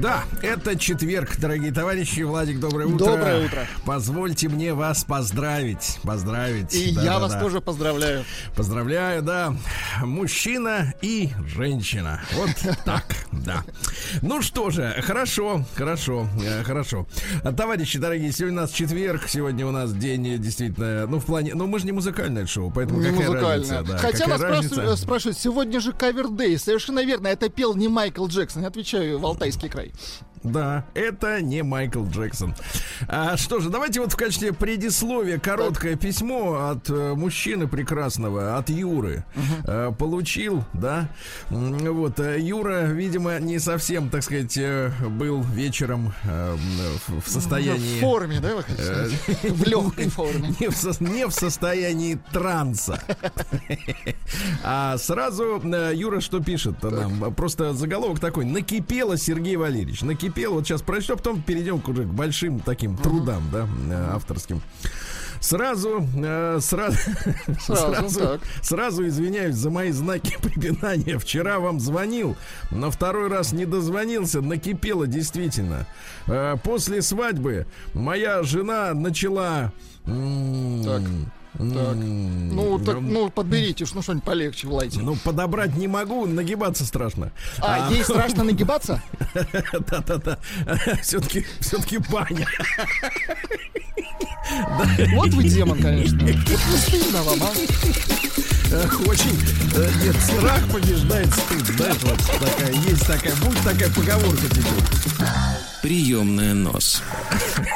Да, это четверг, дорогие товарищи. Владик, доброе утро. Доброе утро. Позвольте мне вас поздравить. Поздравить. И Да, я да, вас да. тоже поздравляю. Поздравляю, да. Мужчина и женщина. Вот так, да. Ну что же, хорошо, хорошо, э, хорошо. Товарищи дорогие, сегодня у нас четверг, сегодня у нас день э, действительно, ну в плане, ну мы же не музыкальное шоу, поэтому Не какая музыкальная. разница? да, Хотя какая спрашивают, разница? э, спрашивают, сегодня же кавер-дей. Совершенно верно, это пел не Майкл Джексон. Я отвечаю Алтайский край. Да, это не Майкл Джексон. А, что же, давайте вот в качестве предисловия короткое письмо от э, мужчины прекрасного, от Юры. Э, получил, да. Вот, э, Юра, видимо, не совсем, так сказать, э, был вечером э, в, в состоянии... В форме, да, вы хотите Э, сказать? В легкой форме. Не в, со- не в состоянии транса. А сразу э, Юра что пишет нам? Просто заголовок такой. Накипело, Сергей Валерьевич. Накипело. Вот сейчас прочту, а потом перейдем к уже к большим таким трудам, да, э, авторским. Сразу, э, сразу, сразу, сразу извиняюсь за мои знаки препинания. Вчера вам звонил, но второй раз не дозвонился. Накипело действительно. Э, после свадьбы моя жена начала... м, Так, так. Ну, так, ну, подберите, уж, ну, что-нибудь полегче, влайте. ну, подобрать не могу, нагибаться страшно. А, ей страшно нагибаться? Да-да-да. Все-таки, все-таки баня. Вот вы демон, конечно. Стыдно вам, а? Эх, Очень, э, нет, страх побеждает стыд. Знаешь, вот такая, есть такая, будет такая поговорка теперь. Приемная нос.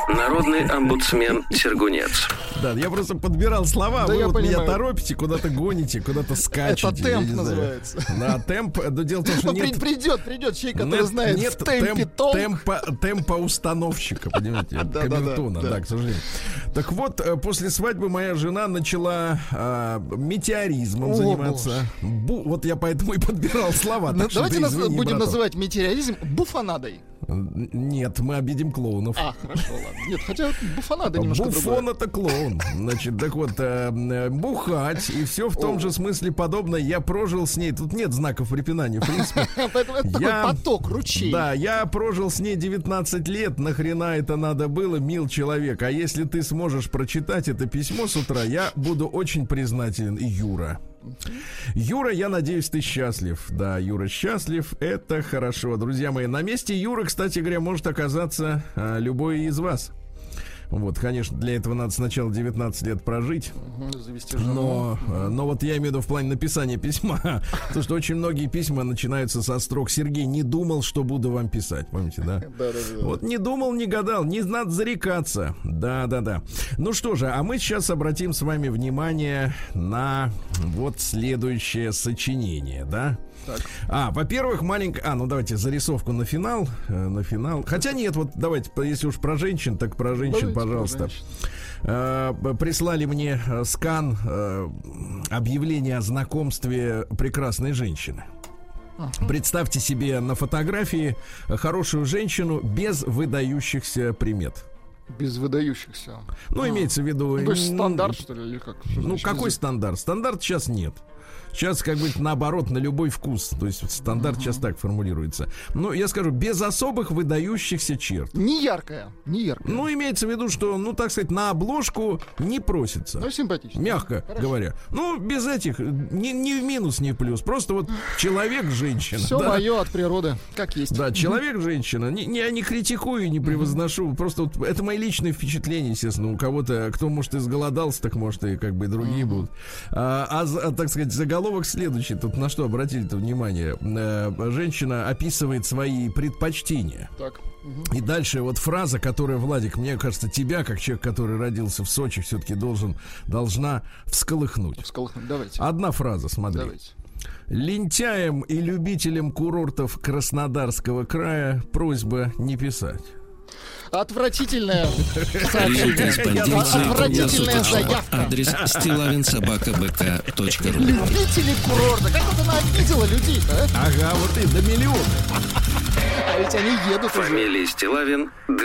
Народный омбудсмен Сергунец. Да, я просто подбирал слова, Да вы я вот меня понимаю. торопите, куда-то гоните, куда-то скачете. Это темп называется. Да, темп, но дело в том, что Ну, нет... придет, придет человек, который нет- знает нет в темпе темп- толк. темпа, темпа установщика, понимаете, Да-да-да, камертона, да. да, к сожалению. Так вот, э, после свадьбы моя жена начала а, метеоризмом О, заниматься. Бу- вот я поэтому и подбирал слова. Ну, Давайте нас извини, будем браток. называть метеоризм буфонадой. Нет, мы обидим клоунов. А, хорошо, ладно. Нет, хотя буфонада немножко Буфон это клоун. Значит, так вот, э, э, бухать и все в том О. же смысле подобное. Я прожил с ней. Тут нет знаков препинания, в принципе. Поэтому это Я- такой поток ручей. Да, я прожил с ней 19 лет. Нахрена это надо было, мил человек? А если ты сможешь прочитать это письмо с утра, я буду очень признателен, Юра. Юра, я надеюсь, ты счастлив. Да, Юра счастлив, это хорошо. Друзья мои, на месте Юры, кстати говоря, может оказаться а, любой из вас. Вот, конечно, для этого надо сначала 19 лет прожить. Завести. Но, э, но вот я имею в виду в плане написания письма. Потому что очень многие письма начинаются со строк Сергей не думал, что буду вам писать. Помните, да? Да, да, да. Вот не думал, не гадал, не надо зарекаться. Да, да, да. Ну что же, а мы сейчас обратим с вами внимание на вот следующее сочинение, да? Так. А, во-первых, маленькая... А, ну давайте зарисовку на финал. э, на финал. Хотя нет, вот давайте, если уж про женщин, так про женщин, Давайте про пожалуйста. женщин. Э, прислали мне э, скан э, объявления о знакомстве прекрасной женщины. Представьте себе на фотографии хорошую женщину без выдающихся примет. Без выдающихся. Ну, А. имеется в виду... Ну, то есть стандарт, что ли, или как? Что Ну, значит какой без- стандарт? Стандарт сейчас нет. Сейчас, как бы, наоборот, на любой вкус. То есть стандарт сейчас так формулируется. Ну, я скажу, без особых выдающихся черт. Не яркая, не яркая. Ну, имеется в виду, что, ну, так сказать, на обложку не просится. Ну, симпатично. Мягко Хорошо. говоря. Ну, без этих, ни, ни в минус, ни в плюс. Просто вот человек-женщина. Все да. мое от природы, как есть. Да, человек-женщина. Не, не, я не критикую, не превозношу. Просто вот это мои личные впечатления, естественно. У кого-то, кто, может, изголодался, так, может, и как бы другие будут. А, а а, так сказать, заголовок следующий. Тут на что обратили-то внимание? Э, Женщина описывает свои предпочтения. Так. И дальше вот фраза, которая, Владик, мне кажется, тебя, как человек, который родился в Сочи, все-таки должен, должна всколыхнуть. Всколыхнуть. Давайте. Одна фраза, смотри. Давайте. Лентяям и любителям курортов Краснодарского края просьба не писать. Корреспонденция Отвратительная заявка. Адрес стилавинсобакабк.ру Любители курорта. Как вот она обидела людей-то, а? Ага, вот и до миллиона. А ведь они едут уже Фамилия Стилавин 2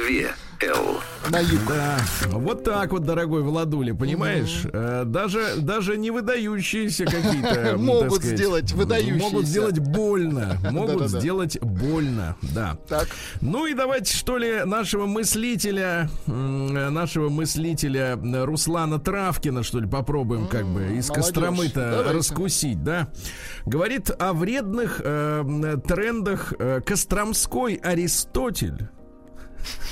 Л. на юг. Да, вот так вот, дорогой Владуля, понимаешь? Э, Даже, даже не выдающиеся какие-то... Могут сказать, сделать выдающиеся. Могут сделать больно. Могут сделать больно, да. Так. Ну и давайте, что ли, нашего мыслителя, нашего мыслителя Руслана Травкина, что ли, попробуем как бы из. Костромы-то раскусить, да? Говорит о вредных э, трендах э, Костромской Аристотель.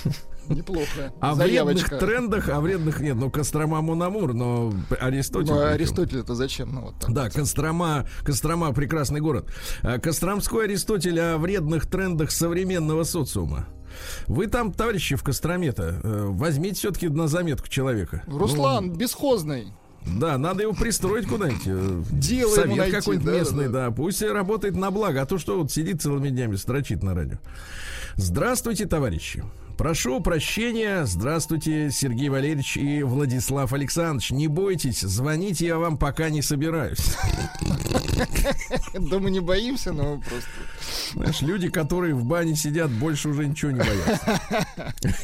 Неплохо. О Заявочка. вредных трендах, о вредных нет, ну Кострома Мунамур, но Аристотель. Ну. Аристотель это зачем? Ну, вот. Да, Кострома, Кострома прекрасный город. А, Костромской Аристотель о вредных трендах современного социума. Вы там, товарищи, в Костроме-то, э, возьмите все-таки на заметку человека. Руслан, бесхозный. Ну, да, надо его пристроить куда-нибудь. э, Дело Совет какой-нибудь да, местный, да, да, Пусть работает на благо. А то что вот сидит целыми днями, строчит на радио. Здравствуйте, товарищи. Прошу прощения. Здравствуйте, Сергей Валерьевич и Владислав Александрович. Не бойтесь, звонить я вам пока не собираюсь. Да мы не боимся, но просто... Знаешь, люди, которые в бане сидят, больше уже ничего не боятся.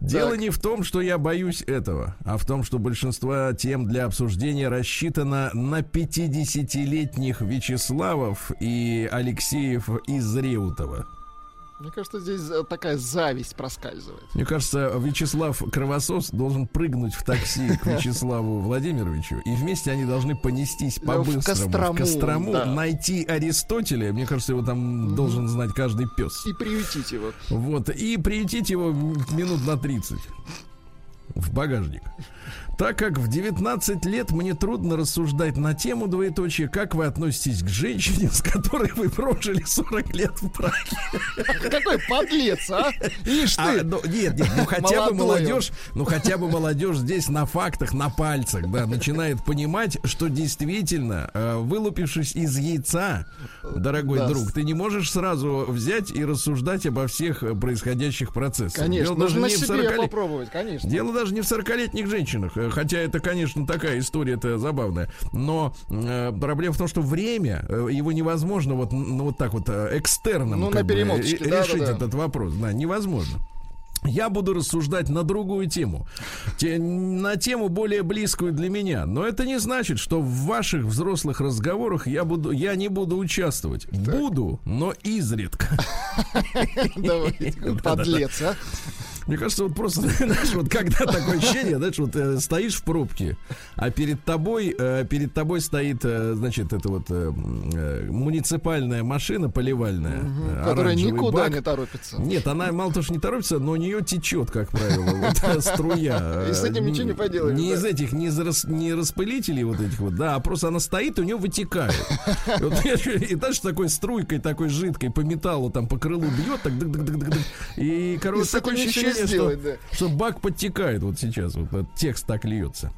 Дело Так. не в том, что я боюсь этого, а в том, что большинство тем для обсуждения рассчитано на 50-летних Вячеславов и Алексеев из Реутова. Мне кажется, здесь э, такая зависть проскальзывает. Мне кажется, Вячеслав Кровосос должен прыгнуть в такси к Вячеславу Владимировичу, и вместе они должны понестись в по-быстрому Кострому, в Кострому, да. найти Аристотеля. Мне кажется, его там должен знать каждый пес. И приютить его. Вот, и приютить его минут на 30 в багажник. Так как в 19 лет мне трудно рассуждать на тему двоеточие, как вы относитесь к женщине, с которой вы прожили 40 лет в браке. Какой подлец, а? Ишь А, ты! ну, нет, нет, ну хотя бы Молодой он. молодежь, ну хотя бы молодежь здесь на фактах, на пальцах, да, начинает понимать, что действительно, э, вылупившись из яйца, дорогой Да. друг, ты не можешь сразу взять и рассуждать обо всех э, происходящих процессах. Конечно, Дело нужно на не в себе 40 лет- попробовать, конечно. Дело даже не в 40-летних женщинах, э, хотя это, конечно, такая история-то забавная. Но э, проблема в том, что время, э, его невозможно вот, ну, вот так вот э, экстерном Ну, на бы, э, да, решить да, да. этот вопрос. Да, невозможно. Я буду рассуждать на другую тему. Те- на тему более близкую для меня. Но это не значит, что в ваших взрослых разговорах я, буду, я не буду участвовать. Буду, но изредка. Давай, подлец, а? Мне кажется, вот просто, знаешь, вот когда такое ощущение, знаешь, вот э, стоишь в пробке, а перед тобой, э, перед тобой стоит, э, значит, это вот э, э, муниципальная машина поливальная, э, Которая никуда бак. не торопится. Нет, она мало того, что не торопится, но у нее течет, как правило, вот, струя. И с этим ничего не поделаешь, Не да. из этих, не из рас- не распылителей вот этих вот, да, а просто она стоит, и у нее вытекает. И вот И дальше такой струйкой, такой жидкой по металлу, там по крылу бьет, так дык, дык, дык, дык, дык. И, короче, такое ничего ощущение, что, сделать, да. что бак подтекает вот сейчас, вот этот текст так льется.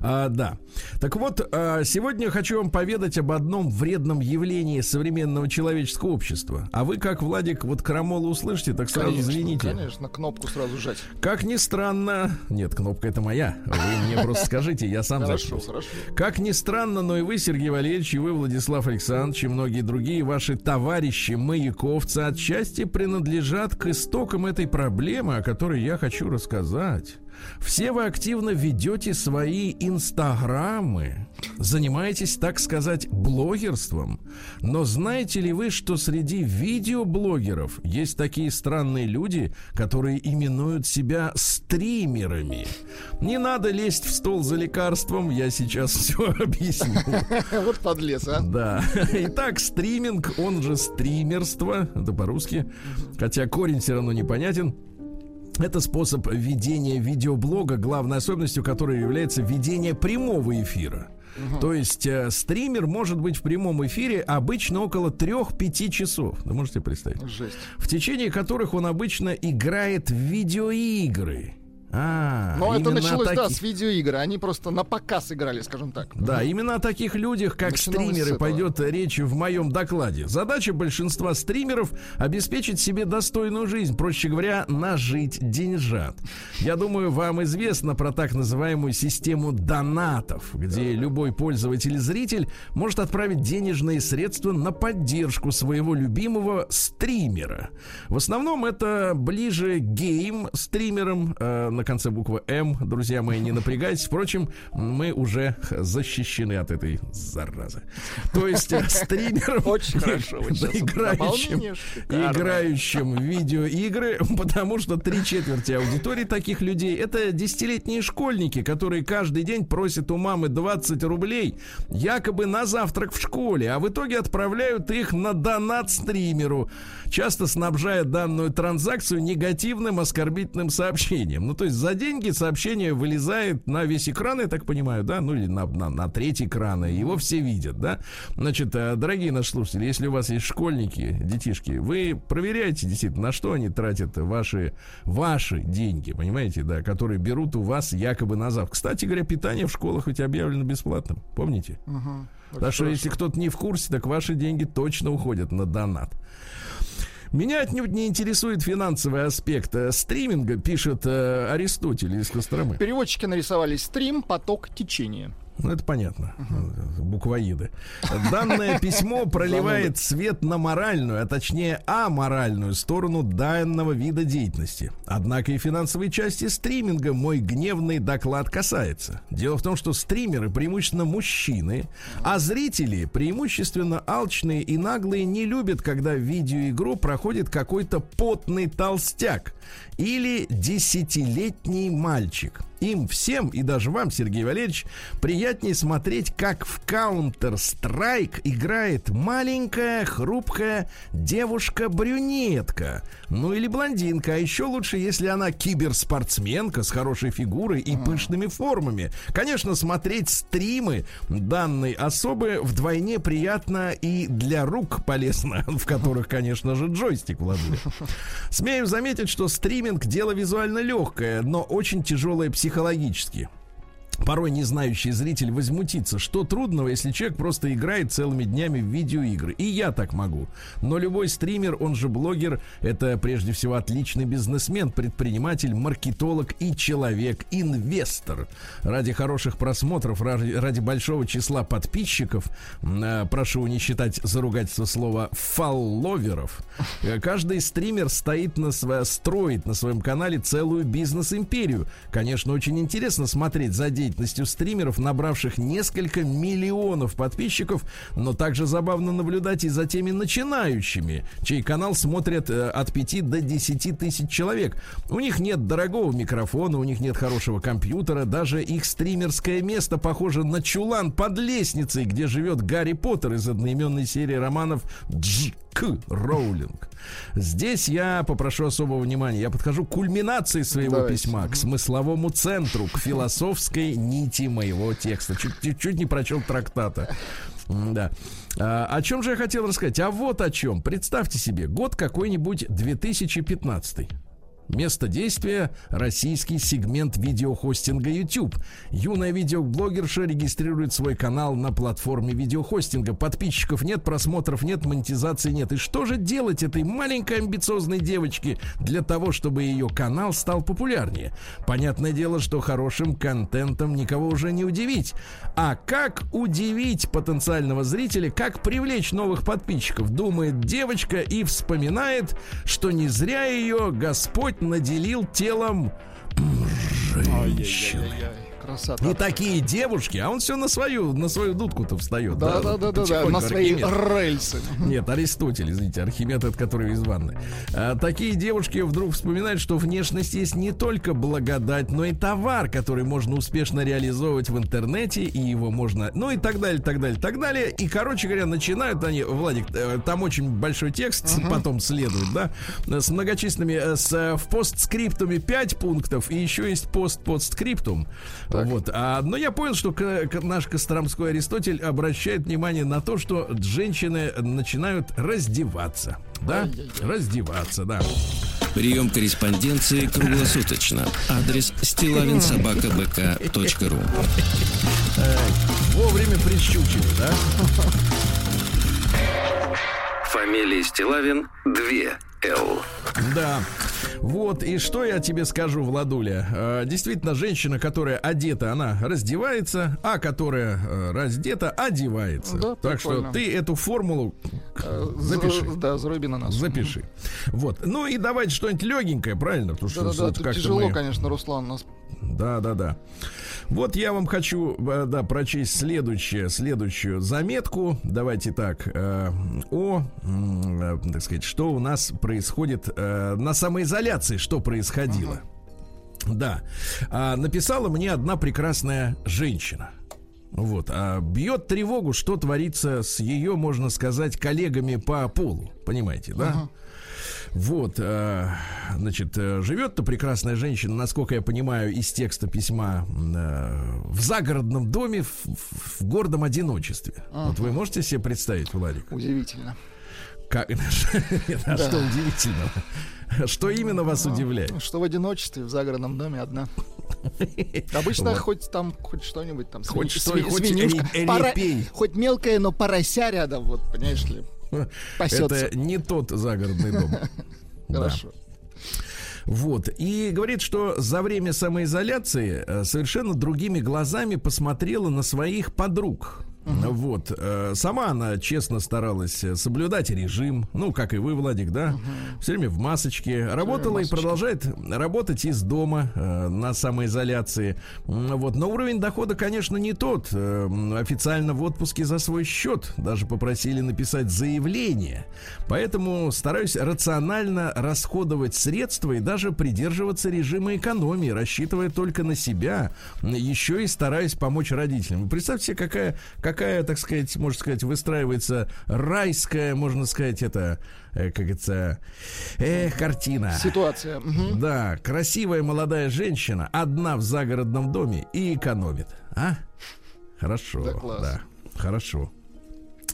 А, да. Так вот, а, сегодня хочу вам поведать об одном вредном явлении современного человеческого общества. А вы, как Владик, вот крамолу услышите, так сразу Конечно, звоните. Конечно, кнопку сразу жать. Как ни странно... Нет, кнопка это моя. Вы мне просто скажите, я сам зашел. хорошо. Как ни странно, но и вы, Сергей Валерьевич, и вы, Владислав Александрович, и многие другие ваши товарищи, маяковцы, отчасти принадлежат к истокам этой проблемы, о которой я хочу рассказать. Все вы активно ведете свои инстаграмы, занимаетесь, так сказать, блогерством. Но знаете ли вы, что среди видеоблогеров есть такие странные люди, которые именуют себя стримерами? Не надо лезть в стол за лекарством, я сейчас все объясню. Вот подлец, а? Да. Итак, стриминг, он же стримерство, это по-русски, хотя корень все равно непонятен. Это способ ведения видеоблога, главной особенностью которой является ведение прямого эфира. То есть э, стример может быть в прямом эфире обычно около 3-5 часов. Вы можете представить? Жесть. в течение которых он обычно играет в видеоигры. А, Но это началось, да, таки- с видеоигр. Они просто на показ играли, скажем так. Да, именно о таких людях, как стримеры, пойдет речь в моем докладе. Задача большинства стримеров обеспечить себе достойную жизнь, проще говоря, нажить деньжат. Я думаю, вам известно про так называемую систему донатов, где любой пользователь и зритель может отправить денежные средства на поддержку своего любимого стримера. В основном это ближе гейм стримерам э, на конце буквы М, друзья мои, не напрягайтесь. Впрочем, мы уже защищены от этой заразы. То есть э, стримерам, Очень хорошо. Играющим, играющим видеоигры, потому что три четверти аудитории таких людей это десятилетние школьники, которые каждый день просят у мамы 20 рублей, якобы на завтрак в школе, а в итоге отправляют их на донат стримеру, часто снабжая данную транзакцию негативным оскорбительным сообщением. Ну, то есть за деньги сообщение вылезает на весь экран, я так понимаю, да, ну или на, на, на треть экрана, его все видят, да. Значит, э, дорогие наши слушатели, если у вас есть школьники, детишки, вы проверяйте действительно, на что они тратят ваши, ваши деньги, понимаете, да, которые берут у вас якобы на завтрак. Кстати говоря, питание в школах ведь объявлено бесплатным, помните? Мгм. Так что, если кто-то не в курсе, так ваши деньги точно уходят на донат. Меня отнюдь не интересует финансовый аспект э, стриминга, пишет э, Аристотель из Костромы. Переводчики нарисовали стрим, поток, течение. Ну, это понятно. Буквоиды. Данное письмо проливает свет на моральную, а точнее аморальную сторону данного вида деятельности. Однако и финансовой части стриминга мой гневный доклад касается. Дело в том, что стримеры преимущественно мужчины, а зрители преимущественно алчные и наглые не любят, когда в видеоигру проходит какой-то потный толстяк или десятилетний мальчик. Им всем, и даже вам, Сергей Валерьевич, приятнее смотреть, как в Counter-Strike играет маленькая, хрупкая девушка-брюнетка. Ну или блондинка. А еще лучше, если она киберспортсменка с хорошей фигурой и пышными формами. Конечно, смотреть стримы данной особы вдвойне приятно и для рук полезно, в которых, конечно же, джойстик вложили. Смею заметить, что стриминг дело визуально легкое, но очень тяжелое психологически. Порой не знающий зритель возмутится, что трудного, если человек просто играет целыми днями в видеоигры. И я так могу. Но любой стример, он же блогер, это прежде всего отличный бизнесмен, предприниматель, маркетолог и человек-инвестор. Ради хороших просмотров, ради, ради большого числа подписчиков, э, прошу не считать за ругательство слова фолловеров, э, каждый стример стоит на сво- строит на своем канале целую бизнес-империю. Конечно, очень интересно смотреть за деятельностью стримеров, набравших несколько миллионов подписчиков, но также забавно наблюдать и за теми начинающими, чей канал смотрят э, от 5 до 10 тысяч человек. У них нет дорогого микрофона, у них нет хорошего компьютера, даже их стримерское место похоже на чулан под лестницей, где живет Гарри Поттер из одноименной серии романов Дж. К. Роулинг. Здесь я попрошу особого внимания. Я подхожу к кульминации своего Давайте. письма, к смысловому центру, к философской нити моего текста. Чуть, чуть, чуть не прочел трактата. Да. А, о чем же я хотел рассказать? А вот о чем. Представьте себе, год какой-нибудь 2015. Место действия – российский сегмент видеохостинга YouTube. Юная видеоблогерша регистрирует свой канал на платформе видеохостинга. Подписчиков нет, просмотров нет, монетизации нет. И что же делать этой маленькой амбициозной девочке для того, чтобы ее канал стал популярнее? Понятное дело, что хорошим контентом никого уже не удивить. А как удивить потенциального зрителя, как привлечь новых подписчиков, думает девочка и вспоминает, что не зря ее Господь наделил телом женщины. Красота. И такие девушки, а он все на свою, на свою дудку-то встает. Да, да, да, да, да, на свои рельсы. Нет, Аристотель, извините, Архимед, это который из ванны. А, такие девушки вдруг вспоминают, что внешность есть не только благодать, но и товар, который можно успешно реализовывать в интернете, и его можно, ну и так далее, так далее, так далее. И, короче говоря, начинают они, Владик, э, там очень большой текст потом следует, да, с многочисленными, э, с, э, в постскриптуме 5 пунктов, и еще есть пост-подскриптум. Вот. А, но я понял, что к- к- наш Костромской Аристотель обращает внимание на то, что женщины начинают раздеваться. Да? Раздеваться, да. Прием корреспонденции круглосуточно. Адрес стилавинсобакабк.ру Вовремя прищучили, да? Фамилия Стилавин 2 Л. Да. Вот, и что я тебе скажу, Владуля? Э, действительно, женщина, которая одета, она раздевается, а которая э, раздета, одевается. Да, так что прикольно. ты эту формулу Э, запиши. за- Да, заруби на нас. Запиши. Вот. Ну и давайте что-нибудь легенькое, правильно? Потому что Да-да-да, вот тут как-то тяжело, мы- конечно, Руслан, нас Да, да, да. Вот я вам хочу, э, да, прочесть следующее, следующую заметку. Давайте так. э, о, э, так сказать, что у нас происходит э, на самоизоляции, что происходило. Да. А, написала мне одна прекрасная женщина. Вот, а бьет тревогу, что творится с ее, можно сказать, коллегами по полу. Понимаете, да? Ага. Вот, э, значит, э, живет-то прекрасная женщина, насколько я понимаю, из текста письма э, в загородном доме в, в- в гордом одиночестве. Вот вы можете себе представить, Владик? удивительно. Как, а что удивительного? Что именно вас удивляет? Что в одиночестве, в загородном доме одна. Обычно Вот. хоть там, хоть что-нибудь там. Хоть свин- что, свин- хоть свинюшка. репей. Хоть мелкая, но порося рядом, вот, понимаешь ли, пасется. Это не тот загородный дом. Да. Хорошо. Вот. И говорит, что за время самоизоляции э, совершенно другими глазами посмотрела на своих подруг. Вот. э, Сама она честно старалась э, соблюдать режим. Ну, как и вы, Владик, да? Все время в масочке. Работала и масочке. продолжает работать из дома э, на самоизоляции. Вот. Но уровень дохода, конечно, не тот. Э, Официально в отпуске за свой счет. Даже попросили написать заявление. Поэтому стараюсь рационально расходовать средства и даже придерживаться режима экономии, рассчитывая только на себя. Еще и стараюсь помочь родителям. Представьте себе, какая, какая, так сказать, можно сказать, выстраивается райская, можно сказать, это, э, как это, э, картина. Ситуация. Да, красивая молодая женщина, одна в загородном доме и экономит. А? Хорошо. Да, класс. Да, хорошо.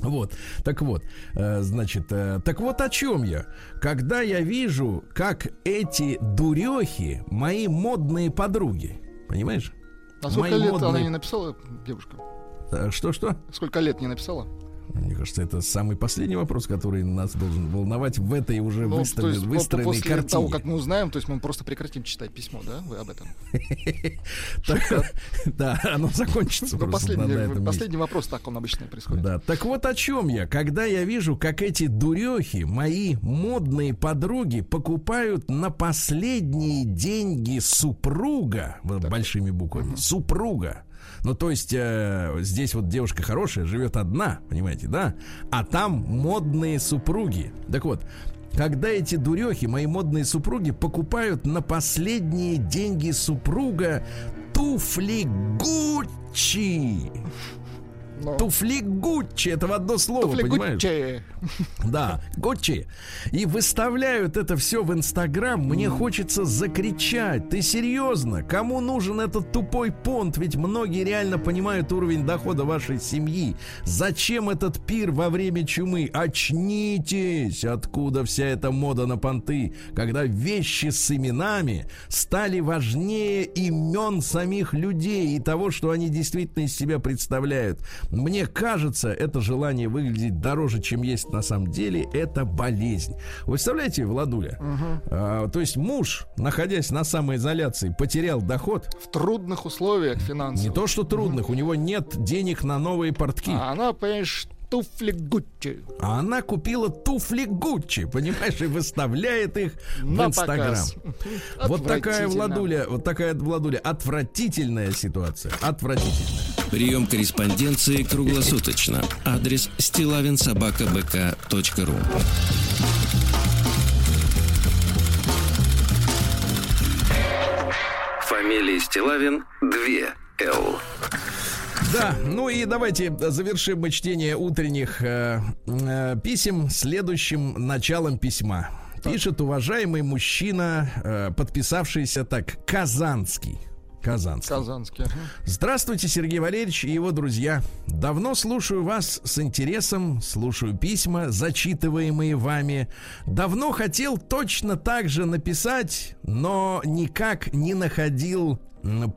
Вот, так вот, э, значит, э, так вот о чем я. Когда я вижу, как эти дурехи, мои модные подруги, понимаешь? А сколько Мои лет она модные- не написала, девушка? Э, Что-что? Сколько лет не написала? Мне кажется, это самый последний вопрос, который нас должен волновать в этой уже Ну, то есть по- выстроенной после картине. того, как мы узнаем, то есть мы просто прекратим читать письмо, да? Вы об этом? Да, оно закончится Ну, последний, вопрос, так он обычно происходит. Да, так вот о чем я. Когда я вижу, как эти дурехи, мои модные подруги, покупают на последние деньги супруга, большими буквами, супруга. Ну, то есть, э, здесь вот девушка хорошая, живет одна, понимаете, да? А там модные супруги. Так вот, когда эти дурехи, мои модные супруги, покупают на последние деньги супруга туфли Гуччи. Но- Туфли Гуччи, это в одно слово, Туфли понимаешь? Гуччи. Да, Гуччи. И выставляют это все в Инстаграм. Мне хочется закричать. Ты серьезно? Кому нужен этот тупой понт? Ведь многие реально понимают уровень дохода вашей семьи. Зачем этот пир во время чумы? Очнитесь! Откуда вся эта мода на понты? Когда вещи с именами стали важнее имен самих людей и того, что они действительно из себя представляют. Мне кажется, это желание выглядеть дороже, чем есть на самом деле, это болезнь. Вы представляете, Владуля? А, то есть муж, находясь на самоизоляции, потерял доход. В трудных условиях финансовых. Не то, что трудных, у него нет денег на новые портки. А она, понимаешь, туфли Гуччи. А она купила туфли Гуччи, понимаешь, и выставляет их в Инстаграм. Вот такая. Владуля, вот такая Владуля, отвратительная ситуация, отвратительная. Прием корреспонденции круглосуточно. Адрес стилавинсобакабк.ру Фамилия Стилавин 2 Л. Да, ну и давайте завершим мы чтение утренних э, э, писем следующим началом письма. Пишет уважаемый мужчина, э, подписавшийся так, Казанский. Казанский. Казанский. ага. Здравствуйте, Сергей Валерьевич и его друзья. Давно слушаю вас с интересом, слушаю письма, зачитываемые вами. Давно хотел точно так же написать, но никак не находил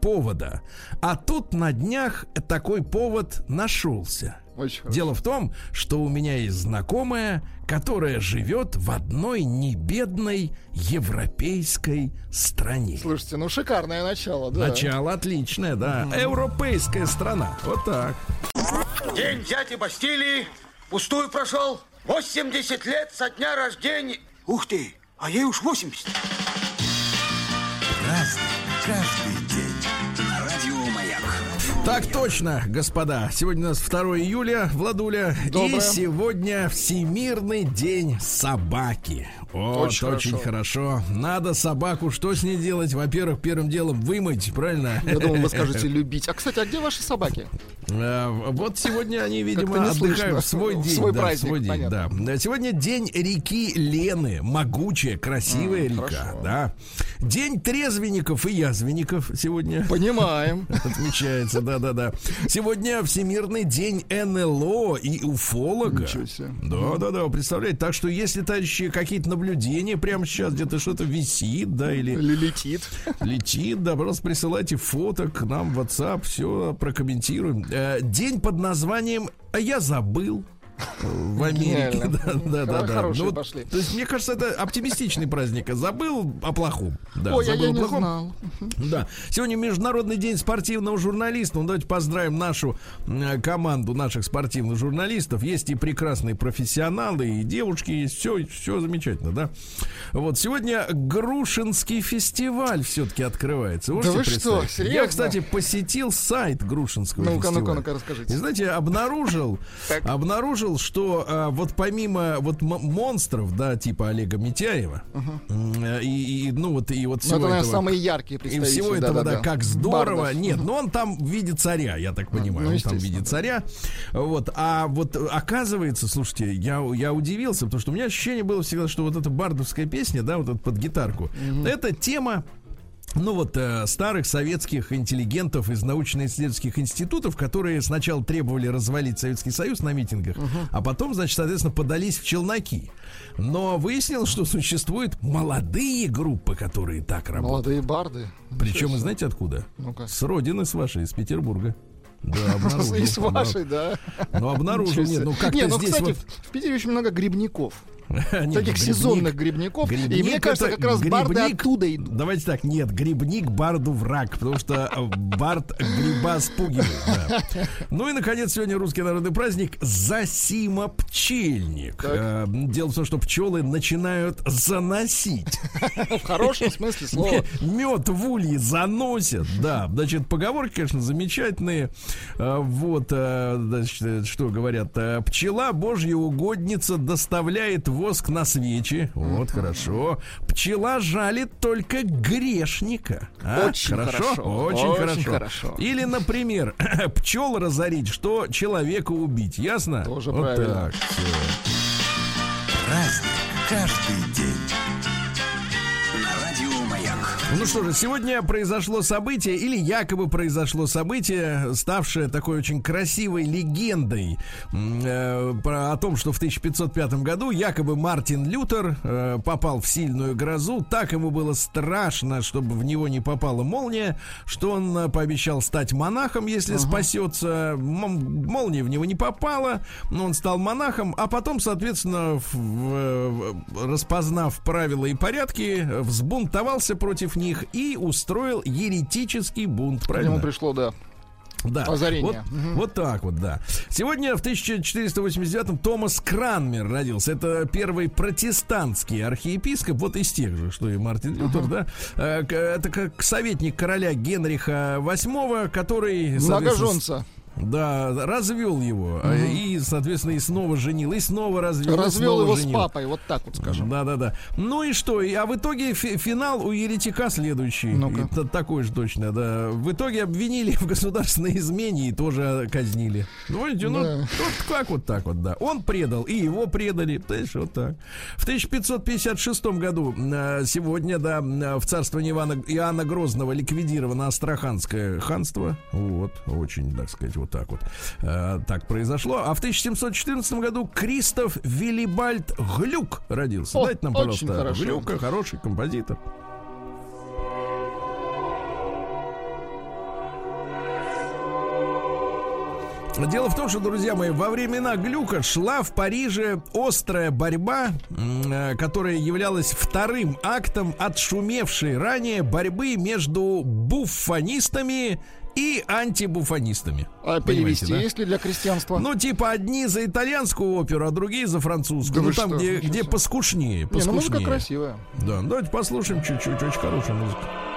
повода. А тут на днях такой повод нашелся. Очень хорошо. Дело в том, что у меня есть знакомая, которая живет в одной небедной европейской стране. Слушайте, ну шикарное начало, да. Начало отличное, да. Европейская страна. Вот так. День дяди Бастилии пустую прошел. 80 лет со дня рождения. Ух ты, а ей уж 80. Каждый Так точно, господа. Сегодня у нас 2 июля, Владуля. Доброе. И сегодня Всемирный день собаки. Вот, Очень очень, хорошо. Надо собаку, что с ней делать? Во-первых, первым делом вымыть, правильно? Я думал, вы скажете любить. А, кстати, а где ваши собаки? Э, Вот сегодня они, видимо, отдыхают в свой В день. свой да, праздник, свой день, понятно. да. Сегодня день реки Лены. Могучая, красивая река. хорошо. Да. День трезвенников и язвенников сегодня. Понимаем. Отмечается, да-да-да. Сегодня Всемирный день НЛО и уфолога. Ничего себе. Да-да-да, представляете? Так что если, товарищи, какие-то наблюдения прямо сейчас где-то что-то висит, да, или Или летит. летит, да, просто присылайте фото к нам в WhatsApp, все прокомментируем. Э, День под названием «А я забыл». В Америке, да, да, да, да. Ну вот, пошли. То есть, мне кажется, это оптимистичный праздник. Забыл о плохом. Да, Ой, а забыл я о не плохом. знал. Да. Сегодня Международный день спортивного журналиста. Ну, давайте поздравим нашу э, команду наших спортивных журналистов. Есть и прекрасные профессионалы, и девушки есть. Все, все замечательно, да. Вот сегодня Грушинский фестиваль все-таки открывается. Можете вы что, серьезно? Я, кстати, посетил сайт Грушинского Ну-ка, фестиваля. ну-ка, ну-ка, И расскажите. знаете, обнаружил, Так. Обнаружил, что а, вот помимо вот монстров, да, типа Олега Митяева, э, и, и, ну вот и вот Ну, всего это, наверное, этого- самые яркие и всего этого, да, да-да-да. как здорово. Бардов. Нет, ну он там в виде царя, я так понимаю. ну, он там в виде да. царя. Вот. А вот оказывается, слушайте, я, я удивился, потому что у меня ощущение было всегда, что вот эта бардовская песня, да, вот эта под гитарку, это тема ну вот э, старых советских интеллигентов из научно-исследовательских институтов, которые сначала требовали развалить Советский Союз на митингах, а потом, значит, соответственно, подались в челноки. Но выяснилось, что существуют молодые группы, которые так работают. Молодые барды. Причем, вы знаете откуда? Ну-ка. С родины, с вашей, из Петербурга. Да, обнаружил. И с вашей, да. Ну, обнаружил, нет, ну как-то ну, здесь кстати, вот... в- в Питере очень много грибников. Таких сезонных грибников. И мне кажется, как раз барды оттуда идут. Давайте так, нет, грибник барду враг, потому что э, бард гриба спугивает. Ну и, наконец, сегодня русский народный праздник Засима пчельник. Э, Дело в том, что пчелы начинают заносить. В хорошем смысле слова. Мед в улье заносят, да. Значит, поговорки, конечно, замечательные. А, Вот, значит, э, что говорят. Пчела, божья угодница, доставляет воск на свечи. Вот, хорошо. Пчела жалит только грешника. А, Очень хорошо. Очень, Очень хорошо. хорошо. Или, например, пчел разорить, что человека убить. Ясно? Тоже вот правильно. так. всё. Праздник каждый день. Ну что же, сегодня произошло событие, или якобы произошло событие, ставшее такой очень красивой легендой э, про, о том, что в 1505 году якобы Мартин Лютер э, попал в сильную грозу. Так ему было страшно, чтобы в него не попала молния, что он э, пообещал стать монахом, если спасется. М- молния в него не попала, но он стал монахом, а потом, соответственно, в- в- распознав правила и порядки, взбунтовался против них и устроил еретический бунт. К Правильно? нему пришло, да. Да. Озарение. Вот, вот так вот, да. Сегодня в 1489-м Томас Кранмер родился. Это первый протестантский архиепископ, вот из тех же, что и Мартин Лютер, да. Э, к- Это как советник короля Генриха VIII, который... Многоженца. Да, развел его. а, И, соответственно, и снова женил, и снова развел. Развел его женил. с папой, вот так вот скажем. Да, да, да. Ну и что? А в итоге фи- финал у Еретика следующий. И т- такой же точно, да. В итоге обвинили в государственной измене и тоже казнили. Ну, видите, ну, Да. вот как вот так вот, да. Он предал, и его предали. Понимаешь, вот так. В 1556 году э, сегодня, да, э, в царствовании Ивана, Иоанна Грозного ликвидировано Астраханское ханство. Вот, очень, так сказать, вот так вот. э, так произошло. А в 1714 году Кристоф Виллибальд Глюк родился. О, Дайте нам, пожалуйста, хорошо. Глюка, хороший композитор. Дело в том, что, друзья мои, во времена Глюка шла в Париже острая борьба, э, которая являлась вторым актом отшумевшей ранее борьбы между буфонистами и антибуфонистами. А перевести да? есть ли для крестьянства? Ну, типа, одни за итальянскую оперу, а другие за французскую. Да ну, там, что, где, где себе. поскушнее. Не, ну поскушнее. музыка красивая. Да, давайте послушаем чуть-чуть. Очень хорошая музыка.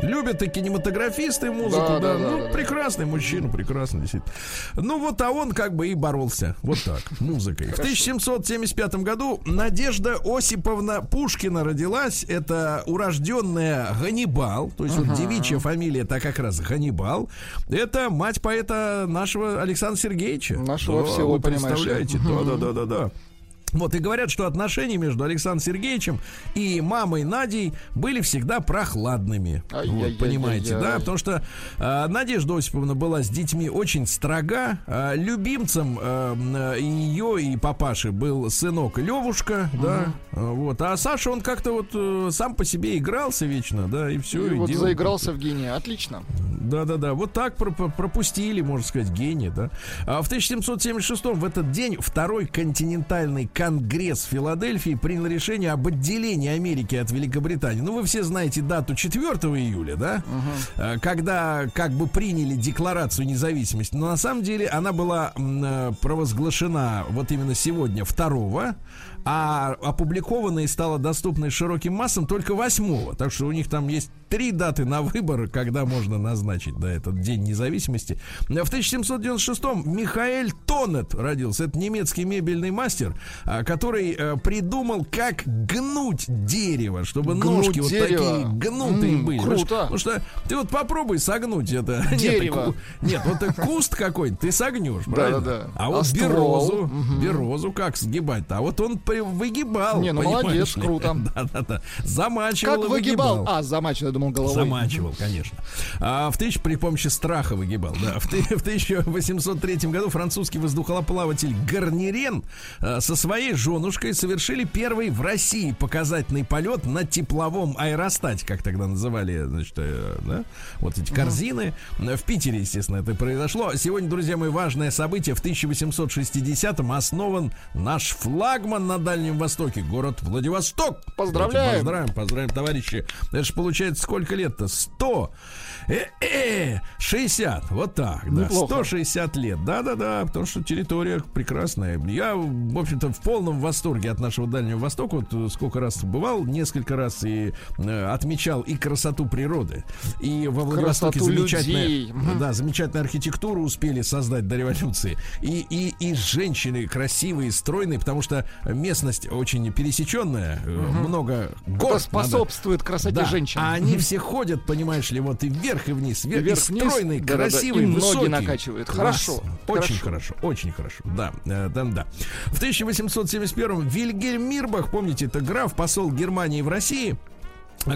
Любят и кинематографисты музыку, Да, да, да, да, ну, да, да. прекрасный мужчина, прекрасный, действительно. Ну, вот, а он как бы и боролся, вот так, музыкой. В 1775 году Надежда Осиповна Пушкина родилась, это урожденная Ганнибал, то есть вот девичья фамилия, так как раз Ганнибал, это мать поэта нашего Александра Сергеевича. Нашего Да, всего, вы понимаешь ли. представляете, да-да-да-да-да. Вот и говорят, что отношения между Александром Сергеевичем и мамой Надей были всегда прохладными. Вот, понимаете, да? Потому что э, Надежда Осиповна была с детьми очень строга. Э, любимцем э, э, ее и папаши был сынок Левушка, да. Э, Вот. А Саша, он как-то вот э, сам по себе игрался вечно, да, и все. И вот заигрался в гения. Отлично. Да-да-да, вот так про- про- пропустили, можно сказать, гений, да. А в 1776 в этот день второй континентальный конгресс Филадельфии принял решение об отделении Америки от Великобритании. Ну, вы все знаете дату 4 июля, да? А, Когда как бы приняли декларацию независимости. Но на самом деле она была э, провозглашена вот именно сегодня, 2 а опубликована и стала доступной широким массам только 8 Так что у них там есть три даты на выбор, когда можно назначить да, этот День независимости. В 1796-м Михаэль Тонет родился. Это немецкий мебельный мастер, а, который э, придумал, как гнуть дерево, чтобы Гнуть ножки вот дерево? такие гнутые М, были. круто. Потому что ты вот попробуй согнуть это. Дерево. Нет, вот это куст какой-то ты согнешь, правильно? Да-да-да. А А вот ствол? березу, березу как сгибать-то? А вот он выгибал. Не, ну молодец, круто. Да-да-да. Замачивал Как выгибал? А, замачивал, думал, головой. Замачивал, конечно. А в тысяч при помощи страха выгибал. Да. В, в 1803 году французский воздухоплаватель Гарнирен а, со своей женушкой совершили первый в России показательный полет на тепловом аэростате, как тогда называли, значит, э, да, вот эти корзины. В Питере, естественно, это произошло. Сегодня, друзья мои, важное событие. В 1860-м основан наш флагман на Дальнем Востоке, город Владивосток. Поздравляем. Поздравляем, поздравляем, товарищи. Это же получается сколько лет-то? 100. Э, э, 60. Вот так, да. Неплохо. 160 лет. Да-да-да, потому что территория прекрасная. Я, в общем-то, в полном восторге от нашего Дальнего Востока. Вот э, сколько раз бывал, несколько раз и э, отмечал и красоту природы. И во Владивостоке замечательная, людей. Да, замечательную архитектуру успели создать до революции. И, и, и женщины красивые, стройные, потому что местность очень пересеченная, э, много гор. Это способствует красоте Да, женщин. А они все ходят, понимаешь ли, вот и вверх, и вниз, вверх, и Вверх-вниз. стройный, Да-да-да, красивый, и ноги высокий. накачивает. Класс. Хорошо, Очень хорошо. хорошо, очень хорошо. Да, э, да, да. В 1871-м Вильгельм Мирбах, помните, это граф, посол Германии в России,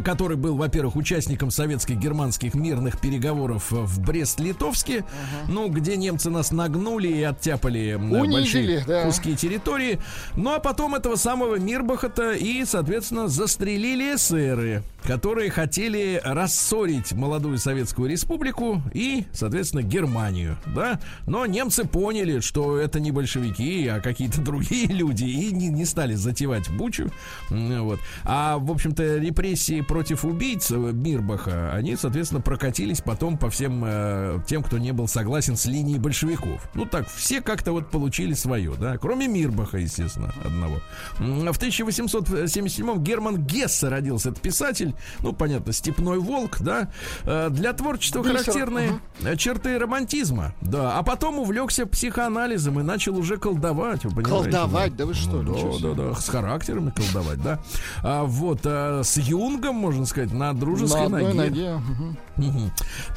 который был, во-первых, участником советско-германских мирных переговоров в Брест-Литовске, ну, где немцы нас нагнули и оттяпали м, Унизили, большие да. куски территории. Ну, а потом этого самого Мирбаха-то и, соответственно, застрелили эсеры, которые хотели рассорить молодую Советскую Республику и, соответственно, Германию, да? Но немцы поняли, что это не большевики, а какие-то другие люди, и не, не стали затевать бучу, вот. А, в общем-то, репрессии против убийц Мирбаха, они, соответственно, прокатились потом по всем э, тем, кто не был согласен с линией большевиков. Ну так, все как-то вот получили свое, да, кроме Мирбаха, естественно, одного. В 1877-м Герман Гессе родился, это писатель, ну, понятно, степной волк, да, э, для творчества Бисер, характерные э, черты романтизма, да, а потом увлекся психоанализом и начал уже колдовать, вы понимаете? Колдовать, да вы что, Ну, да, да, да, с характерами колдовать, да. А, вот, а, с Юнгом, можно сказать, на дружеской На ноге. ноге.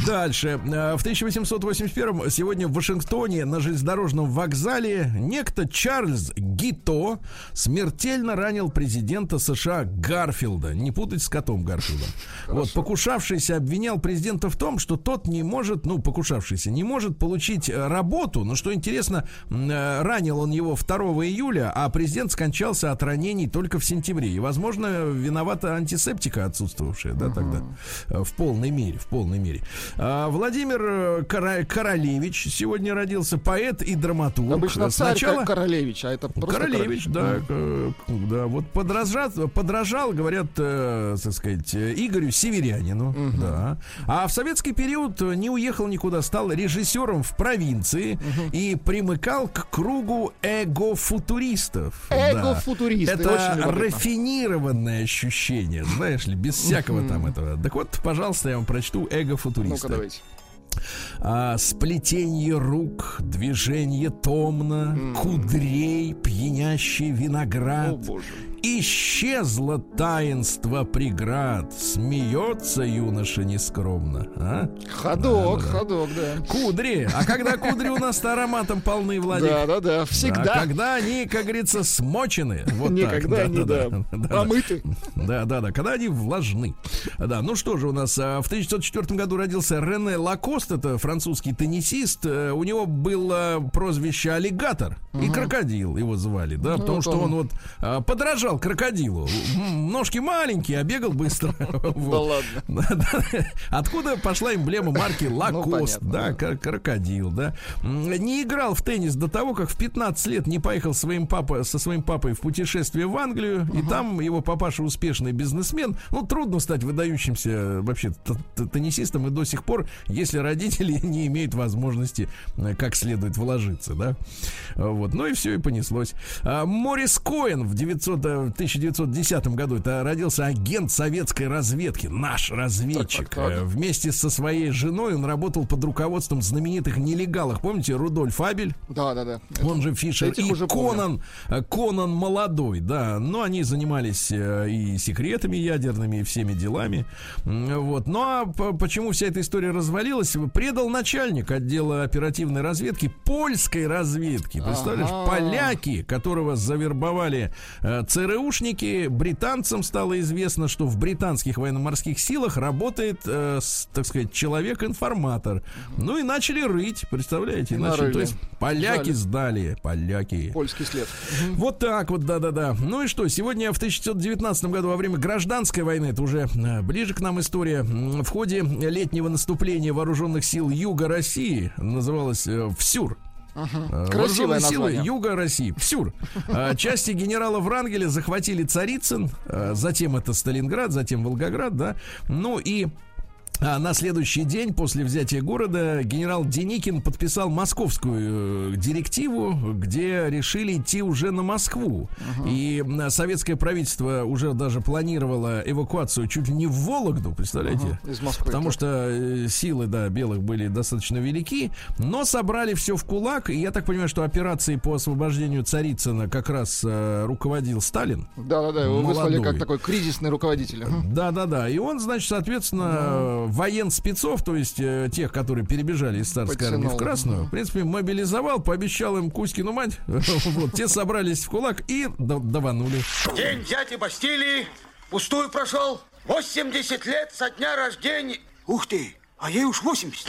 Дальше. Э, В 1881 сегодня в Вашингтоне на железнодорожном вокзале некто Чарльз Гито смертельно ранил президента США Гарфилда. Не путать с котом Гарфилдом. Вот, покушавшийся обвинял президента в том, что тот не может, ну, покушавшийся, не может получить э, работу. Но что интересно, э, ранил он его 2 июля, а президент скончался от ранений только в сентябре. И, возможно, виновата антисептика отсутствовавшая, да, тогда э, в полной мере, в полной мере. А, Владимир э, Кора- Королевич сегодня родился, поэт и драматург. Обычно царь Сначала... Королевич, а это просто Королевич, да, э, да, вот подражал, подражал, говорят, э, так сказать, Игорю Северянину, да. А в советский период не уехал никуда, стал режиссером в провинции и примыкал к кругу эго-футуристов. Да. Эго-футуристы, Это очень любопытно. рафинированное ощущение, знаешь ли, без всякого там этого. Так вот, пожалуйста, я вам прочту Ну-ка, эго-футуриста. давайте. А, сплетение рук, движение томно, кудрей, пьянящий виноград. Боже. Исчезло таинство преград, смеется юноша нескромно. А? Ходок, Да, да, да. ходок, да. Кудри. А когда кудри у нас ароматом полны, Владик? Да, да, да, А всегда. когда они, как говорится, смочены. Вот так. Никогда они, да, да. помыты. Да, да, да, когда они влажны. Да, ну что же у нас, а, в 1904 году родился Рене Лакост, это французский теннисист. Э, У него было прозвище аллигатор и крокодил его звали, да, потому вот что он. вот а, подражал крокодилу. Ножки маленькие, а бегал быстро. Да ладно. Да, да. Откуда пошла эмблема марки Лакост, понятно, да, да. кр- крокодил, да. Не играл в теннис до того, как в 15 лет не поехал своим папа, со своим папой в путешествие в Англию, и там его папаша успешный бизнесмен. Ну, трудно стать выдающимся вообще теннисистом и до сих пор, если родители не имеют возможности э, как следует вложиться, да. Вот, ну и все, и понеслось. А, Морис Коэн в 900, э, 1910 году, это родился агент советской разведки, наш разведчик. Так, так, так. Э, Вместе со своей женой он работал под руководством знаменитых нелегалов. Помните, Рудольф Абель? Да, да, да. Он же Фишер Этих и уже. Конан, э, Конан молодой, да. Но они занимались э, и секретами ядерными, и всеми делами. Вот. Ну а почему вся эта история развалилась? Предал начальник отдела оперативной разведки польской разведки. Представляешь, Ага. поляки, которого завербовали э, ЦРУшники, британцам стало известно, что в британских военно-морских силах работает, э, с, так сказать, человек-информатор. Ну и начали рыть, представляете? И Начали, нарыли. то есть поляки Жаль. сдали, поляки. Польский след. Вот так вот, да-да-да. Ну и что, сегодня в 1919 году во время гражданской войны, это уже э, ближе к нам история, в ходе летнего наступления вооруженных сил Юга России, называлось э, ВСЮР, Э, Красивое силы. Юга России. ВСЮР. Э, Части генерала Врангеля захватили Царицын, э, затем это Сталинград, затем Волгоград, да. Ну и а на следующий день после взятия города генерал Деникин подписал московскую э, директиву, где решили идти уже на Москву. И м, советское правительство уже даже планировало эвакуацию чуть ли не в Вологду, представляете? Из Москвы. Потому так. что э, силы, да, белых были достаточно велики, но собрали все в кулак. И я так понимаю, что операцией по освобождению Царицына как раз э, руководил Сталин. Да, да, да. Его выслали молодой. как такой кризисный руководитель. Мгм. Да, да, да. И он, значит, соответственно, воен спецов, то есть э, тех, которые перебежали из царской армии в Подтянул. Красную, в принципе, мобилизовал, пообещал им Кузькину мать. Вот, те собрались в кулак и да- даванули. День дяди Бастилии пустую прошел. 80 лет со дня рождения. Ух ты, а ей уж 80.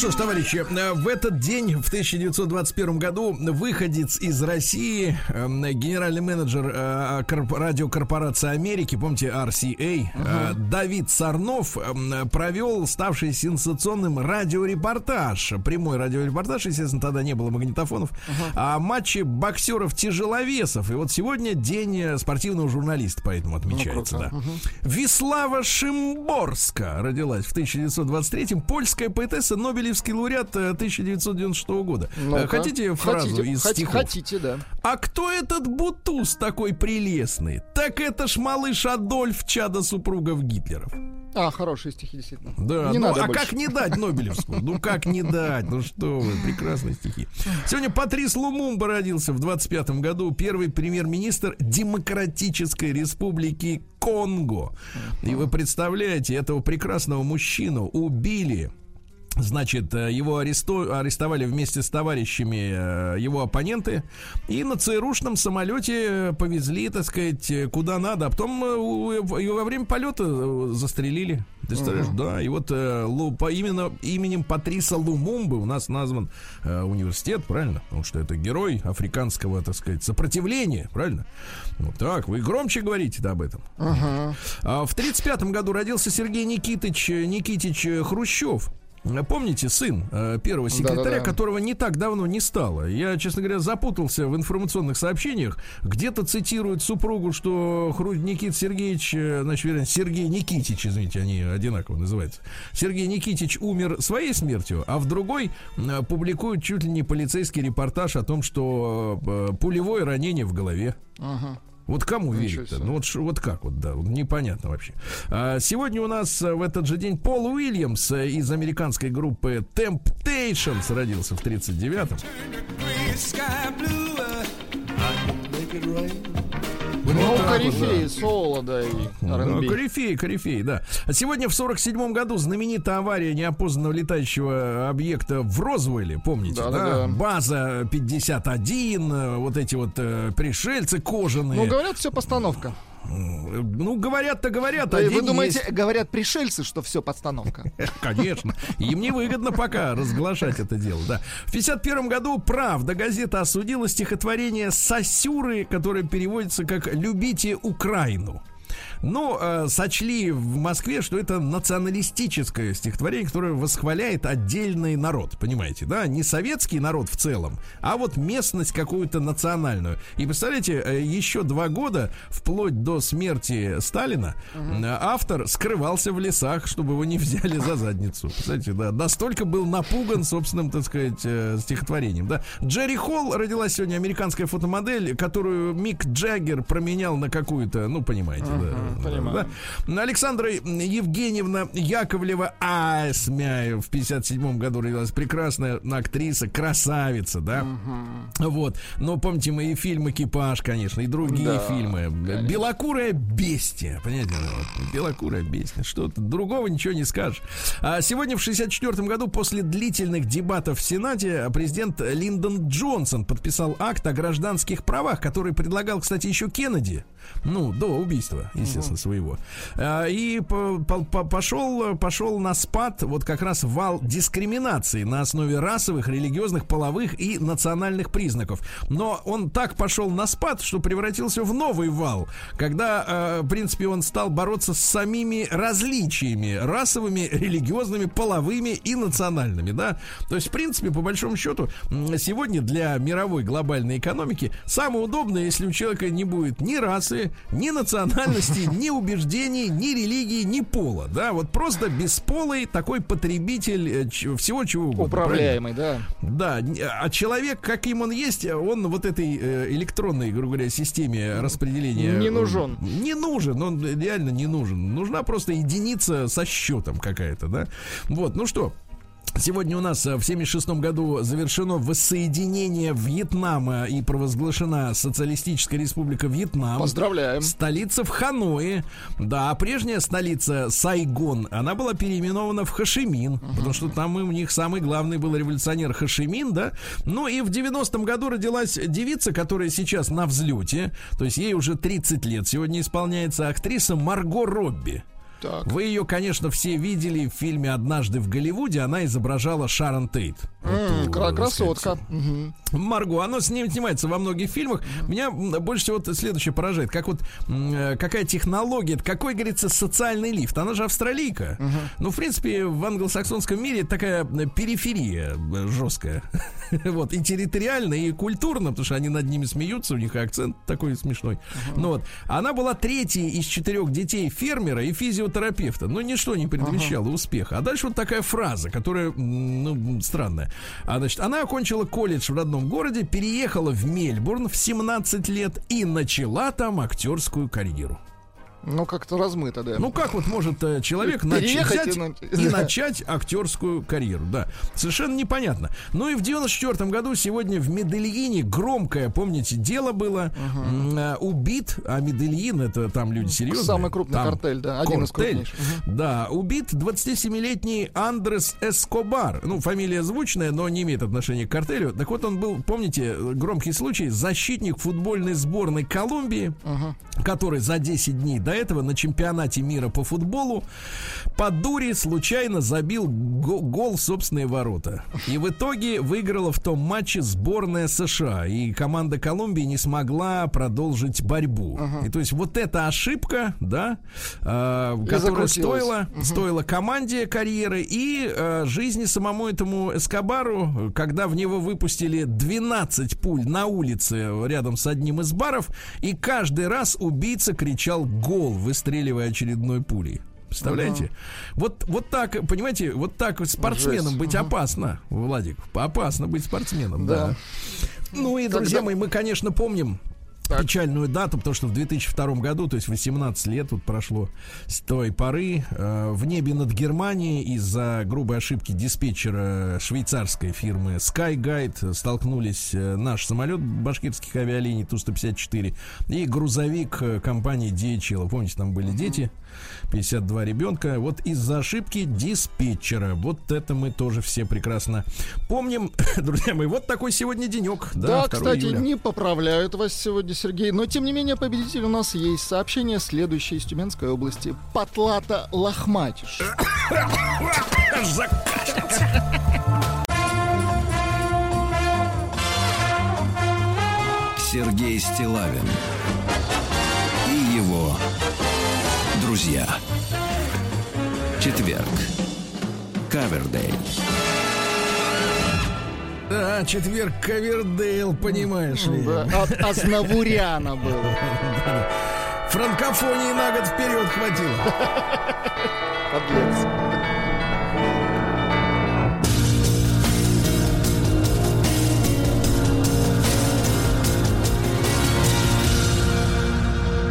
Что ж, товарищи, э, в этот день, в 1921 году, выходец из России, э, генеральный менеджер э, корп- радиокорпорации Америки, помните, RCA, э, Давид Сарнов э, провел ставший сенсационным радиорепортаж. Прямой радиорепортаж, естественно, тогда не было магнитофонов, о матче боксеров-тяжеловесов. И вот сегодня день спортивного журналиста, поэтому отмечается, да. Вислава Шимборска родилась в 1923-м. Польская поэтесса, Нобелевская Нобелевский лауреат э, 1996 года. Ну-ка. Э, Хотите фразу Хотите, из хот- стихов? Хотите, да. А кто этот бутуз такой прелестный? Так это ж малыш Адольф, чада супругов Гитлеров. А, хорошие стихи, действительно. Да, Не ну, надо а больше. как не дать Нобелевскую? Ну как не дать? Ну что вы, прекрасные стихи. Сегодня Патрис Лумумба родился в 25 году, первый премьер-министр Демократической Республики Конго. И вы представляете, этого прекрасного мужчину убили Значит, э, его аресту- арестовали вместе с товарищами э, его оппоненты и на ЦРУшном самолете повезли, так сказать, э, куда надо, а потом э, его во время полета э, застрелили. Ты представляешь? Да, и вот э, Лу- по именно именем Патриса Лумумбы у нас назван э, университет, правильно? Потому что это герой африканского, так сказать, сопротивления, правильно? Вот так, вы громче говорите об этом. А В 1935 году родился Сергей Никитич, Никитич Хрущев. Помните, сын э, первого секретаря, Да-да-да. которого не так давно не стало. Я, честно говоря, запутался в информационных сообщениях. Где-то цитируют супругу, что. Никит Сергеевич, э, значит, вернее, Сергей Никитич, извините, они одинаково называются. Сергей Никитич умер своей смертью, а в другой публикуют чуть ли не полицейский репортаж о том, что э, пулевое ранение в голове. Ага. Вот кому верить-то? Ну вот, вот как вот, да, вот непонятно вообще. А, сегодня у нас а, в этот же день Пол Уильямс а, из американской группы Temptations родился в 39-м. Ну, корифеи, соло, да, и Да, R&B. корифей, корифей, да. А Сегодня в 47 году знаменитая авария неопознанного летающего объекта в Розвелле, помните, да? Да-да-да. База 51, э, вот эти вот э, пришельцы кожаные. Ну, говорят, все постановка. Ну, говорят-то говорят, а вы день думаете, есть. говорят пришельцы, что все подстановка? Конечно. Им невыгодно пока разглашать это дело, да. В 51 году «Правда» газета осудила стихотворение «Сосюры», которое переводится как «Любите Украину». Ну, э, сочли в Москве, что это националистическое стихотворение, которое восхваляет отдельный народ, понимаете, да? Не советский народ в целом, а вот местность какую-то национальную. И представляете, э, еще два года, вплоть до смерти Сталина, э, автор скрывался в лесах, чтобы его не взяли за задницу. Представляете, да? Настолько был напуган собственным, так сказать, э, стихотворением, да? Джерри Холл родилась сегодня американская фотомодель, которую Мик Джаггер променял на какую-то, ну, понимаете, да. Понимаю. Да. Александра Евгеньевна Яковлева Асмяев в 57 году родилась прекрасная актриса, красавица, да. Вот. Но помните мои фильмы «Экипаж», конечно, и другие Да, фильмы. «Белокурая бестия», понимаете? вот, «Белокурая бестия». Что-то другого ничего не скажешь. А сегодня в 64 году после длительных дебатов в Сенате президент Линдон Джонсон подписал акт о гражданских правах, который предлагал, кстати, еще Кеннеди. Ну, до убийства, естественно, своего. А, И по- по- по- пошел, пошел на спад вот как раз вал дискриминации на основе расовых, религиозных, половых и национальных признаков. Но он так пошел на спад, что превратился в новый вал, когда, э, в принципе, он стал бороться с самими различиями расовыми, религиозными, половыми и национальными, да. То есть, в принципе, по большому счету, сегодня для мировой глобальной экономики самое удобное, если у человека не будет ни расы, ни национальности, ни убеждений, ни религии, ни пола, да, вот просто бесполый такой потребитель э, всего чего угодно. правильно? Управляемый, да. Да, а человек, каким он есть, он вот этой э, электронной, грубо говоря, системе распределения... Не э, нужен. Не нужен, он реально не нужен. Нужна просто единица со счетом какая-то, да? Вот, ну что, Сегодня у нас э, в 1976 году завершено воссоединение Вьетнама и провозглашена Социалистическая Республика Вьетнам. Поздравляем. Столица в Ханое. Да, а прежняя столица Сайгон, она была переименована в Хашимин, потому что там у них самый главный был революционер Хашимин, да. Ну и в 90-м году родилась девица, которая сейчас на взлете, то есть ей уже 30 лет сегодня исполняется актриса Марго Робби. Так. Вы ее, конечно, все видели в фильме «Однажды в Голливуде». Она изображала Шарон Тейт. Красотка. Марго, оно с ним снимается во многих фильмах. Меня больше всего вот следующее поражает. Как вот э, какая технология, какой, говорится, социальный лифт. Она же австралийка. Ну, в принципе, в англосаксонском мире такая периферия э, жесткая. Вот, и территориально, и культурно, потому что они над ними смеются, у них акцент такой смешной. Ну вот, она была третьей из четырех детей фермера и физиотерапевта. Но ничто не предвещало успеха. А дальше вот такая фраза, которая, ну, странная. А, значит, она окончила колледж в родном городе, переехала в Мельбурн в 17 лет и начала там актерскую карьеру. Ну, как-то размыто, да. Ну как вот может э, человек нач- Переехать взять и на- и начать актерскую карьеру? Да, совершенно непонятно. Ну и в 94 году сегодня в Медельине громкое, помните, дело было. э, убит, а Медельин это там люди серьезные. Самый крупный Там картель, да, один из картель. крупнейших. Да, убит 27-летний Андрес Эскобар. Ну, фамилия звучная, но не имеет отношения к картелю. Так вот, он был, помните, громкий случай, защитник футбольной сборной Колумбии, который за 10 дней до этого на чемпионате мира по футболу по дуре случайно забил го- гол в собственные ворота. И в итоге выиграла в том матче сборная США. И команда Колумбии не смогла продолжить борьбу. И то есть вот эта ошибка, да, э, которая стоила, стоила команде карьеры и э, жизни самому этому Эскобару, когда в него выпустили 12 пуль на улице рядом с одним из баров, и каждый раз убийца кричал гол, выстреливая очередной пулей. Представляете? Вот, вот так, понимаете, вот так спортсменом Жесть. быть опасно, Владик. Опасно быть спортсменом, да. Да. Ну и, друзья Когда- мои, мы, конечно, помним Так. печальную дату, потому что в 2002 году, то есть 18 лет вот прошло с той поры, э, в небе над Германией из-за грубой ошибки диспетчера швейцарской фирмы Skyguide столкнулись э, наш самолет башкирских авиалиний Ту-154 и грузовик э, компании DHL. Помните, там были дети, 52 ребенка. Вот из-за ошибки диспетчера. Вот это мы тоже все прекрасно помним. Друзья мои, вот такой сегодня денек. Да, 2 кстати, июля. не поправляют вас сегодня, Сергей. Но, тем не менее, победитель у нас есть. Сообщение следующее из Тюменской области. Патлата Лохматиш. Сергей Стилавин друзья. Четверг. Кавердей. Да, четверг Ковердейл, понимаешь ли. Да, От Азнавуряна был. Франкофонии на год вперед хватило. Подлец.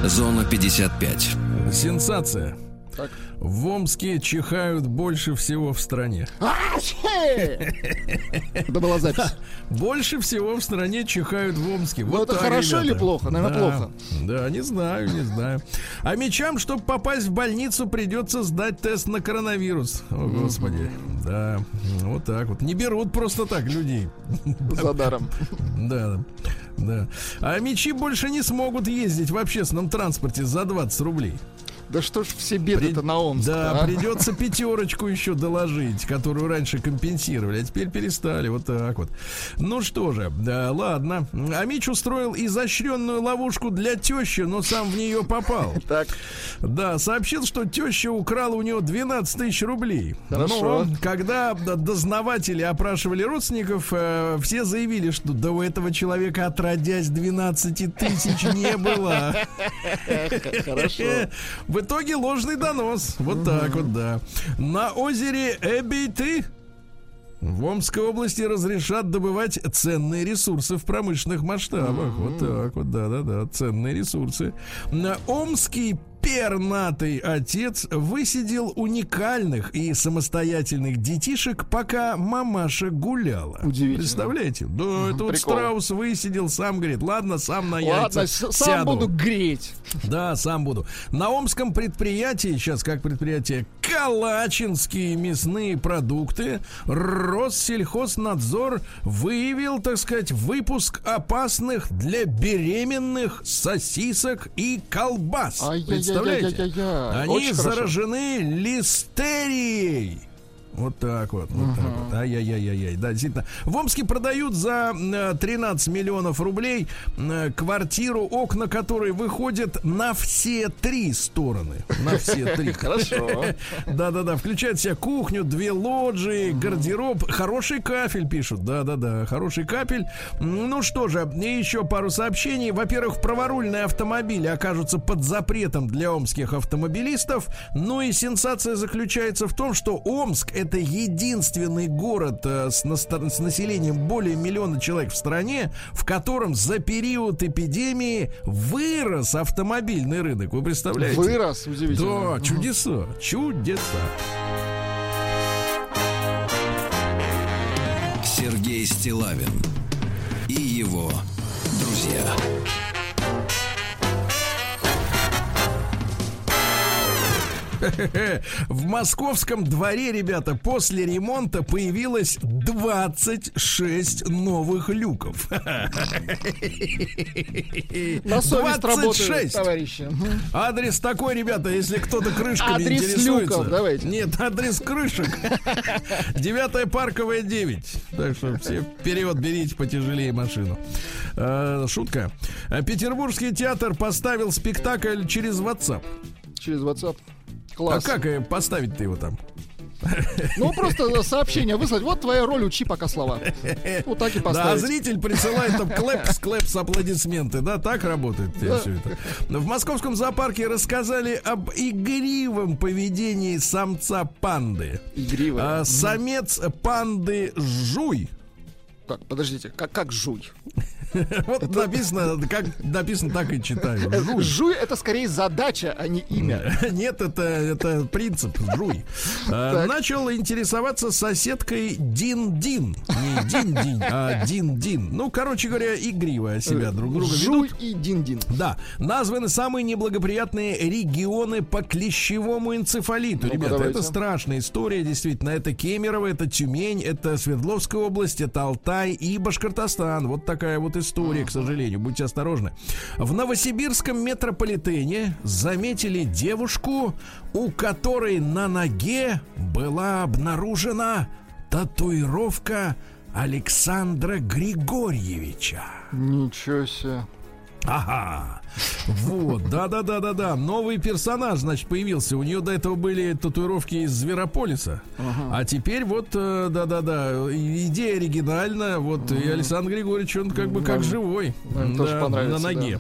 Зона 55. Сенсация. Так. В Омске чихают больше всего в стране. Ахе! Это была запись. Больше всего в стране чихают в Омске. Ну, Вот это хорошо или плохо? Наверное, плохо. Да, не знаю, не знаю. А мечам, чтобы попасть в больницу, придется сдать тест на коронавирус. О, Господи. Да, вот так вот. Не берут просто так людей. За даром. Да, да. А мечи больше не смогут ездить в общественном транспорте за 20 рублей. Да что ж все беды-то При- на Омск Да, а? придется пятерочку еще доложить, которую раньше компенсировали, а теперь перестали. Вот так вот. Ну что же, да, ладно. А Мич устроил изощренную ловушку для тещи, но сам в нее попал. Так, Да, сообщил, что теща украла у него 12 тысяч рублей. Хорошо. Но когда д- дознаватели опрашивали родственников, э, все заявили, что да у этого человека отродясь 12 тысяч не было. хорошо. В итоге ложный донос. Вот так вот, да. На озере Эбейты в Омской области разрешат добывать ценные ресурсы в промышленных масштабах. Вот так вот, да-да-да, ценные ресурсы. На Омский пернатый отец высидел уникальных и самостоятельных детишек, пока мамаша гуляла. Удивительно. Представляете? Да, это вот прикол. страус высидел, сам говорит, ладно, сам на яйца Ладно, с- сам сяду». буду греть. Да, сам буду. На омском предприятии, сейчас как предприятие, Калачинские мясные продукты, Россельхознадзор выявил, так сказать, выпуск опасных для беременных сосисок и колбас. Представляете? Они Очень хорошо. заражены листерией. Вот так вот, вот так вот. Ай-яй-яй-яй. Да, действительно. В Омске продают за э, 13 миллионов рублей э, квартиру, окна которой выходят на все три стороны. На все три. Хорошо. Да-да-да, включает в себя кухню, две лоджии, гардероб, хороший кафель пишут. Да-да-да, хороший капель. Ну что же, и еще пару сообщений. Во-первых, праворульные автомобили окажутся под запретом для омских автомобилистов. Ну и сенсация заключается в том, что Омск это единственный город э, с, с населением более миллиона человек в стране, в котором за период эпидемии вырос автомобильный рынок. Вы представляете? Вырос, удивительно. Да, чудеса, чудеса. Сергей Стилавин и его друзья. В московском дворе, ребята, после ремонта появилось 26 новых люков. На совесть работают, 26. товарищи. Адрес такой, ребята, если кто-то крышками Адрес интересуется. люков, давайте. Нет, адрес крышек. Девятая парковая 9. Так что все вперед берите потяжелее машину. Э, Шутка. Петербургский театр поставил спектакль через WhatsApp. Через WhatsApp. А Класс. как э, поставить-то его там? Ну, просто сообщение выслать. Вот твоя роль, учи пока слова. Вот так и Да, а поставить. зритель присылает там claps, claps, аплодисменты. Да, так работает Да. все это. В московском зоопарке рассказали об игривом поведении самца панды. Игриво. А, самец панды Жуй. Так, подождите, как, как жуй? Вот написано, как написано, так и читаю. Жуй. Жуй это скорее задача, а не имя. Нет, это, это принцип Жуй. Так. Начал интересоваться соседкой Дин-Дин. Не Дин-Дин, а Дин-Дин. Ну, короче говоря, игриво себя друг друга. Жуй и дин-дин. Да, названы самые неблагоприятные регионы по клещевому энцефалиту. Ребята, это страшная история, действительно. Это Кемерово, это Тюмень, это Свердловская область, это Алтай и Башкортостан. Вот такая вот история, к сожалению. Будьте осторожны. В Новосибирском метрополитене заметили девушку, у которой на ноге была обнаружена татуировка Александра Григорьевича. Ничего себе. Ага. Вот, да-да-да-да-да. Новый персонаж, значит, появился. У нее до этого были татуировки из Зверополиса. А теперь вот, э, да-да-да, идея оригинальна. Вот, и Александр Григорьевич, он как бы как живой. нам тоже Да, понравится, На ноге.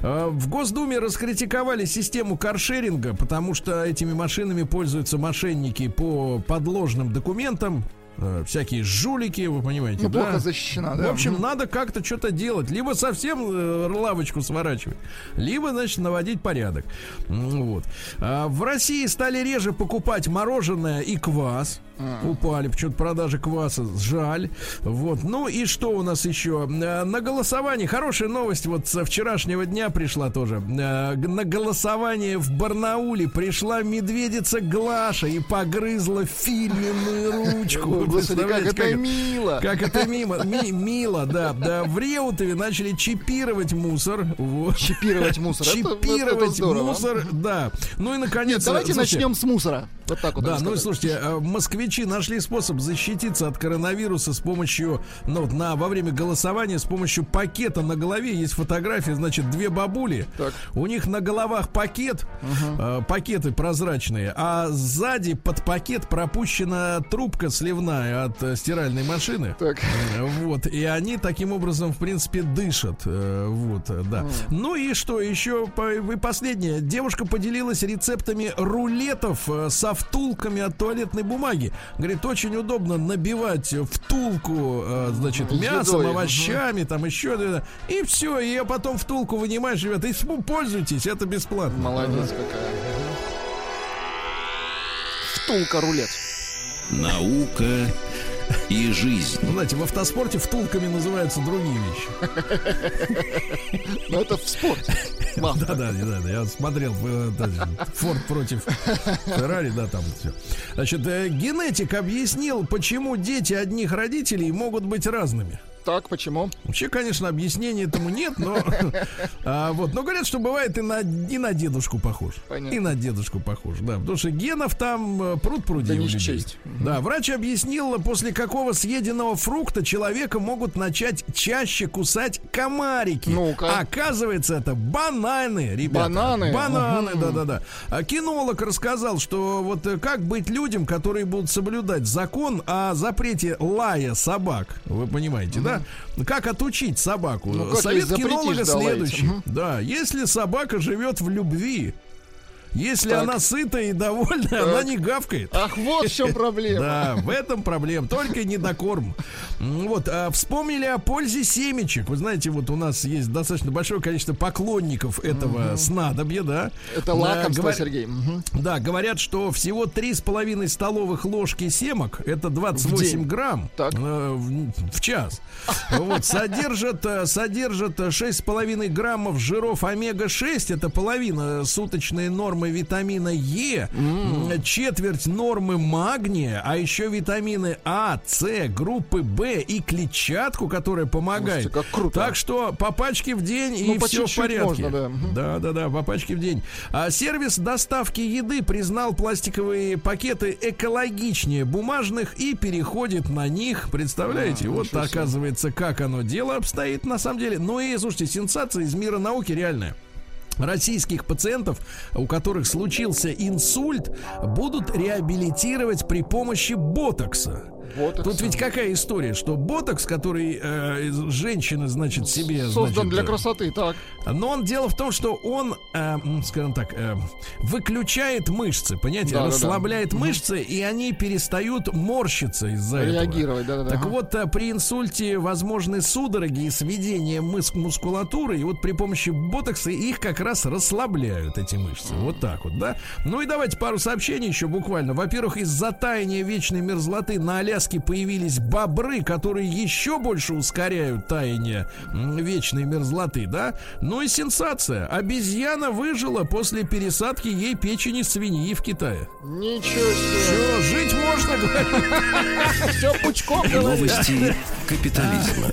А, В Госдуме раскритиковали систему каршеринга, потому что этими машинами пользуются мошенники по подложным документам. Э, Всякие жулики, вы понимаете, Ну, да? плохо защищена, да. В общем, надо как-то что-то делать. Либо совсем э, лавочку сворачивать, либо, значит, наводить порядок. Вот. А в России стали реже покупать мороженое и квас. А. Упали почему-то продажи кваса. Жаль. Вот. Ну и что у нас еще? Э, На голосовании. Хорошая новость вот со вчерашнего дня пришла тоже. Э, На голосование в Барнауле пришла медведица Глаша и погрызла фирменную ручку. Господи, как это мило. как это мимо, ми- мило, да, да. В Реутове начали чипировать мусор. Вот. Чипировать мусор. Чипировать мусор, да. Ну и наконец. Давайте слушайте, начнем с мусора. Вот так вот. да, ну и слушайте, э, москвичи нашли способ защититься от коронавируса с помощью, ну, вот на, во время голосования с помощью пакета на голове. Есть фотография, значит, две бабули. Так. У них на головах пакет, э, пакеты прозрачные, а сзади под пакет пропущена трубка сливная от э, стиральной машины. Так. Э, Вот, и они таким образом, в принципе, дышат. э, Вот, да. Ну и что еще? по- И последнее. Девушка поделилась рецептами рулетов э, втулками от туалетной бумаги. Говорит, очень удобно набивать втулку, э, значит, мясом, овощами, там еще. И все, и потом втулку вынимаешь, ребята, и пользуйтесь, это бесплатно. Молодец какая. Втулка рулет. Наука и жизнь. Ну, Знаете, в автоспорте втулками называются другие вещи. Но это в спорте. Да, да, да, да, я смотрел э, Форд против Феррари, да, там все. Значит, э, генетик объяснил, почему дети одних родителей могут быть разными. Так, почему? Вообще, конечно, объяснения этому нет, но а, вот, но говорят, что бывает и на и на дедушку похож, Понятно. и на дедушку похож, да, потому что генов там э, пруд пруди Да не счесть. Да, врач объяснил, после какого съеденного фрукта человека могут начать чаще кусать комарики. Ну-ка. Оказывается, это бананы, ребята. Бананы? Бананы, да-да-да. А кинолог рассказал, что вот э, как быть людям, которые будут соблюдать закон о запрете лая собак. Вы понимаете, да? Как отучить собаку? Ну, Совет кинолога следующий. Мгм. Да, если собака живет в любви, если Так. она сытая и довольная, она не гавкает. Ах, вот в чем проблема. Да, в этом проблем. Только недокорм. М, Вот, а, вспомнили о пользе семечек. Вы знаете, вот у нас есть достаточно большое количество поклонников этого снадобья, да. Это лакомство, говор- Сергей. Мгм. Да, говорят, что всего 3,5 столовых ложки семок, это 28 день. грамм Так. э, в, в час. Вот, содержат, э, содержат э, 6,5 граммов жиров омега-6, это половина суточной нормы витамина Е, м, четверть нормы магния, а еще витамины А, С, группы В и клетчатку, которая помогает. Слушайте, как круто. Так что по пачке в день Ну, и все в порядке. можно, да. Да, да, да, по пачке в день. А сервис доставки еды признал пластиковые пакеты экологичнее бумажных и переходит на них. Представляете, А, вот оказывается, как оно дело обстоит на самом деле. Ну и, слушайте, сенсация из мира науки реальная. Российских пациентов, у которых случился инсульт, будут реабилитировать при помощи ботокса. Ботокса. Тут ведь какая история, что ботокс, который э, женщины, значит, себе Создан значит, для э, красоты, так. но он дело в том, что он, э, скажем так, э, выключает мышцы, понимаете, Да-да-да. расслабляет мышцы, и они перестают морщиться из-за этого. Реагировать, да-да-да. Так Ага. вот, э, при инсульте возможны судороги и сведение мышц мускулатуры, и вот при помощи ботокса их как раз расслабляют, эти мышцы. Вот так вот, да? Ну и давайте пару сообщений еще буквально. Во-первых, из-за таяния вечной мерзлоты на Аляске появились бобры, которые еще больше ускоряют таяние вечной мерзлоты, да? Ну и сенсация. Обезьяна выжила после пересадки ей печени свиньи в Китае. Ничего себе. Все, жить можно, говорю. Все пучком, говорит. Новости капитализма.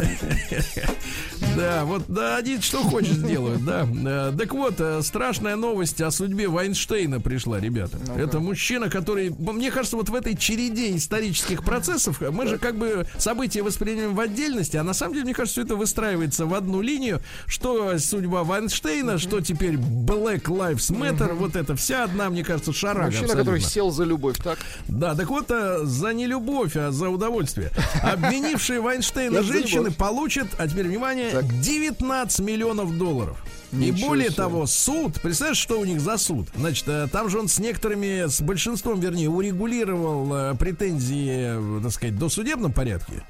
Да, вот да, они что хочешь сделают, да. Э, Так вот, э, страшная новость о судьбе Вайнштейна пришла, ребята. Это мужчина, который, мне кажется, вот в этой череде исторических процессов э, мы же как бы события воспринимаем в отдельности, а на самом деле, мне кажется, все это выстраивается в одну линию, что судьба Вайнштейна, что теперь Black Lives Matter, вот это вся одна, мне кажется, шарага. Мужчина, абсолютно. который сел за любовь, так? Да, так вот, за не любовь, а за удовольствие. Обвинившие Вайнштейна женщины получат, а теперь внимание, Так. 19 миллионов долларов. И Ничего более себе. того, суд, представляешь, что у них за суд? Значит, э, там же он с некоторыми, с большинством, вернее, урегулировал э, претензии, э, так сказать, в досудебном порядке.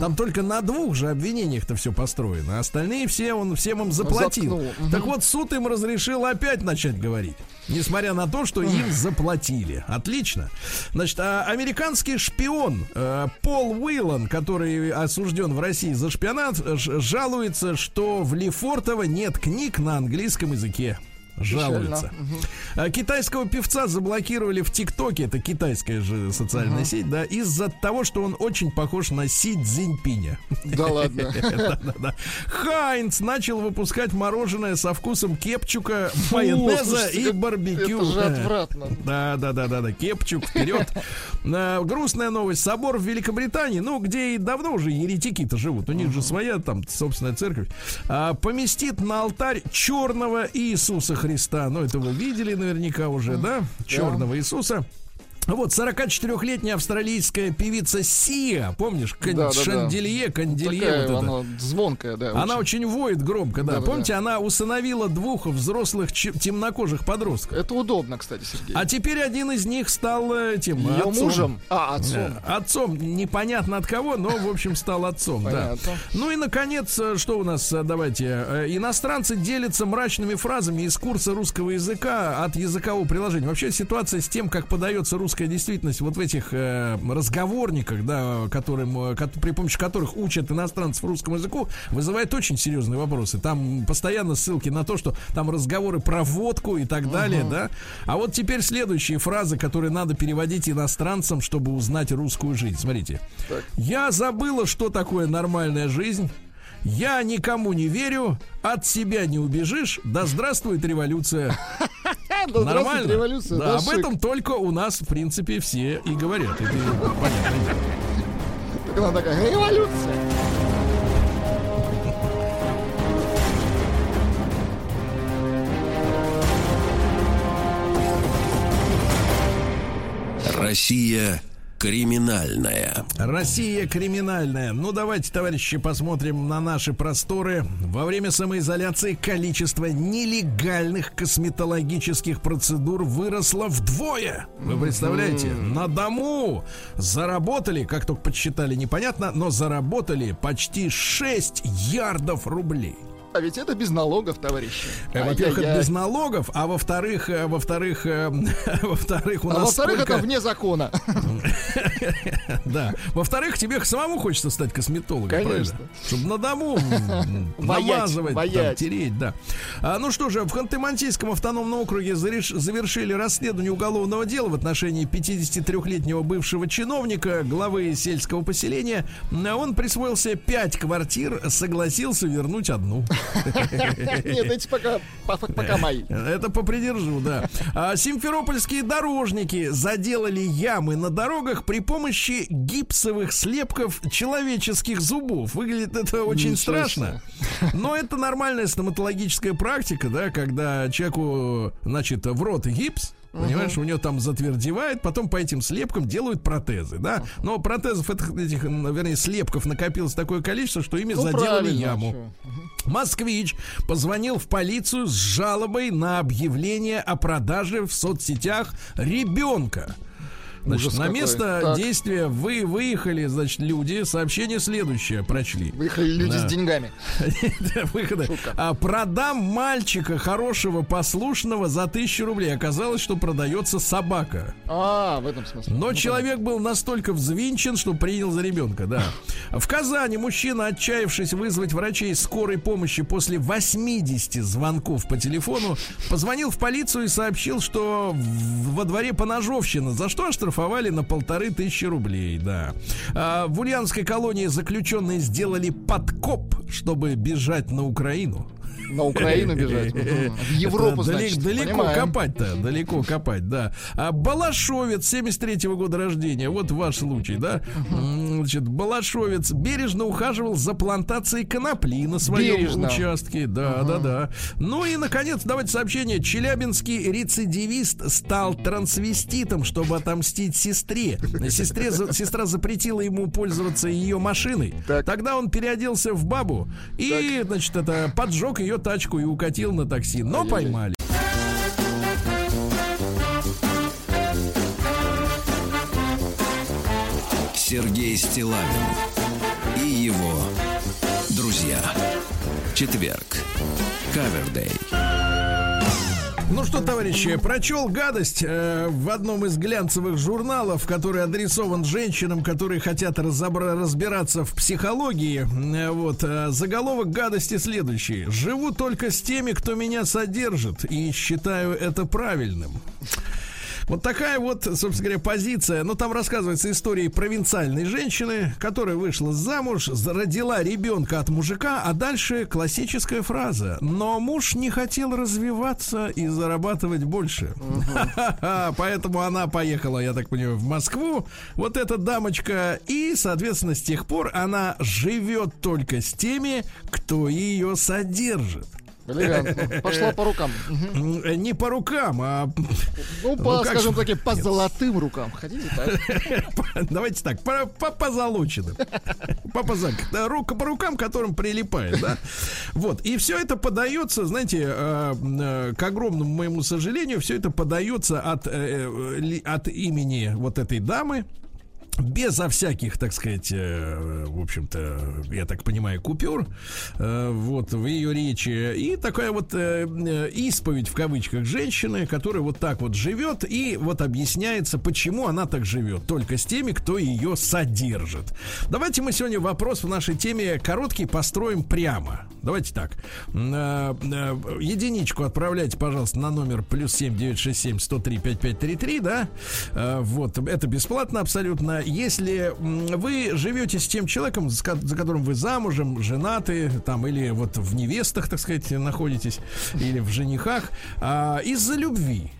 Там только на двух же обвинениях-то все построено. а Остальные все он всем им заплатил. Заткнул. Мгм. Так вот, суд им разрешил опять начать говорить. Несмотря на то, что им заплатили. Отлично. Значит, а американский шпион э, Пол Уиллан, который осужден в России за шпионат, жалуется, что в Лефортово нет книг на английском языке. Жалуется. А Китайского певца заблокировали в ТикТоке, это китайская же социальная сеть, да, из-за того, что он очень похож на Си Цзиньпиня. Да ладно. Да-да-да. Хайнц начал выпускать мороженое со вкусом кепчука, майонеза слушайте, и барбекю. Это же отвратно. Да, да, да, да, да. Кепчук вперед. А, Грустная новость. Собор в Великобритании, ну, где и давно уже еретики-то живут. У них же своя там собственная церковь. а, Поместит на алтарь черного Иисуса Христа. Ну, это вы видели наверняка уже, да? Черного Иисуса. Вот 44-летняя австралийская певица Сия, помнишь, кон- Да, да, да. шанделье, канделье Такая вот это. она звонкая, да. Она очень воет громко, да. Да-да-да. Помните, она усыновила двух взрослых темнокожих подростков. Это удобно, кстати, Сергей. А теперь один из них стал э, этим Ее отцом. мужем. А, отцом. Э, Отцом, непонятно от кого, но, в общем, стал отцом, да. Понятно. Ну и, наконец, э, что у нас, давайте, иностранцы делятся мрачными фразами из курса русского языка от языкового приложения. Вообще, ситуация с тем, как подается русский русская действительность вот в этих э, разговорниках, да, которым, э, ко- при помощи которых учат иностранцев русскому языку, вызывает очень серьезные вопросы. Там постоянно ссылки на то, что там разговоры про водку и так далее, да. А вот теперь следующие фразы, которые надо переводить иностранцам, чтобы узнать русскую жизнь. Смотрите. Я забыла, что такое нормальная жизнь. Я никому не верю, от себя не убежишь. Да здравствует революция. Да Нормально. революция. Да, да, об шик. этом только у нас, в принципе, все и говорят. Это понятно. Так она такая, революция. Россия криминальная. Россия криминальная. Ну, давайте, товарищи, посмотрим на наши просторы. Во время самоизоляции количество нелегальных косметологических процедур выросло вдвое. Вы представляете? На дому заработали, как только подсчитали, непонятно, но заработали почти 6 ярдов рублей. А ведь это без налогов, товарищи. Э, Во-первых, это без налогов, а во-вторых, э, во-вторых, э, во-вторых, у А нас во-вторых, сколько- это вне закона. Да. Во-вторых, тебе самому хочется стать косметологом, Конечно. Чтобы на дому намазывать, тереть, да. А, ну что же, в Ханты-Мансийском автономном округе завершили расследование уголовного дела в отношении 53-летнего бывшего чиновника, главы сельского поселения. А Он присвоился 5 квартир, согласился вернуть одну. Нет, эти пока, по- пока мои. Это попридержу, да. А, симферопольские дорожники заделали ямы на дорогах при помощи гипсовых слепков человеческих зубов. Выглядит это очень Ничего страшно. Но это нормальная стоматологическая практика, да, когда человеку, значит, в рот гипс, Понимаешь, у него там затвердевает, потом по этим слепкам делают протезы, да. Но протезов этих, этих, вернее, слепков накопилось такое количество, что ими Ну, заделали яму. чё. Москвич позвонил в полицию с жалобой на объявление о продаже в соцсетях ребенка. Значит, Ужас на какой. место Так. действия вы выехали, значит, люди. Сообщение следующее прочли. Выехали люди Да. с деньгами. Выхода. А, продам мальчика хорошего, послушного за тысячу рублей. Оказалось, что продается собака. А, в этом смысле. Но Ну, человек был настолько взвинчен, что принял за ребенка, да. В Казани мужчина, отчаявшись вызвать врачей скорой помощи после 80 звонков по телефону, позвонил в полицию и сообщил, что во дворе поножовщина, за что оштрафовали на полторы тысячи рублей, да. А в Ульяновской колонии заключенные сделали подкоп, чтобы бежать на Украину. На Украину бежать. В Европу, значит. Далеко копать-то, далеко копать, да. А Балашовец 73 года рождения, вот ваш случай, да? Значит, Балашовец бережно ухаживал за плантацией конопли на своем Бережно. участке. Да, да, да. Ну и, наконец, давайте сообщение. Челябинский рецидивист стал трансвеститом, чтобы отомстить сестре. Сестре сестра запретила ему пользоваться ее машиной. Так. Тогда он переоделся в бабу и, значит, это поджег ее тачку и укатил на такси. Но поймали. Сергей Стилавин и его друзья. Четверг. Кавердей. Ну что, товарищи, прочел гадость э, в одном из глянцевых журналов, который адресован женщинам, которые хотят разобра- разбираться в психологии. Э, вот э, заголовок гадости следующий: живу только с теми, кто меня содержит, и считаю это правильным. Вот такая вот, собственно говоря, позиция. Ну, там рассказывается история провинциальной женщины, которая вышла замуж, за- родила ребенка от мужика, а дальше классическая фраза. Но муж не хотел развиваться и зарабатывать больше. Ха-ха-ха. Поэтому она поехала, я так понимаю, в Москву. Вот эта дамочка. И, соответственно, с тех пор она живет только с теми, кто ее содержит. Элегантно. Пошла по рукам. Не по рукам, а Ну, по, как скажем же- таки, по золотым рукам. Хотите так? Давайте так, по, по позолоченным. По, позак- да, рука по рукам, которым прилипает, да. Вот. И все это подается, знаете, э, э, к огромному моему сожалению, все это подается от, э, от имени вот этой дамы. Безо всяких, так сказать, э, в общем-то, я так понимаю, купюр, э, вот в ее речи. И такая вот э, исповедь в кавычках женщины, которая вот так вот живет и вот объясняется, почему она так живет. Только с теми, кто ее содержит. Давайте мы сегодня вопрос в нашей теме короткий построим прямо. Давайте так. Единичку отправляйте, пожалуйста, на номер плюс 7 967 103 5533, да? Э, вот, это бесплатно абсолютно если вы живете с тем человеком, за которым вы замужем, женаты, там, или вот в невестах, так сказать, находитесь, или в женихах, а, из-за любви,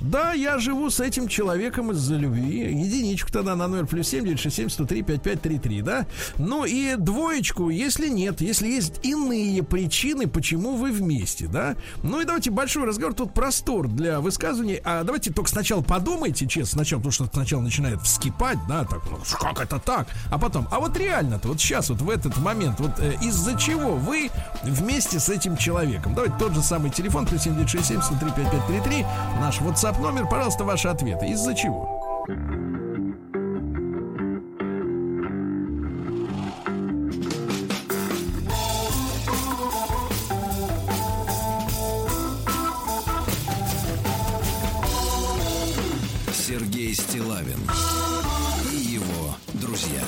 да, я живу с этим человеком из-за любви. Единичку тогда на номер плюс 7 967 103 5533, да? Ну и двоечку, если нет, если есть иные причины, почему вы вместе, да? Ну и давайте большой разговор, тут простор для высказываний. А давайте только сначала подумайте, честно, сначала, потому что сначала начинает вскипать, да, так, ну, как это так? А потом, а вот реально-то, вот сейчас, вот в этот момент, вот э, из-за чего вы вместе с этим человеком? Давайте тот же самый телефон, плюс 7 967 103 5533, Наш WhatsApp номер, пожалуйста, ваши ответы. Из-за чего? Сергей Стилавин и его друзья.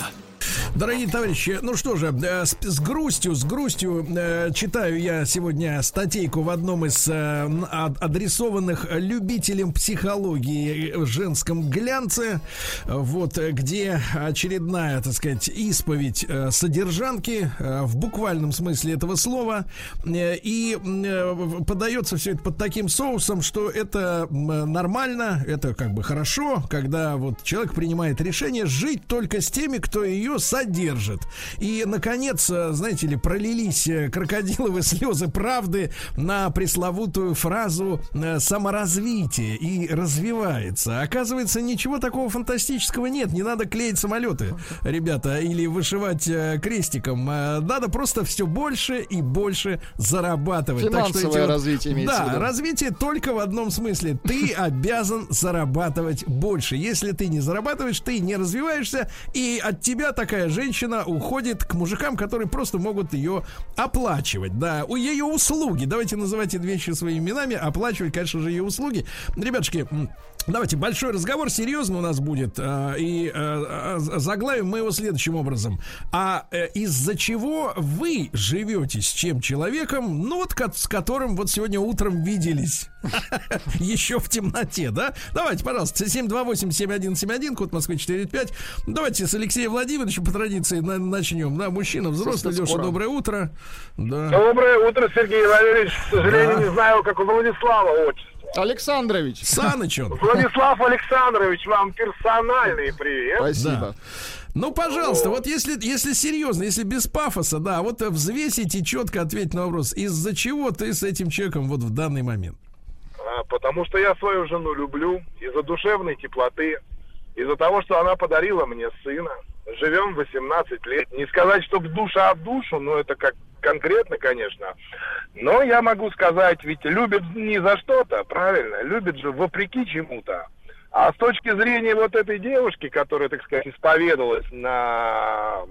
Дорогие товарищи, ну что же, э, с, с грустью, с грустью э, читаю я сегодня статейку в одном из э, адресованных любителям психологии в женском глянце, вот, где очередная, так сказать, исповедь э, содержанки э, в буквальном смысле этого слова, э, и э, подается все это под таким соусом, что это нормально, это как бы хорошо, когда вот человек принимает решение жить только с теми, кто ее содержит содержит. И, наконец, э, знаете ли, пролились э, крокодиловые слезы правды на пресловутую фразу э, саморазвитие и развивается. Оказывается, ничего такого фантастического нет. Не надо клеить самолеты, ребята, или вышивать крестиком. Надо просто все больше и больше зарабатывать. Финансовое так что эти развитие вот, Да, развитие только в одном смысле. Ты обязан зарабатывать больше. Если ты не зарабатываешь, ты не развиваешься, и от тебя такая женщина уходит к мужикам, которые просто могут ее оплачивать. Да, у ее услуги. Давайте называть эти вещи своими именами. Оплачивать, конечно же, ее услуги. Ребятушки, Давайте большой разговор серьезно у нас будет а, и а, а, заглавим мы его следующим образом. А э, из-за чего вы живете с чем человеком, ну вот с которым вот сегодня утром виделись еще в темноте, да? Давайте, пожалуйста, 728-7171, код Москвы 45. Давайте с Алексеем Владимировичем по традиции начнем. Да, мужчина взрослый, Леша, доброе утро. Да. Доброе утро, Сергей Валерьевич. К сожалению, не знаю, как у Владислава отчество. Александрович. Саныч он. Владислав Александрович, вам персональный привет. Спасибо. Да. Ну, пожалуйста, вот если, если серьезно, если без пафоса, да, вот взвесить и четко ответить на вопрос, из-за чего ты с этим человеком вот в данный момент? А, потому что я свою жену люблю, из-за душевной теплоты, из-за того, что она подарила мне сына. Живем 18 лет. Не сказать, что в душа в душу, но это как конкретно, конечно. Но я могу сказать, ведь любит не за что-то, правильно? Любит же вопреки чему-то. А с точки зрения вот этой девушки, которая, так сказать, исповедовалась на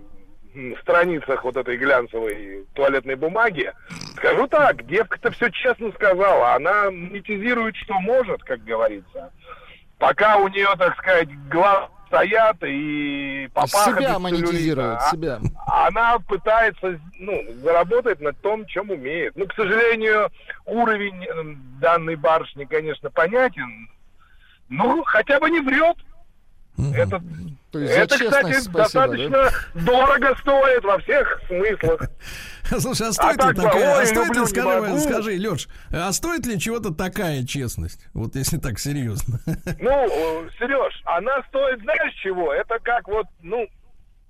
страницах вот этой глянцевой туалетной бумаги, скажу так, девка-то все честно сказала. Она монетизирует, что может, как говорится. Пока у нее, так сказать, глаз стоят и папаха себя монетизирует, а, себя. Она пытается, ну, заработать на том, чем умеет. Ну, к сожалению, уровень э, данной барышни, конечно, понятен. Ну, хотя бы не врет. Угу. Это, То есть это кстати, спасибо, достаточно да? дорого стоит во всех смыслах. Слушай, а стоит а ли такая, ой, а стоит ли, скажи, скажи, Леш, а стоит ли чего-то такая честность? Вот если так серьезно. Ну, Сереж, она стоит, знаешь чего? Это как вот, ну,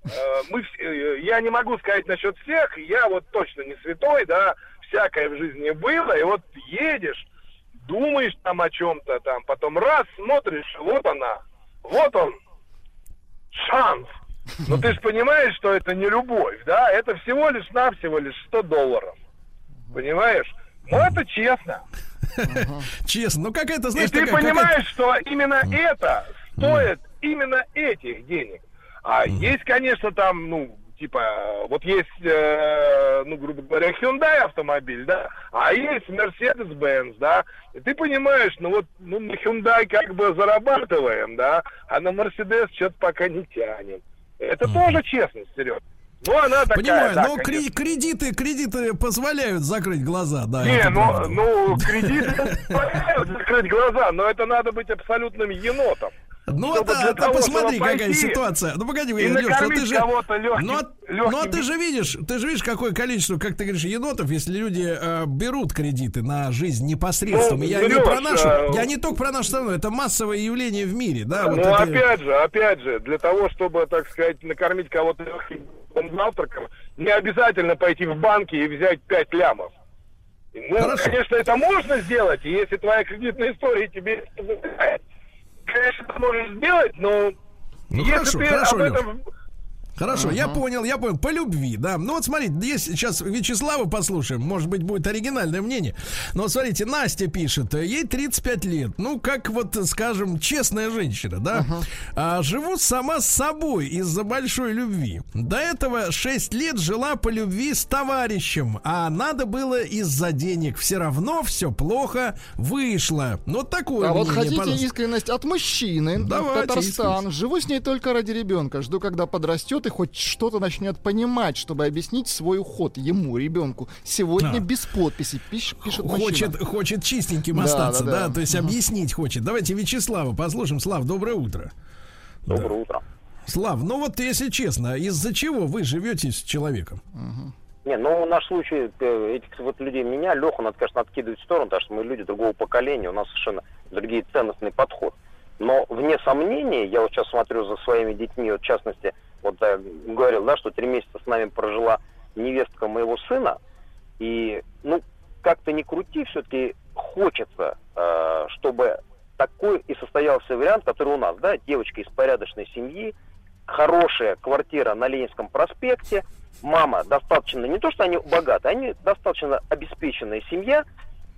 э, мы, э, я не могу сказать насчет всех, я вот точно не святой, да, всякое в жизни было, и вот едешь, думаешь там о чем-то, там, потом раз, смотришь, вот она, вот он, шанс, но ты же понимаешь, что это не любовь, да? Это всего лишь навсего лишь 100 долларов. Понимаешь? Ну, это честно. Честно. Ну, как это, знаешь, И ты понимаешь, что именно это стоит именно этих денег. А есть, конечно, там, ну, типа, вот есть, э, ну, грубо говоря, Hyundai автомобиль, да, а есть Mercedes-Benz, да, и ты понимаешь, ну вот, ну, на Hyundai как бы зарабатываем, да, а на Mercedes что-то пока не тянем. Это тоже честность, Сереж. Ну, она такая, Понимаю, да, но конечно. кредиты, кредиты позволяют закрыть глаза, да. Не, ну, ну, кредиты позволяют закрыть глаза, но это надо быть абсолютным енотом. Ну, это, это того, посмотри, какая ситуация. Ну, погоди, и Леш, ну ты же... легким- Ну, а- ну, а легким ты же видишь, ты же видишь, какое количество, как ты говоришь, енотов, если люди э, берут кредиты на жизнь непосредственно. Ну, я не берешь, про нашу, э, я не только про нашу страну, это массовое явление в мире, да. вот ну, это- опять же, опять же, для того, чтобы, так сказать, накормить кого-то легким завтраком, не обязательно пойти в банки и взять 5 лямов. Ну, Хорошо. конечно, это можно сделать, если твоя кредитная история тебе позволяет, конечно, это можешь сделать, но Ну, если хорошо, ты хорошо, об этом... Хорошо, я понял, я понял. По любви, да. Ну вот смотрите, здесь сейчас Вячеслава послушаем. Может быть, будет оригинальное мнение. Но вот смотрите, Настя пишет, ей 35 лет. Ну, как вот, скажем, честная женщина, да. А, живу сама с собой из-за большой любви. До этого 6 лет жила по любви с товарищем. А надо было из-за денег. Все равно все плохо вышло. Вот такое А вот мнение, хотите пожалуйста. искренность от мужчины? Давайте, Татарстан. искренность. Живу с ней только ради ребенка. Жду, когда подрастет и хоть что-то начнет понимать, чтобы объяснить свой уход ему, ребенку. Сегодня А. без подписи, пиш- пишет мужчина. Хочет, хочет чистеньким Да, остаться, да, да, да. то есть объяснить хочет. Давайте Вячеслава послушаем. Слав, доброе утро. Доброе утро. Слав, ну вот если честно, из-за чего вы живете с человеком? Не, ну наш случай, э, этих вот людей, меня, Леху, надо, конечно, откидывать в сторону, потому что мы люди другого поколения, у нас совершенно другие ценностный подход. Но вне сомнения, я вот сейчас смотрю за своими детьми, вот в частности, вот я говорил, да, что три месяца с нами прожила невестка моего сына, и, ну, как-то не крути, все-таки хочется, э, чтобы такой и состоялся вариант, который у нас, да, девочка из порядочной семьи, хорошая квартира на Ленинском проспекте, мама достаточно, не то что они богатые, они достаточно обеспеченная семья,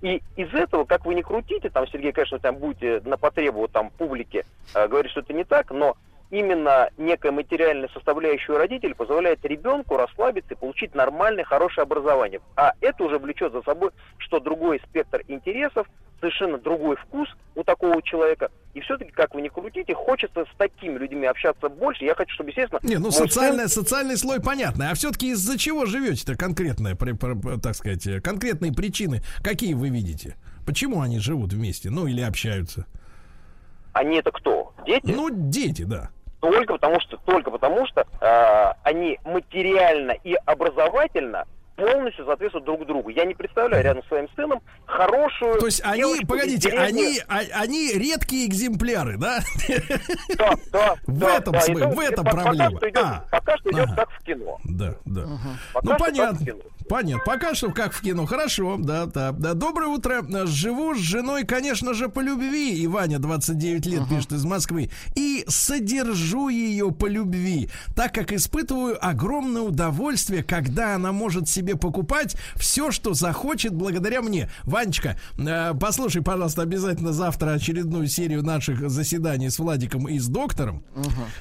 и из этого, как вы не крутите, там, Сергей, конечно, там будете на потребу там публики э, говорить, что это не так, но именно некая материальная составляющая родителей позволяет ребенку расслабиться и получить нормальное, хорошее образование. А это уже влечет за собой, что другой спектр интересов, совершенно другой вкус у такого человека. И все-таки, как вы не крутите, хочется с такими людьми общаться больше. Я хочу, чтобы, естественно... Не, ну мой сын- социальный, социальный слой понятно. А все-таки из-за чего живете-то конкретно, так сказать, э, конкретные причины, какие вы видите? Почему они живут вместе? Ну, или общаются? Они это кто? Дети? Ну, дети, да. Только потому что, только потому что э, они материально и образовательно полностью соответствуют друг другу. Я не представляю рядом с своим сыном хорошую. То есть они, погодите, они, а- они редкие экземпляры, да? Да, да, В да, этом да. И смысл, то- в этом по- пока проблема. что идет- А. Пока что идет Ага. как в кино. Да, да. Пока ну понятно. Понятно. Пока что как в кино. Хорошо, да, да, да. Доброе утро. Живу с женой, конечно же, по любви. И Ваня, 29 лет, пишет из Москвы. И содержу ее по любви, так как испытываю огромное удовольствие, когда она может себе покупать все, что захочет благодаря мне. Ванечка, э, послушай, пожалуйста, обязательно завтра очередную серию наших заседаний с Владиком и с доктором.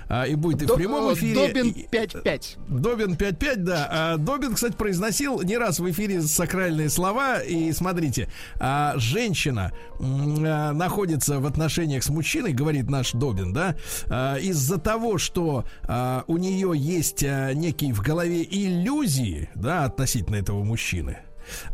А, и будет и в прямом э, эфире. Добин и- 5-5. Добин 5-5, да. А, Добин, кстати, произносил не раз в эфире сакральные слова. И смотрите, а, женщина а, находится в отношениях с мужчиной, говорит наш Добин, да, а, из-за того, что а, у нее есть а, некие в голове иллюзии, да, относительно этого мужчины.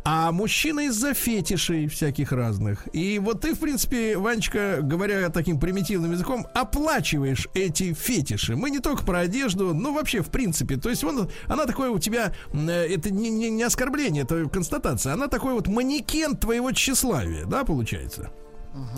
А мужчина из-за фетишей всяких разных. И вот ты, в принципе, Ванечка, говоря таким примитивным языком, оплачиваешь эти фетиши. Мы не только про одежду, но вообще в принципе. То есть он, она такое у тебя, э, это не, не, не оскорбление, это констатация. Она такой вот манекен твоего тщеславия, да, получается?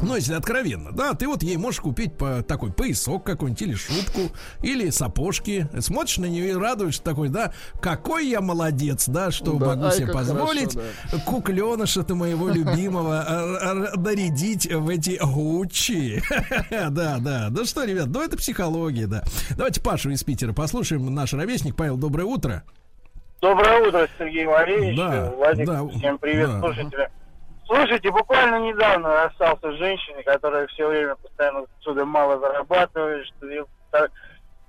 Ну, если откровенно, да, ты вот ей можешь купить по такой поясок какой-нибудь или шубку, или сапожки. Смотришь на нее и радуешься такой, да, какой я молодец, да, что Да, могу ай, себе позволить хорошо, кукленыша-то моего любимого э, э, нарядить в эти гуччи. Да, да. Ну что, ребят, ну это психология, да. Давайте Пашу из Питера послушаем. Наш ровесник Павел, доброе утро. Доброе утро, Сергей Валерьевич. Да, Владик, да, всем привет, да. слушатели. Слушайте, буквально недавно расстался с женщиной, которая все время постоянно отсюда мало ее так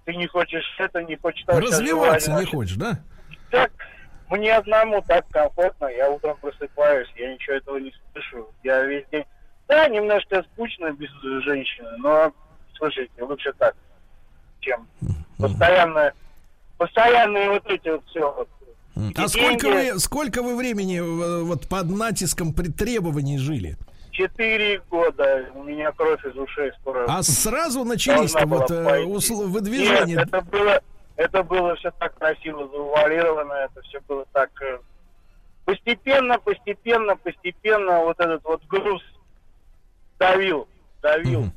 ты не хочешь это, не хочешь того, Развиваться не хочешь, да? Так, мне одному так комфортно, я утром просыпаюсь, я ничего этого не слышу, я весь день... Да, немножко скучно без женщины, но, слушайте, лучше так, чем постоянно, постоянные вот эти вот все вот. А сколько вы, сколько вы времени э, вот под натиском при- жили? Четыре года у меня кровь из ушей скоро. А сразу была вот э, усл- Нет, выдвижения? это было, это было все так красиво завуалировано, это все было так э, постепенно, постепенно, постепенно вот этот вот груз давил, давил. Мгм.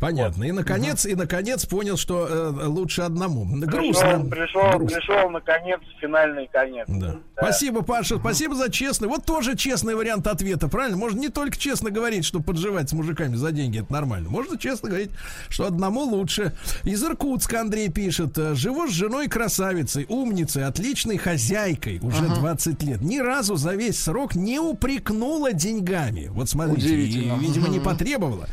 Понятно. И наконец, и наконец понял, что э, лучше одному. Грустно. Пришел, пришел, Грустно. пришел, наконец, финальный конец. Да. Да. Спасибо, Паша. Спасибо за честный. Вот тоже честный вариант ответа, правильно? Можно не только честно говорить, что подживать с мужиками за деньги это нормально. Можно честно говорить, что одному лучше. Из Иркутска Андрей пишет: э, живу с женой красавицей, умницей, отличной хозяйкой уже 20 лет. Ни разу за весь срок не упрекнула деньгами. Вот смотрите, и, видимо, не потребовала.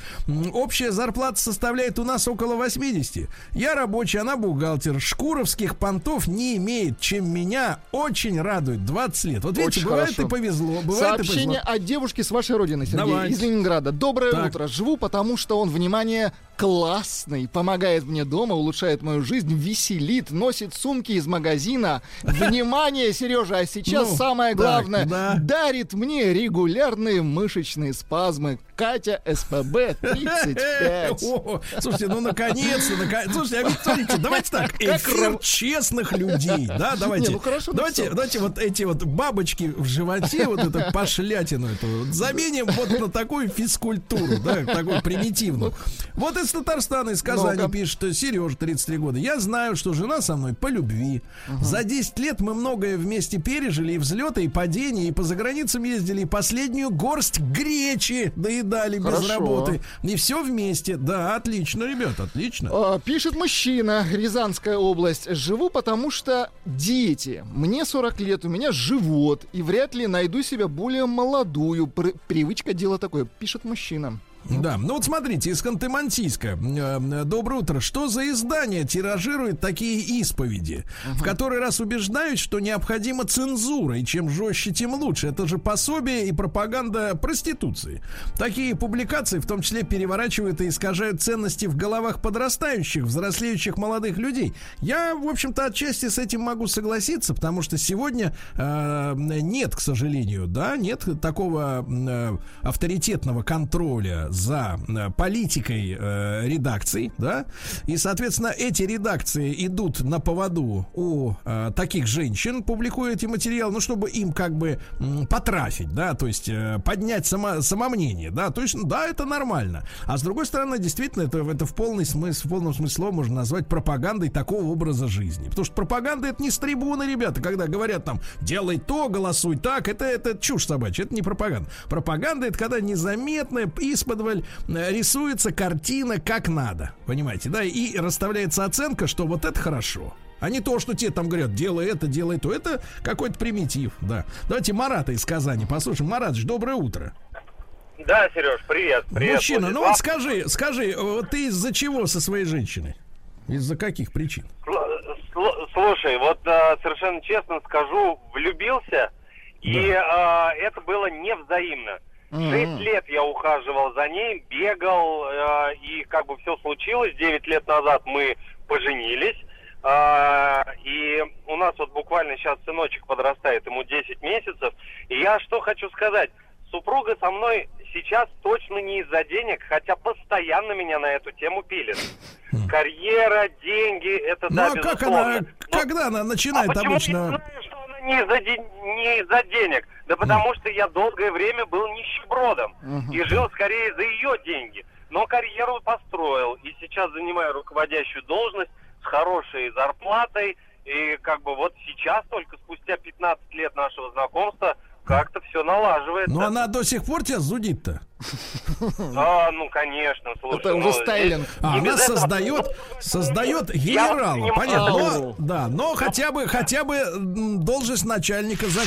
Общая зарплата составляет у нас около 80. Я рабочий, она бухгалтер. Шкуровских понтов не имеет, чем меня очень радует. 20 лет. Вот видите, Очень бывает хорошо. и повезло. Бывает и Сообщение повезло. от девушки с вашей родины, Сергей, Давайте. из Ленинграда. Доброе Так. утро. Живу, потому что он, внимание, классный, помогает мне дома, улучшает мою жизнь, веселит, носит сумки из магазина. Внимание, Сережа, а сейчас Ну, самое главное. да. Дарит мне регулярные мышечные спазмы. Катя СПБ 35. О, слушайте, ну наконец-то, наконец. Слушайте, а давайте так, эфир честных людей, да, давайте. Не, ну хорошо давайте, написал. давайте вот эти вот бабочки в животе, вот эту пошлятину эту, заменим вот на такую физкультуру, да, такую примитивную. Вот из Татарстана, из Казани Ну-ка. пишет Сережа, 33 года. Я знаю, что жена со мной по любви. За 10 лет мы многое вместе пережили, и взлеты, и падения, и по заграницам ездили, и последнюю горсть гречи доедали без Хорошо. работы. И все вместе. Да, отлично, ребят, отлично. А, Пишет мужчина, Рязанская область. Живу, потому что дети. Мне 40 лет, у меня живот. И вряд ли найду себя более молодую. Пр- привычка дело такое. Пишет мужчина. Да, ну вот смотрите, из Ханты-Мансийска. Э, Доброе утро. Что за издание тиражирует такие исповеди, в который раз убеждают, что необходима цензура, и чем жестче, тем лучше. Это же пособие и пропаганда проституции. Такие публикации, в том числе, переворачивают и искажают ценности в головах подрастающих, взрослеющих молодых людей. Я, в общем-то, отчасти с этим могу согласиться, потому что сегодня э, нет, к сожалению, да, нет такого э, авторитетного контроля за э, политикой э, редакций, да, и, соответственно, эти редакции идут на поводу у э, таких женщин, публикуя эти материалы, ну, чтобы им как бы м, потрафить, да, то есть э, поднять само, самомнение, да, то есть, ну, да, это нормально. А с другой стороны, действительно, это, это в, полный смысл, в полном смысле можно назвать пропагандой такого образа жизни. Потому что пропаганда это не с трибуны, ребята, когда говорят там, делай то, голосуй так, это, это чушь собачья, это не пропаганда. Пропаганда это когда незаметно, исподволь э, рисуется картина как надо, понимаете, да, и расставляется оценка, что вот это хорошо. А не то, что тебе там говорят, делай это, делай то. Это какой-то примитив, да. Давайте Марата из Казани послушаем. Маратыч, доброе утро. Да, Сереж, привет. привет. Мужчина, ну Владислав. вот скажи, скажи, вот ты из-за чего со своей женщиной? Из-за каких причин? Сл- сл- Слушай, вот э, совершенно честно скажу, влюбился, и э, это было невзаимно. Шесть лет я ухаживал за ней, бегал, э, и как бы все случилось. Девять лет назад мы поженились. э, и у нас вот буквально сейчас сыночек подрастает, ему 10 месяцев. И я что хочу сказать. Супруга со мной сейчас точно не из-за денег, хотя постоянно меня на эту тему пилит. Карьера, деньги, это Ну да, а как безусловно. она, Но- когда она начинает а почему обычно? я знаю, что не из-за, ден- не из-за денег? Да потому что я долгое время был нищебродом и жил скорее за ее деньги. Но карьеру построил и сейчас занимаю руководящую должность с хорошей зарплатой. И как бы вот сейчас, только спустя 15 лет нашего знакомства, как-то все налаживается. Ну она до сих пор тебя зудит-то. А, ну конечно, слушай. Это уже ну, стайлинг. А, она создает, создает генерала, понятно. Но, да, но хотя бы, хотя бы должность начальника за.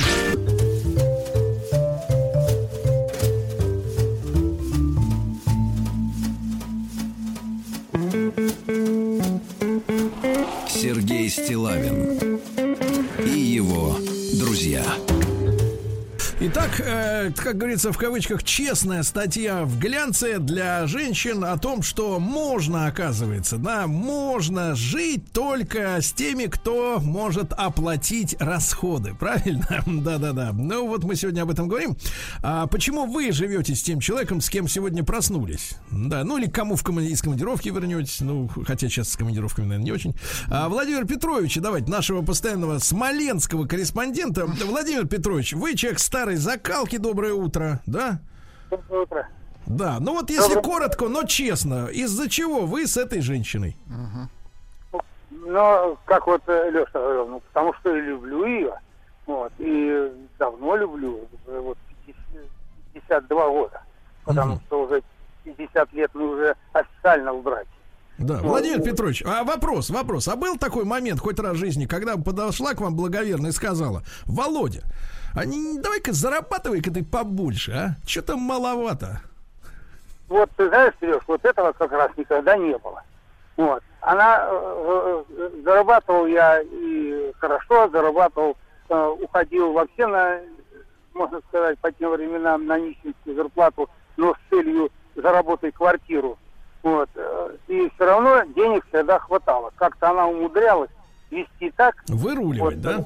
Стилавин и его друзья. Итак, э, как говорится в кавычках, честная статья в глянце для женщин о том, что можно, оказывается, да, можно жить только с теми, кто может оплатить расходы. Правильно? Да-да-да. Ну вот мы сегодня об этом говорим. А почему вы живете с тем человеком, с кем сегодня проснулись? Да, ну или кому в коман- из командировки вернетесь? Ну, хотя сейчас с командировками, наверное, не очень. А, Владимир Петрович, давайте нашего постоянного смоленского корреспондента. Владимир Петрович, вы человек старой закалки, доброе утро, да? Доброе утро. Да, ну вот если коротко, но честно, из-за чего вы с этой женщиной? Ну, как вот э, Леша говорил, ну, потому что люблю ее, вот, и давно люблю, вот 50 52 года, потому Мгм. что уже 50 лет мы уже официально в браке. Да, Владимир Петрович, а вопрос, вопрос. А был такой момент хоть раз в жизни, когда подошла к вам благоверно и сказала, Володя, а давай-ка зарабатывай-ка ты побольше, а? Что там маловато? Вот, ты знаешь, Сереж, вот этого как раз никогда не было. Вот. Она, э, э, зарабатывал я и хорошо, зарабатывал, э, уходил вообще на, можно сказать, по тем временам на нищенскую зарплату, но с целью заработать квартиру. Вот. э, И все равно денег всегда хватало. Как-то она умудрялась вести так Выруливать, Вот, да?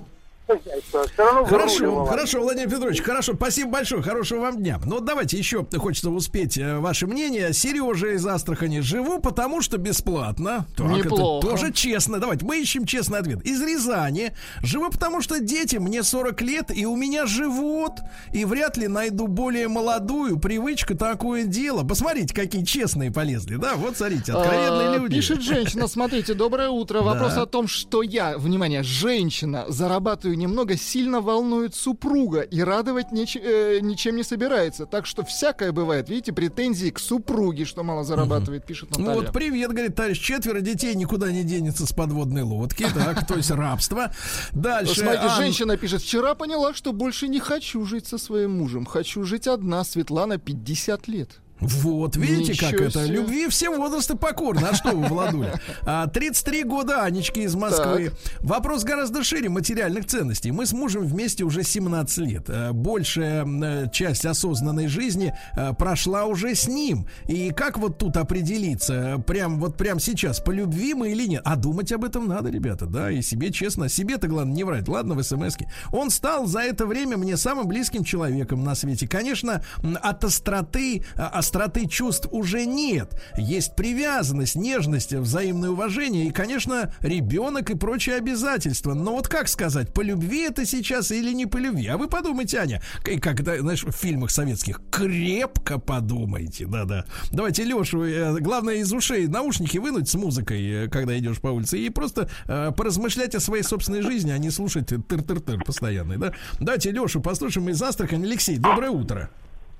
Хорошо, хорошо, Владимир Петрович, хорошо, спасибо большое, хорошего вам дня. Ну, вот давайте еще хочется успеть э, ваше мнение. Сережа из Астрахани. Живу, потому что бесплатно. Так, Неплохо. это тоже честно. Давайте, мы ищем честный ответ. Из Рязани. Живу, потому что дети, мне 40 лет, и у меня живот. И вряд ли найду более молодую. Привычка такое дело. Посмотрите, какие честные полезли, да? Вот, смотрите, откровенные А, люди. Пишет женщина, смотрите, доброе утро. Вопрос о том, что я, внимание, женщина, зарабатываю немного, сильно волнует супруга и радовать неч- э, ничем не собирается. Так что всякое бывает. Видите, претензии к супруге, что мало зарабатывает, пишет Ну Наталья. Вот, привет, говорит товарищ. Четверо детей никуда не денется с подводной лодки. Так, то есть рабство. Дальше. Смотрите, Ан- женщина пишет, вчера поняла, что больше не хочу жить со своим мужем. Хочу жить одна, Светлана, 50 лет. Вот, видите, как Ничего это? себе. Любви все возрасты покорны. А что вы, Владуля? А, 33 года Анечки из Москвы. Вопрос гораздо шире материальных ценностей. Мы с мужем вместе уже 17 лет. Э, Большая э, часть осознанной жизни э, прошла уже с ним. И как вот тут определиться? Прям вот прям сейчас, по любви мы или нет? А думать об этом надо, ребята, да, и себе честно. Себе-то, главное, не врать. Ладно, в смс -ке. Он стал за это время мне самым близким человеком на свете. Конечно, от остроты, а, остроты чувств уже нет. Есть привязанность, нежность, взаимное уважение и, конечно, ребенок и прочие обязательства. Но вот как сказать, по любви это сейчас или не по любви? А вы подумайте, Аня, когда, знаешь, в фильмах советских, крепко подумайте, да-да. Давайте Лешу, э, главное из ушей наушники вынуть с музыкой, э, когда идешь по улице, и просто э, поразмышлять о своей собственной жизни, а не слушать тыр-тыр-тыр постоянный, да? Давайте Лешу послушаем из Астрахани. Алексей, доброе утро.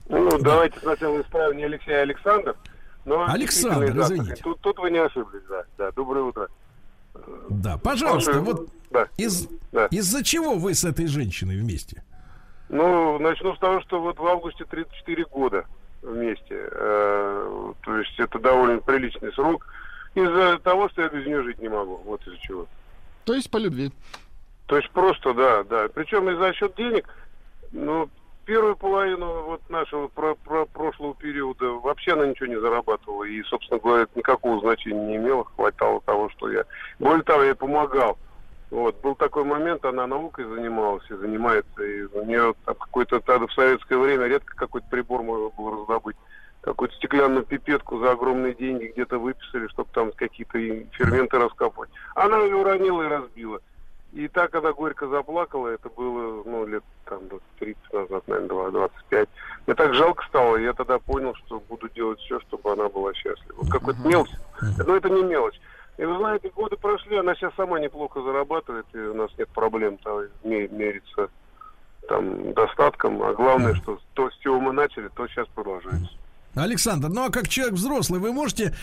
Ну, давайте сначала исправим не Алексей, а Александр. Но Александр, извините. Тут, тут вы не ошиблись, да. Да, доброе утро. Да, пожалуйста, Слушай, вот да. из, Да. из-за чего вы с этой женщиной вместе? Ну, начну с того, что вот в августе 34 года вместе. Э, то есть это довольно приличный срок. Из-за того, что я без нее жить не могу. Вот из-за чего. То есть по любви. То есть просто, да, да. Причем и за счет денег, ну, первую половину вот нашего про- про- прошлого периода вообще она ничего не зарабатывала. И, собственно говоря, это никакого значения не имело. Хватало того, что я... Более того, я помогал. Вот, был такой момент, она наукой занималась и занимается, и у нее какой-то тогда в советское время редко какой-то прибор можно было раздобыть. Какую-то стеклянную пипетку за огромные деньги где-то выписали, чтобы там какие-то ферменты раскапывать. Она ее уронила и разбила. И так она горько заплакала, это было, ну, лет там 30 назад, наверное, 25. Мне так жалко стало, и я тогда понял, что буду делать все, чтобы она была счастлива. Вот какой-то мелочь, но это не мелочь. И вы знаете, годы прошли, она сейчас сама неплохо зарабатывает, и у нас нет проблем там ме- мериться там достатком. А главное, что то, с чего мы начали, то сейчас продолжается. Александр, ну а как человек взрослый, вы можете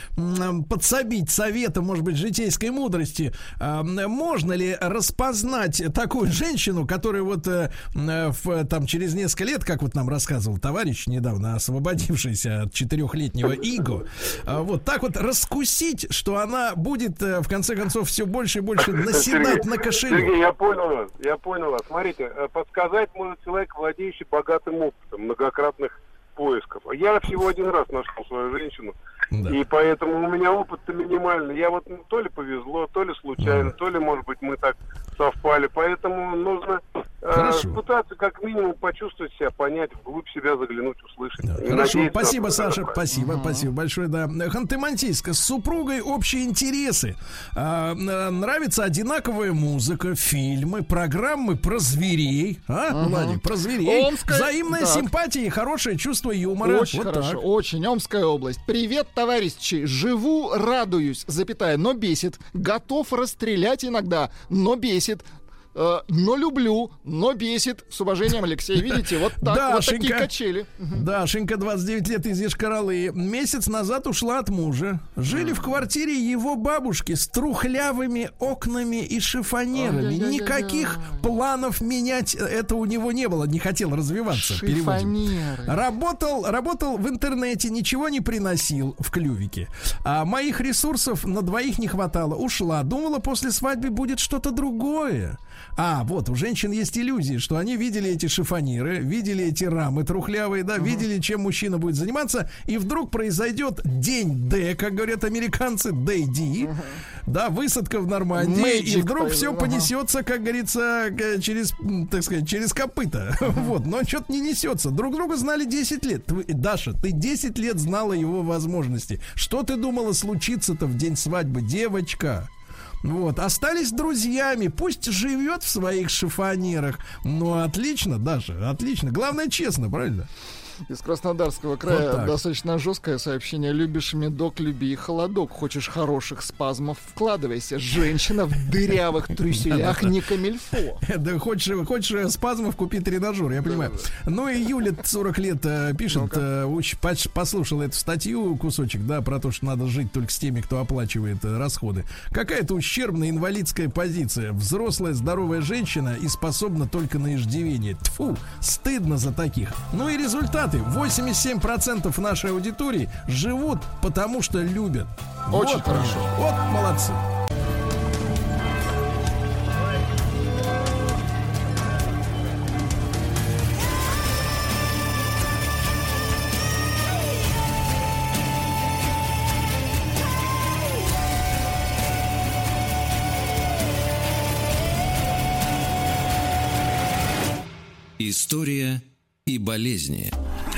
подсобить советом, может быть, житейской мудрости, можно ли распознать такую женщину, которая вот э, м, в, там через несколько лет, как вот нам рассказывал товарищ, недавно освободившийся от четырехлетнего иго, а, вот так вот раскусить, что она будет э, в конце концов все больше и больше наседать на кошелек? Сергей, я понял вас, я понял вас. Смотрите, э, подсказать может человек, владеющий богатым опытом многократных поисков. Я всего один раз нашел свою женщину, Да. и поэтому у меня опыт-то минимальный. Я вот ну, то ли повезло, то ли случайно, то ли, может быть, мы так совпали. Поэтому нужно Хорошо. пытаться как минимум почувствовать себя, понять, вглубь себя заглянуть, услышать. Да, И Хорошо, спасибо, что это Саша, правильно. спасибо, спасибо большое, да. Ханты-Мансийска, с супругой общие интересы. А, нравится одинаковая музыка, фильмы, программы про зверей. А, Владик, про зверей. Омская- Взаимная так. симпатия и хорошее чувство юмора. Очень Вот хорошо, так. очень. Омская область. Привет, товарищи. Живу, радуюсь, запятая, но бесит. Готов расстрелять иногда, но бесит. Э, но люблю, но бесит. С уважением, Алексей. Видите, вот так, Да, вот такие Шинька. качели. Дашенька, 29 лет из Ешкаралы. Месяц назад ушла от мужа. Жили в квартире его бабушки с трухлявыми окнами и шифонерами. Никаких планов менять это у него не было. Не хотел развиваться. Шифонеры. Работал, работал в интернете, ничего не приносил в клювике. А моих ресурсов на двоих не хватало. Ушла. Думала, после свадьбы будет что-то другое. А, вот, у женщин есть иллюзии, что они видели эти шифониры, видели эти рамы трухлявые, да, видели, чем мужчина будет заниматься, и вдруг произойдет день Д, как говорят американцы, Day D, да, высадка в Нормандии, и Magic вдруг все ага. понесется, как говорится, через, так сказать, через копыта. Вот, но что-то не несется. Друг друга знали 10 лет. Даша, ты 10 лет знала его возможности. Что ты думала случится-то в день свадьбы, девочка? Вот, остались друзьями, пусть живет в своих шифонерах. Ну, отлично, Даша, отлично. Главное, честно, правильно? Из Краснодарского Вот края так. достаточно жесткое сообщение. Любишь медок, люби и холодок. Хочешь хороших спазмов, вкладывайся. Женщина в дырявых трюселях не камильфо. Да хочешь, хочешь спазмов, купи тренажер, я понимаю. Ну и Юля, 40 лет, э, пишет, э, послушала эту статью, кусочек, да, про то, что надо жить только с теми, кто оплачивает э, расходы. Какая-то ущербная инвалидская позиция. Взрослая, здоровая женщина и способна только на иждивение. Тфу, стыдно за таких. Ну и результаты. 87% нашей аудитории живут потому, что любят. Очень Вот, хорошо. Вот молодцы. История и болезни.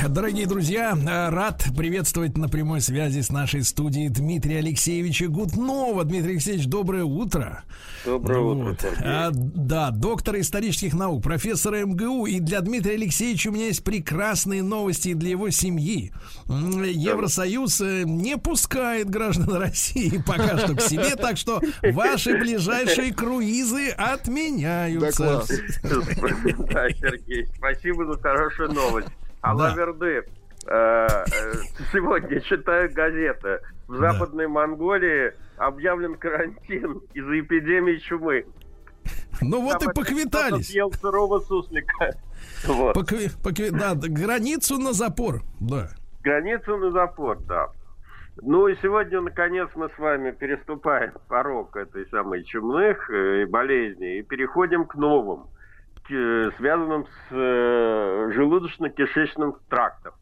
Дорогие друзья, э, рад приветствовать на прямой связи с нашей студией Дмитрия Алексеевича Гутнова. Дмитрий Алексеевич, доброе утро. Доброе утро, Вот. Сергей. А, да, доктор исторических наук, профессор МГУ. И для Дмитрия Алексеевича у меня есть прекрасные новости для его семьи. Евросоюз э, не пускает граждан России пока что к себе, так что ваши ближайшие круизы отменяются. Да, Сергей, спасибо за хорошую новость. Алаверды. э, э, Сегодня читаю газеты. В. Западной Монголии объявлен карантин из-за эпидемии чумы. Ну вот и поквитались. съел сырого суслика. Вот. Покви- покви- да, границу на запор. Да. Границу на запор, да. Ну и сегодня, наконец, мы с вами переступаем порог этой самой чумных э, болезней и переходим к новым, связанным с э, желудочно-кишечным трактом.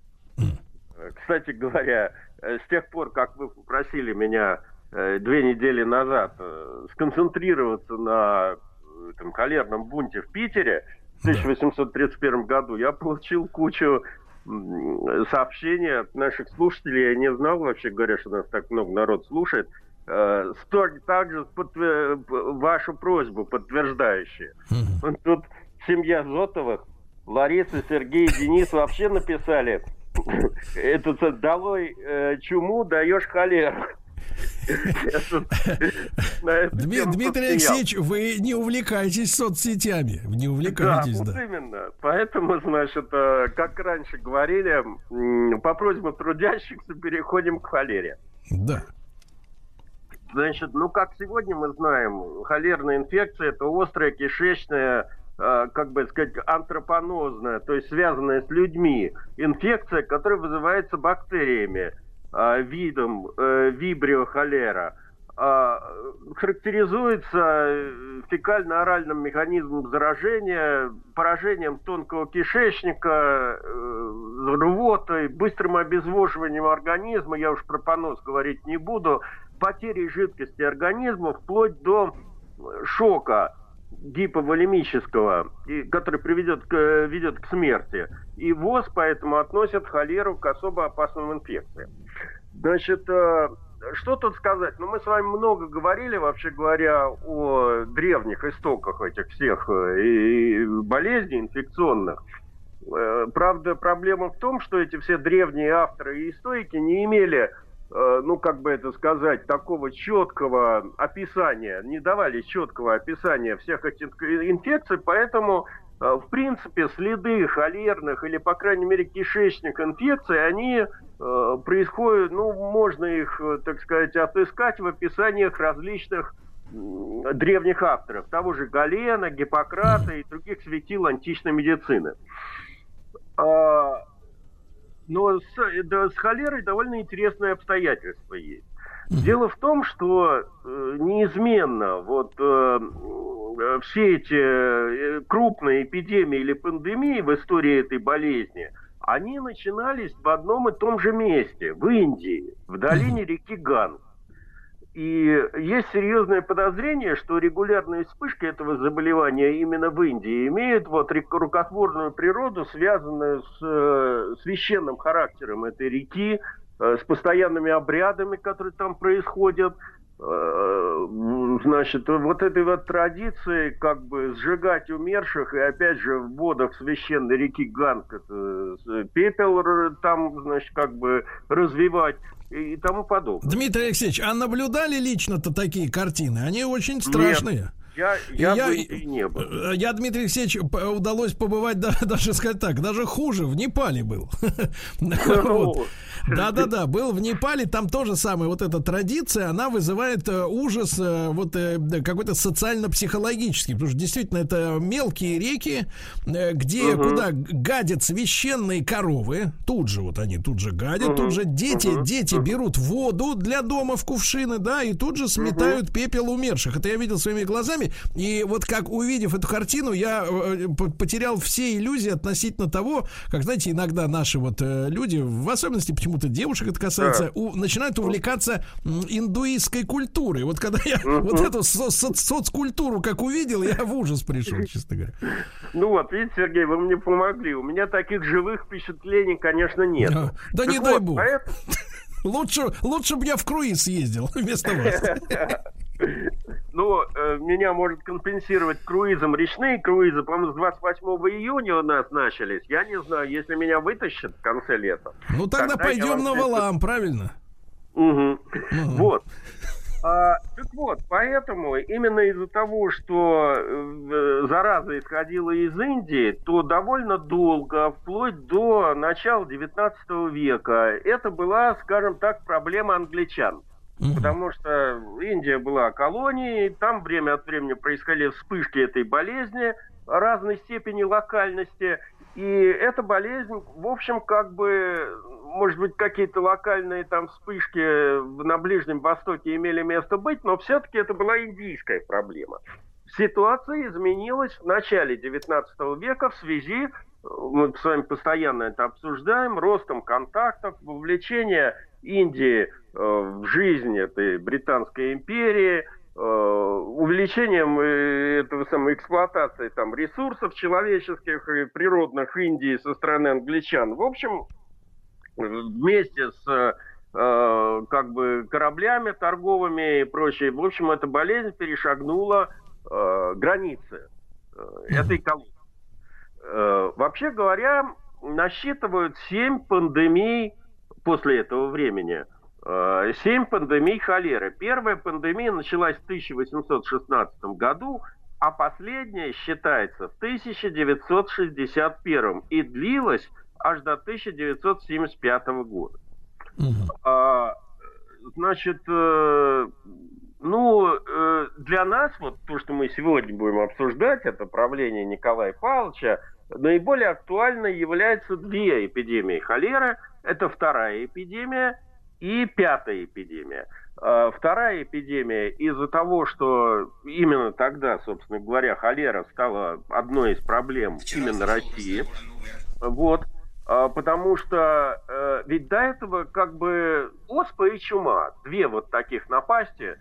Э, Кстати говоря, э, с тех пор, как вы попросили меня э, две недели назад э, сконцентрироваться на э, этом холерном бунте в Питере в 1831 году, я получил кучу сообщений от наших слушателей. Я не знал, вообще говоря, что нас так много народ слушает. Э, столь- также подтве- п- вашу просьбу подтверждающие. Тут семья Зотовых, Лариса, Сергей, Денис вообще написали, это долой э, чуму, даешь холеру. Дмитрий Алексеевич, вы не увлекаетесь соцсетями. Не увлекаетесь, да. Именно. Поэтому, значит, э, как раньше говорили, по просьбе трудящихся переходим к холере. Да. Значит, ну как сегодня мы знаем, холерная инфекция это острая кишечная как бы сказать, антропонозная, то есть связанная с людьми, инфекция, которая вызывается бактериями, э, видом э, вибрио холера – характеризуется э, фекально-оральным механизмом заражения, поражением тонкого кишечника, э, рвотой, быстрым обезвоживанием организма, я уж про понос говорить не буду, потерей жидкости организма вплоть до шока гиповолемического, который приведет к, э, ведет к смерти. И ВОЗ поэтому относят холеру к особо опасным инфекциям. Значит, что тут сказать? Ну, мы с вами много говорили, вообще говоря, о древних истоках этих всех э, и болезней инфекционных. Э, правда, проблема в том, что эти все древние авторы и историки не имели, э, ну, как бы это сказать, такого четкого описания, не давали четкого описания всех этих инфекций, поэтому в принципе, следы холерных или, по крайней мере, кишечных инфекций, они Э, происходит, ну, можно их, э, так сказать, отыскать в описаниях различных древних авторов, того же Галена, Гиппократа и других светил античной медицины. Но с, да, с холерой довольно интересное обстоятельство есть. Дело в том, что э, неизменно вот э, э все эти крупные эпидемии или пандемии в истории этой болезни – они начинались в одном и том же месте, в Индии, в долине реки Ганг. И есть серьезное подозрение, что регулярные вспышки этого заболевания именно в Индии имеют вот рукотворную природу, связанную с э, священным характером этой реки, э, с постоянными обрядами, которые там происходят, Э, значит, вот этой вот традиции как бы сжигать умерших и опять же в водах священной реки Ганг это, пепел там, значит, как бы развивать и тому подобное. Дмитрий Алексеевич, а наблюдали лично-то такие картины? Они очень страшные. Нет. Я, я, я, не был. Э, я, Дмитрий Алексеевич, удалось побывать, да, даже сказать так, даже хуже, в Непале был. Да-да-да, был в Непале, там тоже самое, вот эта традиция, она вызывает э, ужас э, вот какой-то социально-психологический, потому что действительно это мелкие реки, где, куда гадят священные коровы, тут же вот они тут же гадят, тут же дети, дети берут воду для дома в кувшины, да, и тут же сметают пепел умерших. Это я видел своими глазами, и вот как увидев эту картину, я э, потерял все иллюзии относительно того, как, знаете, иногда наши вот э, люди, в особенности почему-то девушек это касается, да. у, начинают увлекаться индуистской культурой. Вот когда я вот эту со со соцкультуру как увидел, я в ужас пришел, честно говоря. Ну вот, видите, Сергей, вы мне помогли. У меня таких живых впечатлений, конечно, нет. Да, да не вот, дай бог. Поэтому... Лучше, лучше бы я в круиз ездил вместо вас. Меня может компенсировать круизом речные круизы. По-моему, с 28 июня у нас начались. Я не знаю, если меня вытащат в конце лета. Ну, тогда, тогда пойдем на валам, правильно? Угу. угу. Вот. А, так вот, поэтому именно из-за того, что э, зараза исходила из Индии, то довольно долго, вплоть до начала 19 века, это была, скажем так, проблема англичан. Угу. Потому что Индия была колонией, там время от времени происходили вспышки этой болезни разной степени локальности. И эта болезнь, в общем, как бы, может быть, какие-то локальные там вспышки на Ближнем Востоке имели место быть, но все-таки это была индийская проблема. Ситуация изменилась в начале 19 века в связи, мы с вами постоянно это обсуждаем, ростом контактов, вовлечения Индии в жизнь этой Британской империи, э, увеличением э, этого самой эксплуатации там, ресурсов человеческих и природных Индии со стороны англичан. В общем, вместе с как бы кораблями торговыми и прочее, в общем, эта болезнь перешагнула границы этой колонии. Вообще говоря, насчитывают семь пандемий после этого времени. Э, семь пандемий холеры. Первая пандемия началась в 1816 году, а последняя считается в 1961 и длилась аж до 1975 года. А, значит, э, ну, э, для нас, вот то, что мы сегодня будем обсуждать, это правление Николая Павловича, наиболее актуальной являются две эпидемии холеры. Это вторая эпидемия и пятая эпидемия. А, вторая эпидемия из-за того, что именно тогда, собственно говоря, холера стала одной из проблем именно России. Вот. А, потому что э, ведь до этого как бы оспа и чума, две вот таких напасти,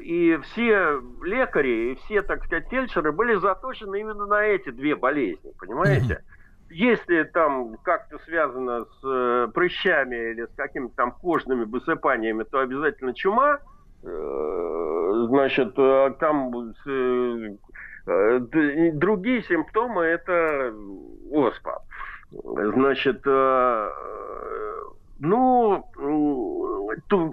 и все лекари, и все, так сказать, фельдшеры были заточены именно на эти две болезни, понимаете? Если там как-то связано с э, прыщами или с какими-то там кожными высыпаниями, то обязательно чума, э, значит, э, там другие симптомы это оспа. Значит, ну,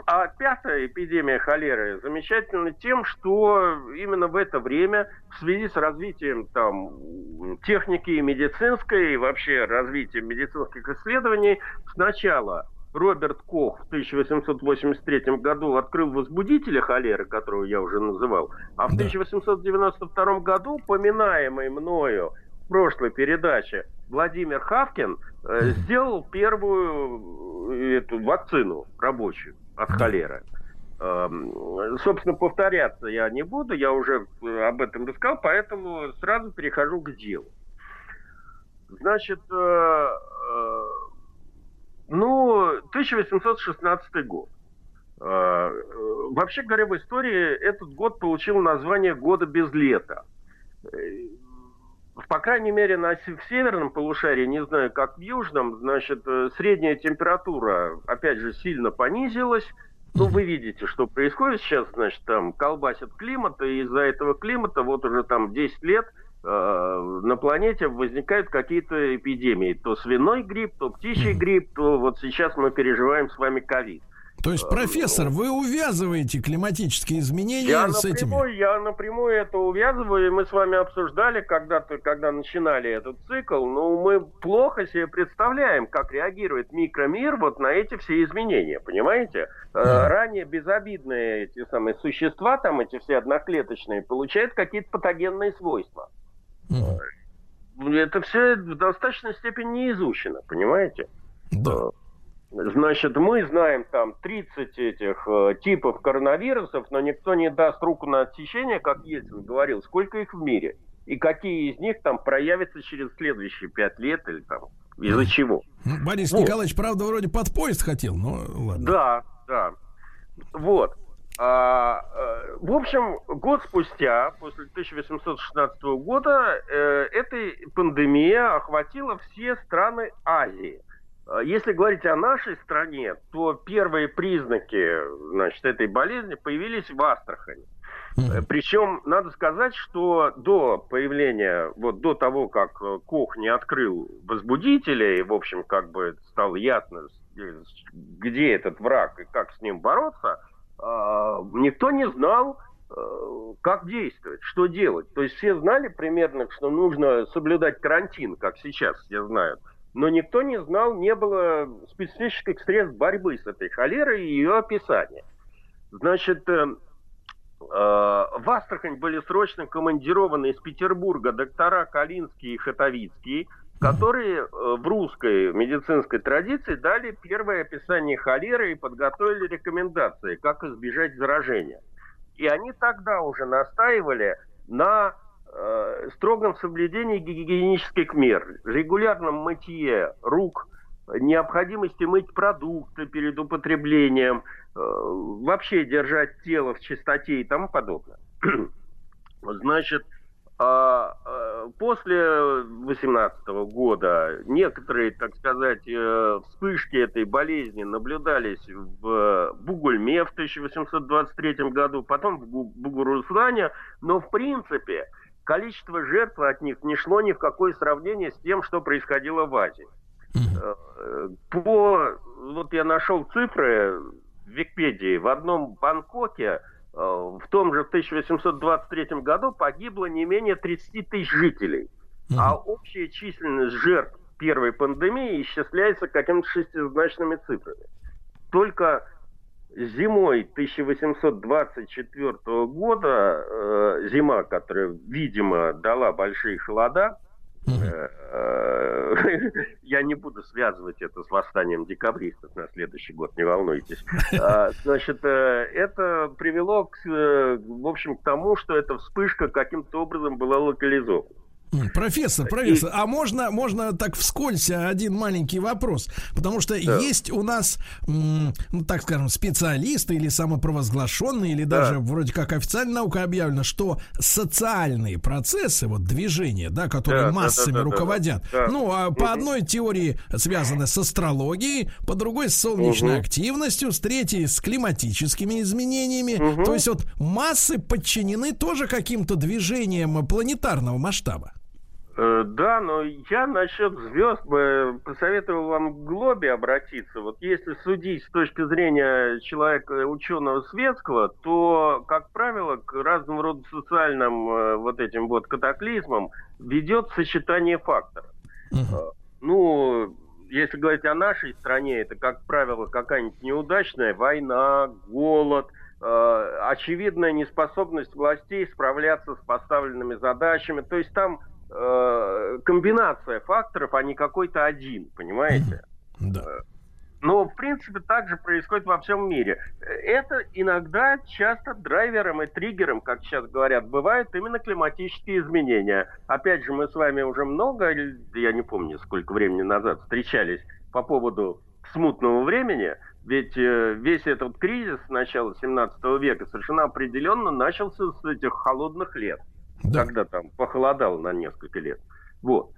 а пятая эпидемия холеры замечательна тем, что именно в это время, в связи с развитием там, техники медицинской и вообще развитием медицинских исследований, сначала Роберт Кох в 1883 году открыл возбудителя холеры, которого я уже называл, а в 1892 году, поминаемый мною прошлой передаче, Владимир Хавкин э, сделал первую э, эту вакцину рабочую от холеры. Э, собственно, повторяться я не буду, я уже э, об этом рассказал, поэтому сразу перехожу к делу. Значит, э, э, ну, 1816 год. Вообще говоря, в истории этот год получил название «Года без лета» по крайней мере, на, в северном полушарии, не знаю, как в южном, значит, э, средняя температура, опять же, сильно понизилась. Ну, вы видите, что происходит сейчас, значит, там колбасит климат, и из-за этого климата вот уже там 10 лет э, на планете возникают какие-то эпидемии. То свиной грипп, то птичий грипп, то вот сейчас мы переживаем с вами ковид. То есть, профессор, вы увязываете климатические изменения я с напрямую, этими? Я напрямую это увязываю, мы с вами обсуждали когда-то, когда начинали этот цикл, но мы плохо себе представляем, как реагирует микромир вот на эти все изменения, понимаете? Mm. Ранее безобидные эти самые существа, там эти все одноклеточные, получают какие-то патогенные свойства. Mm. Это все в достаточной степени не изучено, понимаете? Да. Значит, мы знаем там 30 этих э, типов коронавирусов, но никто не даст руку на отсечение, как Ельцин говорил, сколько их в мире. И какие из них там проявятся через следующие пять лет или там из-за чего. Ну, Борис вот. Николаевич, правда, вроде под поезд хотел, но ладно. Да, да. Вот. А, э, в общем, год спустя, после 1816 года, э, эта пандемия охватила все страны Азии. А если говорить о нашей стране, то первые признаки значит, этой болезни появились в Астрахани. Mm-hmm. Причем надо сказать, что до появления, вот до того, как Кох не открыл возбудителя, и, в общем, как бы стало ясно, где этот враг и как с ним бороться, а, никто не знал, э, как действовать, что делать. То есть все знали примерно, что нужно соблюдать карантин, как сейчас все знают но никто не знал, не было специфических средств борьбы с этой холерой и ее описания. Значит, э, э, в Астрахань были срочно командированы из Петербурга доктора Калинский и Хатовицкий, которые э, в русской медицинской традиции дали первое описание холеры и подготовили рекомендации, как избежать заражения. И они тогда уже настаивали на э, строгом соблюдении гигиенических мер, регулярном мытье рук, необходимости мыть продукты перед употреблением, э, вообще держать тело в чистоте и тому подобное. Значит, а, а, после 18 года некоторые, так сказать, э, вспышки этой болезни наблюдались в Бугульме в 1823 году, потом в Бугуруслане, но в принципе количество жертв от них не шло ни в какое сравнение с тем, что происходило в Азии. Э, по, вот я нашел цифры, в Википедии, в одном Бангкоке э, в том же 1823 году погибло не менее 30 тысяч жителей. А общая численность жертв первой пандемии исчисляется какими-то шестизначными цифрами. Только зимой 1824 года, э, зима, которая, видимо, дала большие холода, э, э, я не буду связывать это с восстанием декабристов на следующий год, не волнуйтесь. А, значит, э, это привело, к, в общем, к тому, что эта вспышка каким-то образом была локализована. Профессор, профессор, а можно, можно так вскользь один маленький вопрос? Потому что да. есть у нас, ну, так скажем, специалисты или самопровозглашенные, или даже да. вроде как официально наука объявлена, что социальные процессы, вот движения, да, которые да, массами да, да, руководят, да, да. ну, а угу. по одной теории связаны с астрологией, по другой с солнечной угу. активностью, с третьей с климатическими изменениями. Угу. То есть вот массы подчинены тоже каким-то движениям планетарного масштаба. Э, да, но я насчет звезд бы посоветовал вам к Глобе обратиться. Вот если судить с точки зрения человека, ученого светского, то, как правило, к разным рода социальным э, вот этим вот катаклизмам ведет сочетание факторов. Uh-huh. Ну, если говорить о нашей стране, это, как правило, какая-нибудь неудачная война, голод, э, очевидная неспособность властей справляться с поставленными задачами. То есть там э, комбинация факторов, а не какой-то один, понимаете? Да. Э, но, в принципе, так же происходит во всем мире. Это иногда часто драйвером и триггером, как сейчас говорят, бывают именно климатические изменения. Опять же, мы с вами уже много, я не помню, сколько времени назад встречались по поводу смутного времени, ведь э, весь этот кризис начала 17 века совершенно определенно начался с этих холодных лет да. когда там похолодало на несколько лет. Вот.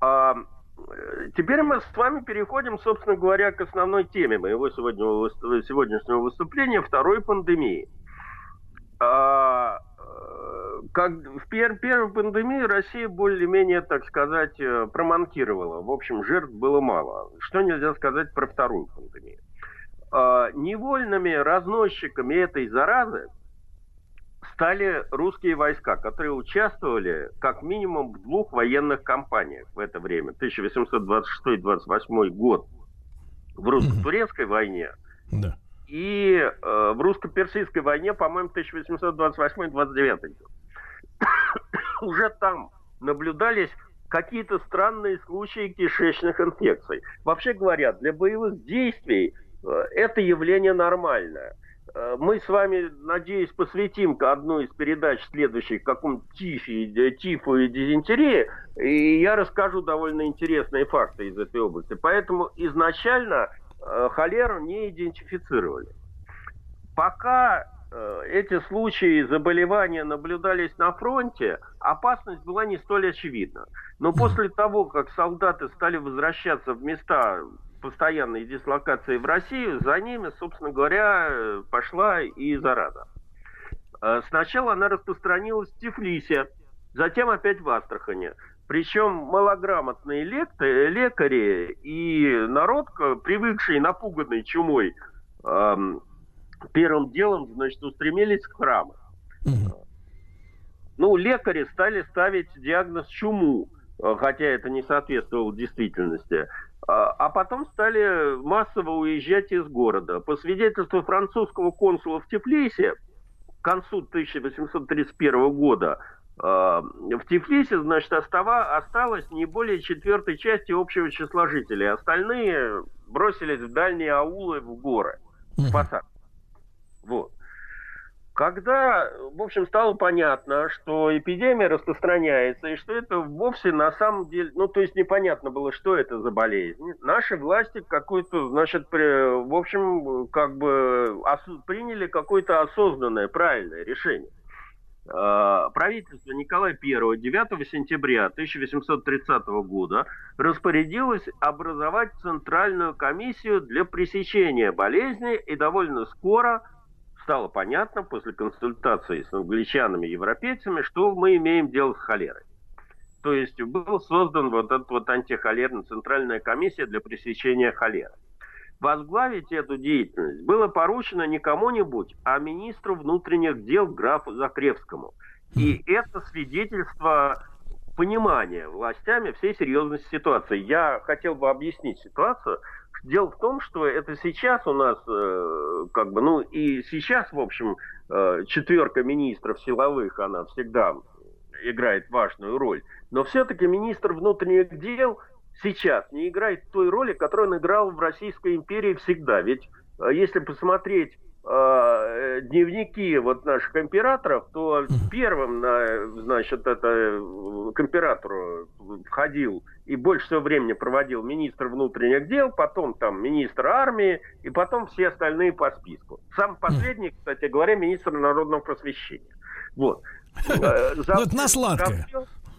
А, э, теперь мы с вами переходим, собственно говоря, к основной теме моего сегодняшнего, выступления второй пандемии. А, э, как в пер, первой пандемии Россия более-менее, так сказать, э, проманкировала. В общем, жертв было мало. Что нельзя сказать про вторую пандемию? А, невольными разносчиками этой заразы стали русские войска, которые участвовали как минимум в двух военных кампаниях в это время. 1826-28 год в русско-турецкой войне да. и э, в русско-персидской войне, по-моему, 1828-29 год. Уже там наблюдались какие-то странные случаи кишечных инфекций. Вообще говоря, для боевых действий э, это явление нормальное – мы с вами, надеюсь, посвятим одну из передач следующих какому-то тифе, тифу и дизентерии, и я расскажу довольно интересные факты из этой области. Поэтому изначально э, холеру не идентифицировали. Пока э, эти случаи заболевания наблюдались на фронте, опасность была не столь очевидна. Но после того, как солдаты стали возвращаться в места постоянной дислокации в Россию, за ними, собственно говоря, пошла и зараза. Э, сначала она распространилась в Тифлисе, затем опять в Астрахане. Причем малограмотные лекари и народ, привыкший, напуганный чумой, эм, первым делом, значит, устремились к храму. Ну, лекари стали ставить диагноз чуму, э, хотя это не соответствовало действительности. А, а потом стали массово уезжать из города. По свидетельству французского консула в Тифлисе, к концу 1831 года а, в Тифлисе, значит, остава, осталось не более четвертой части общего числа жителей. Остальные бросились в дальние аулы, в горы, в посад. Вот. Когда, в общем, стало понятно, что эпидемия распространяется, и что это вовсе на самом деле, ну, то есть непонятно было, что это за болезнь, наши власти какой-то, значит, при, в общем, как бы ос- приняли какое-то осознанное, правильное решение. А, правительство Николая I 9 сентября 1830 года распорядилось образовать Центральную комиссию для пресечения болезни и довольно скоро – стало понятно после консультации с англичанами и европейцами, что мы имеем дело с холерой. То есть был создан вот этот вот антихолерный центральная комиссия для пресечения холеры. возглавить эту деятельность было поручено не кому-нибудь, а министру внутренних дел графу Закревскому. И это свидетельство понимания властями всей серьезности ситуации. Я хотел бы объяснить ситуацию. Дело в том, что это сейчас у нас, э, как бы, ну и сейчас, в общем, э, четверка министров силовых, она всегда играет важную роль. Но все-таки министр внутренних дел сейчас не играет той роли, которую он играл в Российской империи всегда. Ведь э, если посмотреть э, дневники вот наших императоров, то первым на, значит, это э, к императору входил и больше всего времени проводил министр внутренних дел, потом там министр армии, и потом все остальные по списку. Сам последний, кстати говоря, министр народного просвещения. Вот. Э, ну, это на сладкое.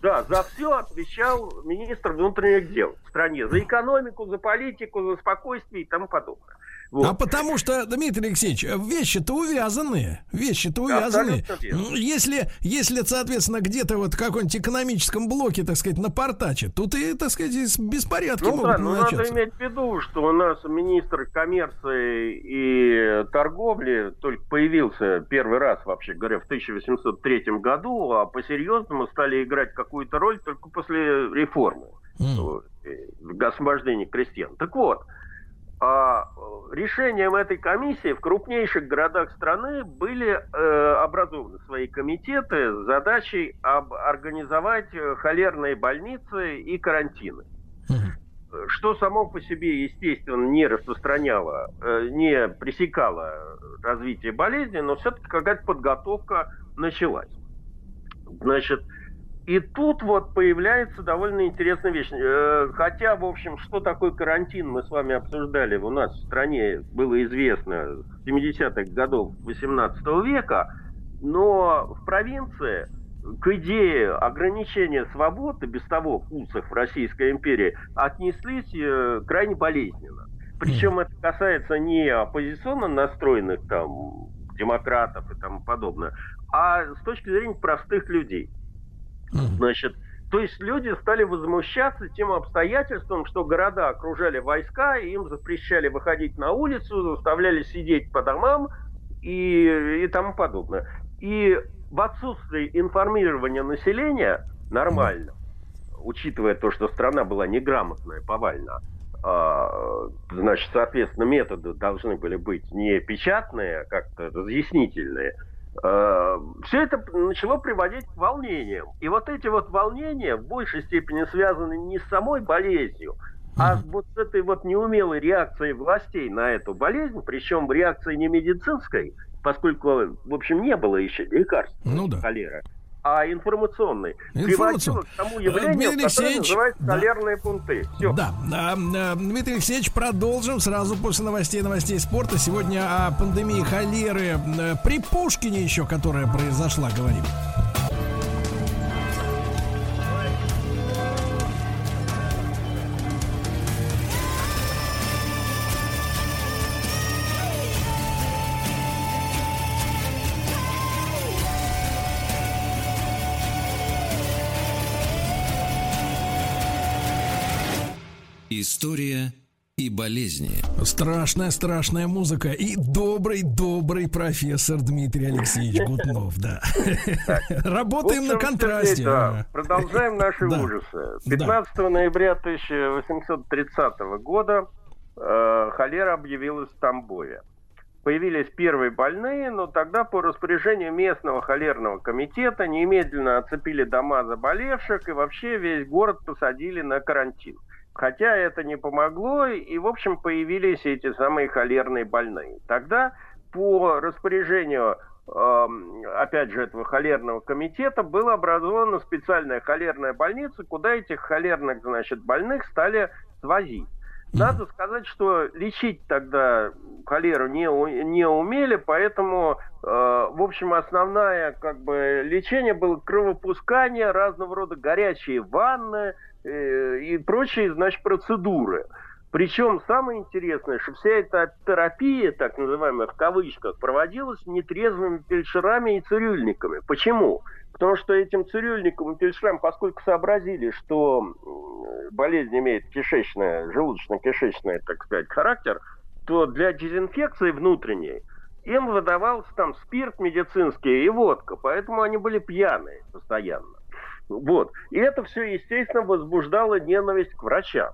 Да, за все отвечал министр внутренних дел в стране. За экономику, за политику, за спокойствие и тому подобное. Вот. А потому что, Дмитрий Алексеевич, вещи-то увязанные. Вещи-то увязанные. Если, если, соответственно, где-то вот в каком-нибудь экономическом блоке, так сказать, напортачит, тут и, так сказать, беспорядки ну, могут да, но надо иметь в виду, что у нас министр коммерции и торговли только появился первый раз, вообще говоря, в 1803 году, а по-серьезному стали играть какую-то роль только после реформы. Mm. В освобождении крестьян. Так вот, а решением этой комиссии в крупнейших городах страны были э, образованы свои комитеты с задачей об, организовать э, холерные больницы и карантины. Что само по себе, естественно, не распространяло, э, не пресекало развитие болезни, но все-таки какая-то подготовка началась. Значит, и тут вот появляется довольно интересная вещь. Э, хотя, в общем, что такое карантин, мы с вами обсуждали, у нас в стране было известно с 70-х годов 18 века, но в провинции к идее ограничения свободы, без того в в Российской империи, отнеслись э, крайне болезненно. Причем это касается не оппозиционно настроенных там демократов и тому подобное, а с точки зрения простых людей. Значит, то есть люди стали возмущаться тем обстоятельством, что города окружали войска, и им запрещали выходить на улицу, заставляли сидеть по домам и, и тому подобное. И в отсутствии информирования населения нормально, учитывая то, что страна была неграмотная, повально, а, значит, соответственно, методы должны были быть не печатные, а как-то разъяснительные – все это начало приводить к волнениям. И вот эти вот волнения в большей степени связаны не с самой болезнью, а с вот этой вот неумелой реакцией властей на эту болезнь, причем реакции не медицинской, поскольку, в общем, не было еще лекарств ну, да. холеры, а информационный, приводило к тому явлению, Дмитрий называется да. солярные пункты. Все. Да. А, а, Дмитрий Алексеевич, продолжим сразу после новостей новостей спорта. Сегодня о пандемии холеры э, при Пушкине еще, которая произошла, говорим. История и болезни. Страшная, страшная музыка и добрый, добрый профессор Дмитрий Алексеевич Гутнов, да. Работаем на контрасте. Да. Продолжаем наши ужасы. 15 ноября 1830 года э, холера объявилась в Тамбове. Появились первые больные, но тогда по распоряжению местного холерного комитета немедленно оцепили дома заболевших и вообще весь город посадили на карантин. Хотя это не помогло, и, в общем, появились эти самые холерные больные. Тогда по распоряжению эм, опять же, этого холерного комитета, была образована специальная холерная больница, куда этих холерных, значит, больных стали свозить. Надо сказать, что лечить тогда холеру не, не умели, поэтому, э, в общем, основное как бы лечение было кровопускание, разного рода горячие ванны, и прочие, значит, процедуры. Причем самое интересное, что вся эта терапия, так называемая в кавычках, проводилась нетрезвыми фельдшерами и цирюльниками. Почему? Потому что этим цирюльникам и фельдшерам, поскольку сообразили, что болезнь имеет кишечное, желудочно-кишечный, так сказать, характер, то для дезинфекции внутренней им выдавался там спирт медицинский и водка, поэтому они были пьяные постоянно. Вот. И это все, естественно, возбуждало ненависть к врачам.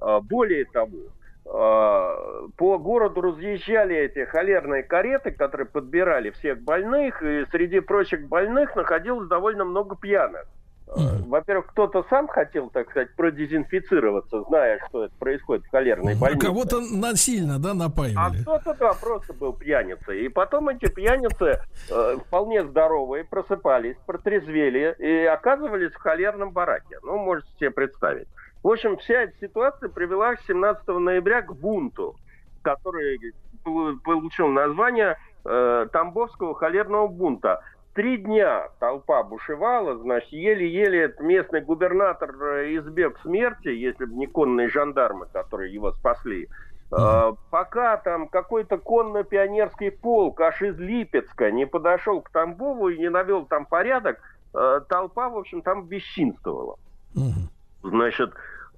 А, более того, а, по городу разъезжали эти холерные кареты, которые подбирали всех больных, и среди прочих больных находилось довольно много пьяных. Во-первых, кто-то сам хотел, так сказать, продезинфицироваться, зная, что это происходит в холерной больнице. А кого-то насильно, да, напаивали? А кто-то, да, просто был пьяницей. И потом эти пьяницы, э, вполне здоровые, просыпались, протрезвели и оказывались в холерном бараке. Ну, можете себе представить. В общем, вся эта ситуация привела 17 ноября к бунту, который получил название э, Тамбовского холерного бунта три дня толпа бушевала, значит, еле-еле местный губернатор э, избег смерти, если бы не конные жандармы, которые его спасли. Uh-huh. Пока там какой-то конно-пионерский полк аж из Липецка не подошел к Тамбову и не навел там порядок, э, толпа, в общем, там бесчинствовала. Uh-huh. Значит,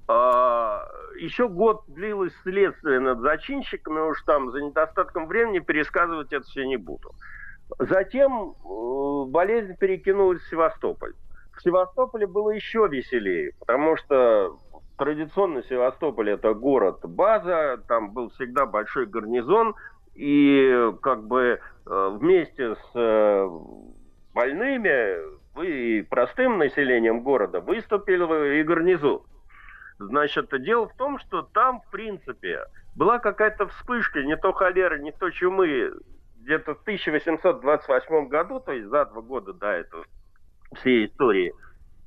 еще год длилось следствие над зачинщиками, уж там за недостатком времени пересказывать это все не буду. Затем э, болезнь перекинулась в Севастополь. В Севастополе было еще веселее, потому что традиционно Севастополь это город-база, там был всегда большой гарнизон, и как бы э, вместе с э, больными и простым населением города выступил и гарнизон. Значит, дело в том, что там, в принципе, была какая-то вспышка, не то холеры, не то чумы, где-то в 1828 году, то есть за два года до этого всей истории.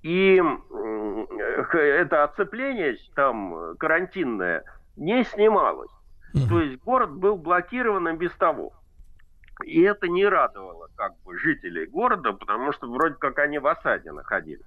И это оцепление там карантинное не снималось. То есть город был блокирован без того. И это не радовало как бы жителей города, потому что вроде как они в осаде находились.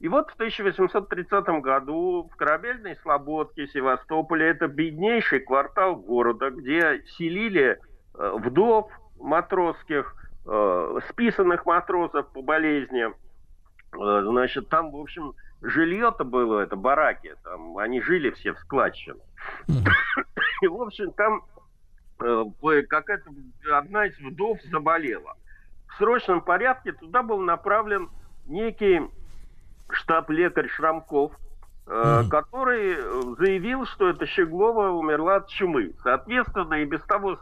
И вот в 1830 году в корабельной Слободке Севастополе, это беднейший квартал города, где селили Э, вдов матросских, э, списанных матросов по болезни. Э, значит, там, в общем, жилье-то было, это бараки, там они жили все в складчине. И, в общем, там какая-то одна из вдов заболела. В срочном порядке туда был направлен некий штаб-лекарь Шрамков, mm. который э, заявил, что эта Щеглова умерла от чумы. Соответственно, и без того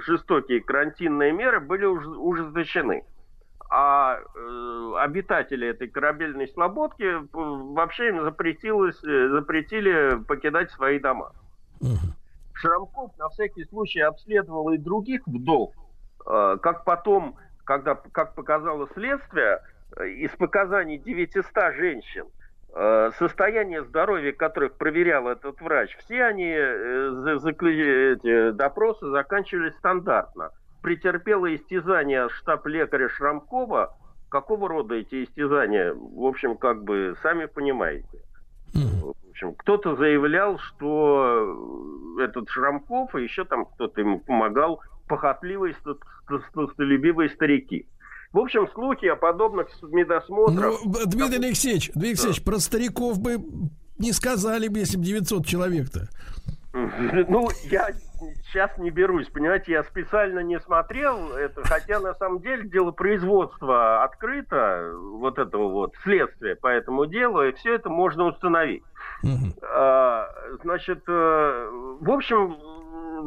жестокие карантинные меры были ужесточены. А э, обитатели этой корабельной слободки э, вообще им запретилось, э, запретили покидать свои дома. Mm. Шрамков на всякий случай обследовал и других вдов, э, как потом, когда, как показало следствие, из показаний 900 женщин, Э, состояние здоровья которых проверял этот врач, все они, э, эти допросы заканчивались стандартно. Претерпела истязание штаб-лекаря Шрамкова. Какого рода эти истязания? В общем, как бы, сами понимаете. В общем, кто-то заявлял, что этот Шрамков и еще там кто-то ему помогал, похотливые, столюбивые старики. В общем, слухи о подобных медосмотрах... Ну, Дмитрий Алексеевич, Дмитрий Алексеевич, про стариков бы не сказали бы, если бы 900 человек-то. Ну, я сейчас не берусь, понимаете, я специально не смотрел это, хотя на самом деле дело производства открыто, вот этого вот следствия по этому делу, и все это можно установить. А, значит, э, в общем,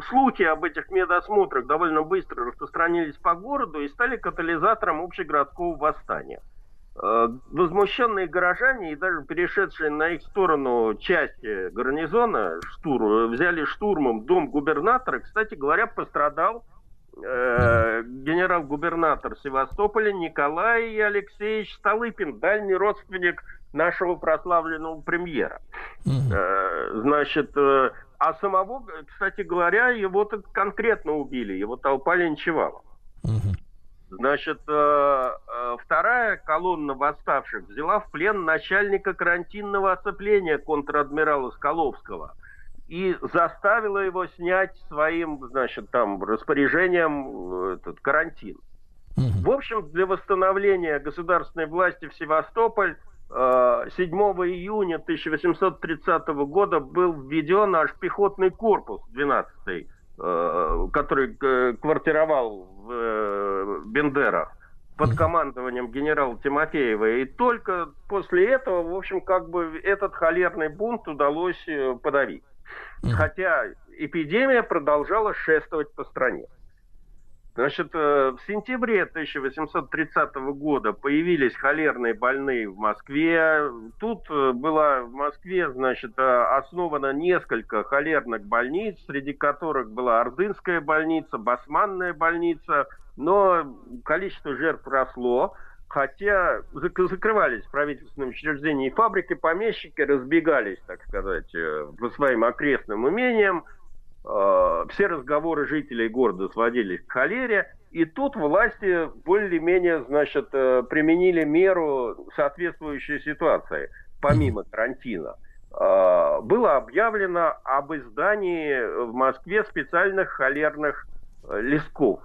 слухи об этих медосмотрах довольно быстро распространились по городу и стали катализатором общегородского восстания. Э, возмущенные горожане и даже перешедшие на их сторону части гарнизона штур, взяли штурмом дом губернатора. Кстати говоря, пострадал э, генерал-губернатор Севастополя Николай Алексеевич Столыпин, дальний родственник нашего прославленного премьера. Э, значит, э, а самого, кстати говоря, его тут конкретно убили, его толпа линчевала. Значит, э, вторая колонна восставших взяла в плен начальника карантинного оцепления контр-адмирала Скаловского и заставила его снять своим, значит, там, распоряжением этот карантин. В общем, для восстановления государственной власти в Севастополь 7 июня 1830 года был введен аж пехотный корпус 12 э, который э, квартировал в э, Бендерах под командованием генерала Тимофеева. И только после этого, в общем, как бы этот холерный бунт удалось э, подавить. Хотя эпидемия продолжала шествовать по стране. Значит, э, в сентябре 1830 года появились холерные больные в Москве. Тут э, была в Москве, значит, э, основано несколько холерных больниц, среди которых была Ордынская больница, Басманная больница, но количество жертв росло. Хотя закрывались правительственные учреждения и фабрики, помещики разбегались, так сказать, по своим окрестным имениям. Э, все разговоры жителей города сводились к холере, и тут власти более-менее, значит, э, применили меру соответствующей ситуации, помимо карантина. Э, было объявлено об издании в Москве специальных холерных листков,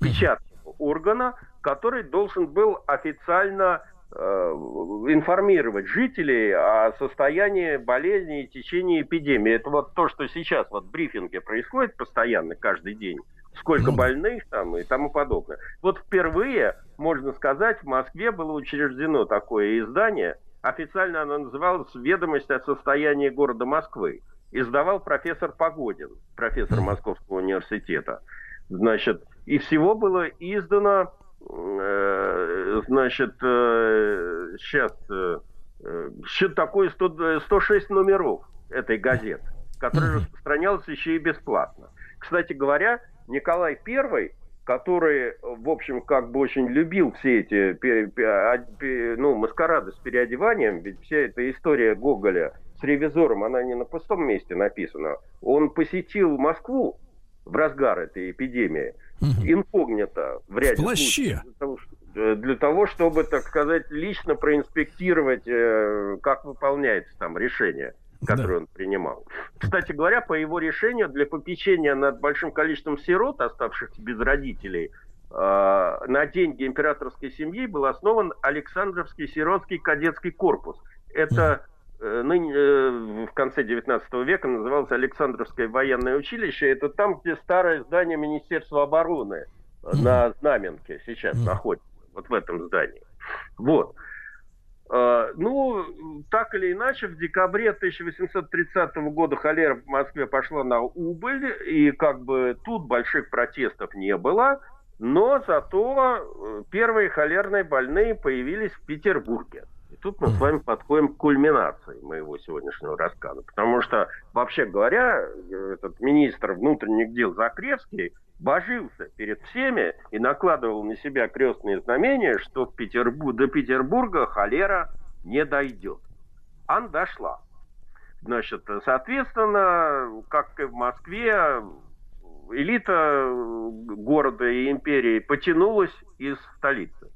печатного органа, который должен был официально информировать жителей о состоянии болезни и течении эпидемии. Это вот то, что сейчас вот в брифинге происходит постоянно, каждый день. Сколько больных там и тому подобное. Вот впервые, можно сказать, в Москве было учреждено такое издание. Официально оно называлось «Ведомость о состоянии города Москвы». Издавал профессор Погодин, профессор Московского университета. Значит, и всего было издано Э, значит, сейчас, э, что э, такое 100, 106 номеров этой газеты, которая распространялась еще и бесплатно. Кстати говоря, Николай I, который, в общем, как бы очень любил все эти ну, маскарады с переодеванием, ведь вся эта история Гоголя с ревизором, она не на пустом месте написана. Он посетил Москву в разгар этой эпидемии – инкогнито в ряде в плаще. Для того, э, для того, чтобы, так сказать, лично проинспектировать, э, как выполняется там решение которое да. он принимал. Кстати говоря, по его решению для попечения над большим количеством сирот, оставшихся без родителей, э, на деньги императорской семьи был основан Александровский сиротский кадетский корпус. Это ныне, э, в конце 19 века называлось Александровское военное училище. Это там, где старое здание Министерства обороны э, на Знаменке сейчас находится, вот в этом здании. Вот. Ну, так или иначе, в декабре 1830 года холера в Москве пошла на убыль, и как бы тут больших протестов не было, но зато первые холерные больные появились в Петербурге тут мы с вами подходим к кульминации моего сегодняшнего рассказа. Потому что, вообще говоря, этот министр внутренних дел Закревский божился перед всеми и накладывал на себя крестные знамения, что в Петербург, до Петербурга холера не дойдет. Ан дошла. Значит, соответственно, как и в Москве, элита города и империи потянулась из столицы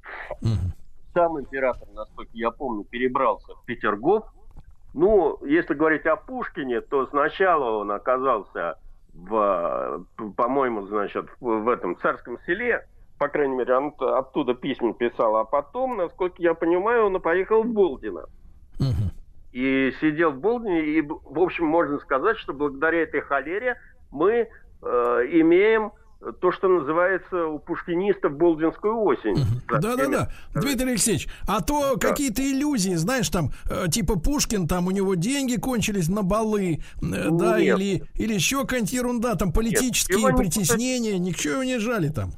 сам император, насколько я помню, перебрался в Петергоф. Ну, если говорить о Пушкине, то сначала он оказался в, по-моему, значит, в этом царском селе, по крайней мере, он оттуда письма писал, а потом, насколько я понимаю, он поехал в Болдино. И сидел в Болдине, и, в общем, можно сказать, что благодаря этой холере мы э, имеем то, что называется у пушкинистов Болдинскую осень. Да-да-да. Дмитрий Алексеевич, а то да. какие-то иллюзии, знаешь, там, э, типа Пушкин, там у него деньги кончились на балы, э, да, Нет. или, или еще какая-нибудь ерунда, там политические Нет, притеснения, не... ничего не жали там.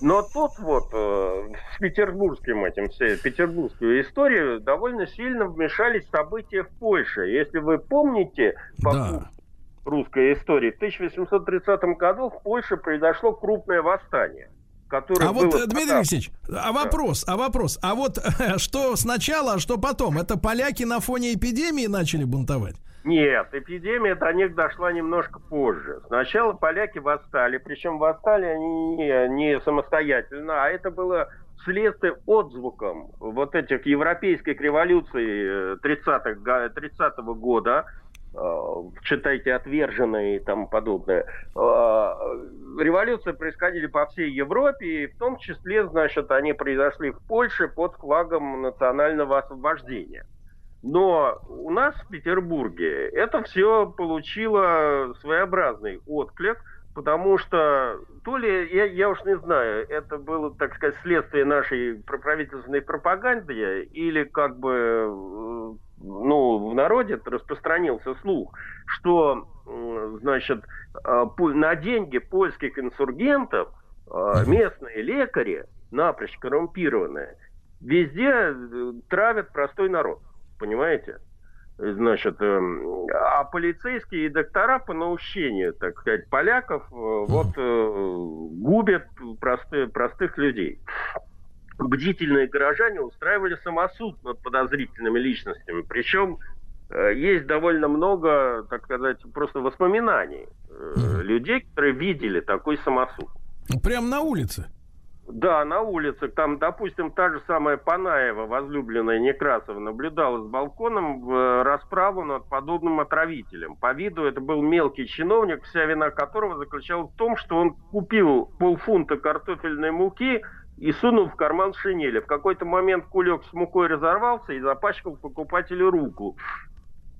Но тут вот э, с петербургским этим, все, петербургскую историю довольно сильно вмешались события в Польше. Если вы помните, да русской истории. В 1830 году в Польше произошло крупное восстание. Которое а было вот, Дмитрий Алексеевич, а вопрос, а вопрос, а вот что сначала, а что потом? Это поляки на фоне эпидемии начали бунтовать? Нет, эпидемия до них дошла немножко позже. Сначала поляки восстали, причем восстали они не, не самостоятельно, а это было следствие отзвуком вот этих европейских революций 30-го 30 -го года, Э, читайте «Отверженные» и тому подобное. Э, революции происходили по всей Европе, и в том числе, значит, они произошли в Польше под флагом национального освобождения. Но у нас в Петербурге это все получило своеобразный отклик, потому что то ли, я, я уж не знаю, это было, так сказать, следствие нашей правительственной пропаганды, или как бы, э, ну, в народе распространился слух, что, значит, э, на деньги польских инсургентов э, местные лекари, напрочь коррумпированные, везде травят простой народ понимаете? Значит, эм, а полицейские и доктора по наущению, так сказать, поляков э, вот э, губят простые, простых людей. Бдительные горожане устраивали самосуд над подозрительными личностями. Причем э, есть довольно много, так сказать, просто воспоминаний людей, которые видели такой самосуд. Прямо на улице? Да, на улице. Там, допустим, та же самая Панаева, возлюбленная Некрасова, наблюдала с балконом э, расправу над подобным отравителем. По виду это был мелкий чиновник, вся вина которого заключалась в том, что он купил полфунта картофельной муки и сунул в карман шинели. В какой-то момент кулек с мукой разорвался и запачкал покупателю руку.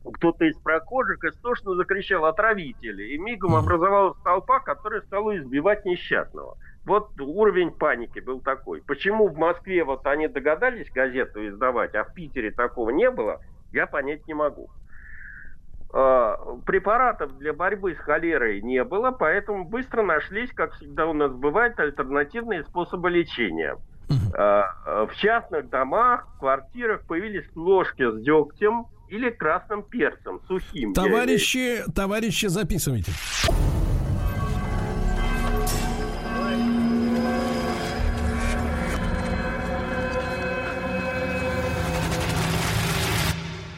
Кто-то из прохожих истошно закричал «отравитель!» и мигом образовалась толпа, которая стала избивать несчастного. Вот уровень паники был такой. Почему в Москве вот они догадались газету издавать, а в Питере такого не было, я понять не могу. А, препаратов для борьбы с холерой не было, поэтому быстро нашлись, как всегда у нас бывает, альтернативные способы лечения. А, в частных домах, квартирах появились ложки с дегтем или красным перцем, сухим. Товарищи, товарищи, записывайте.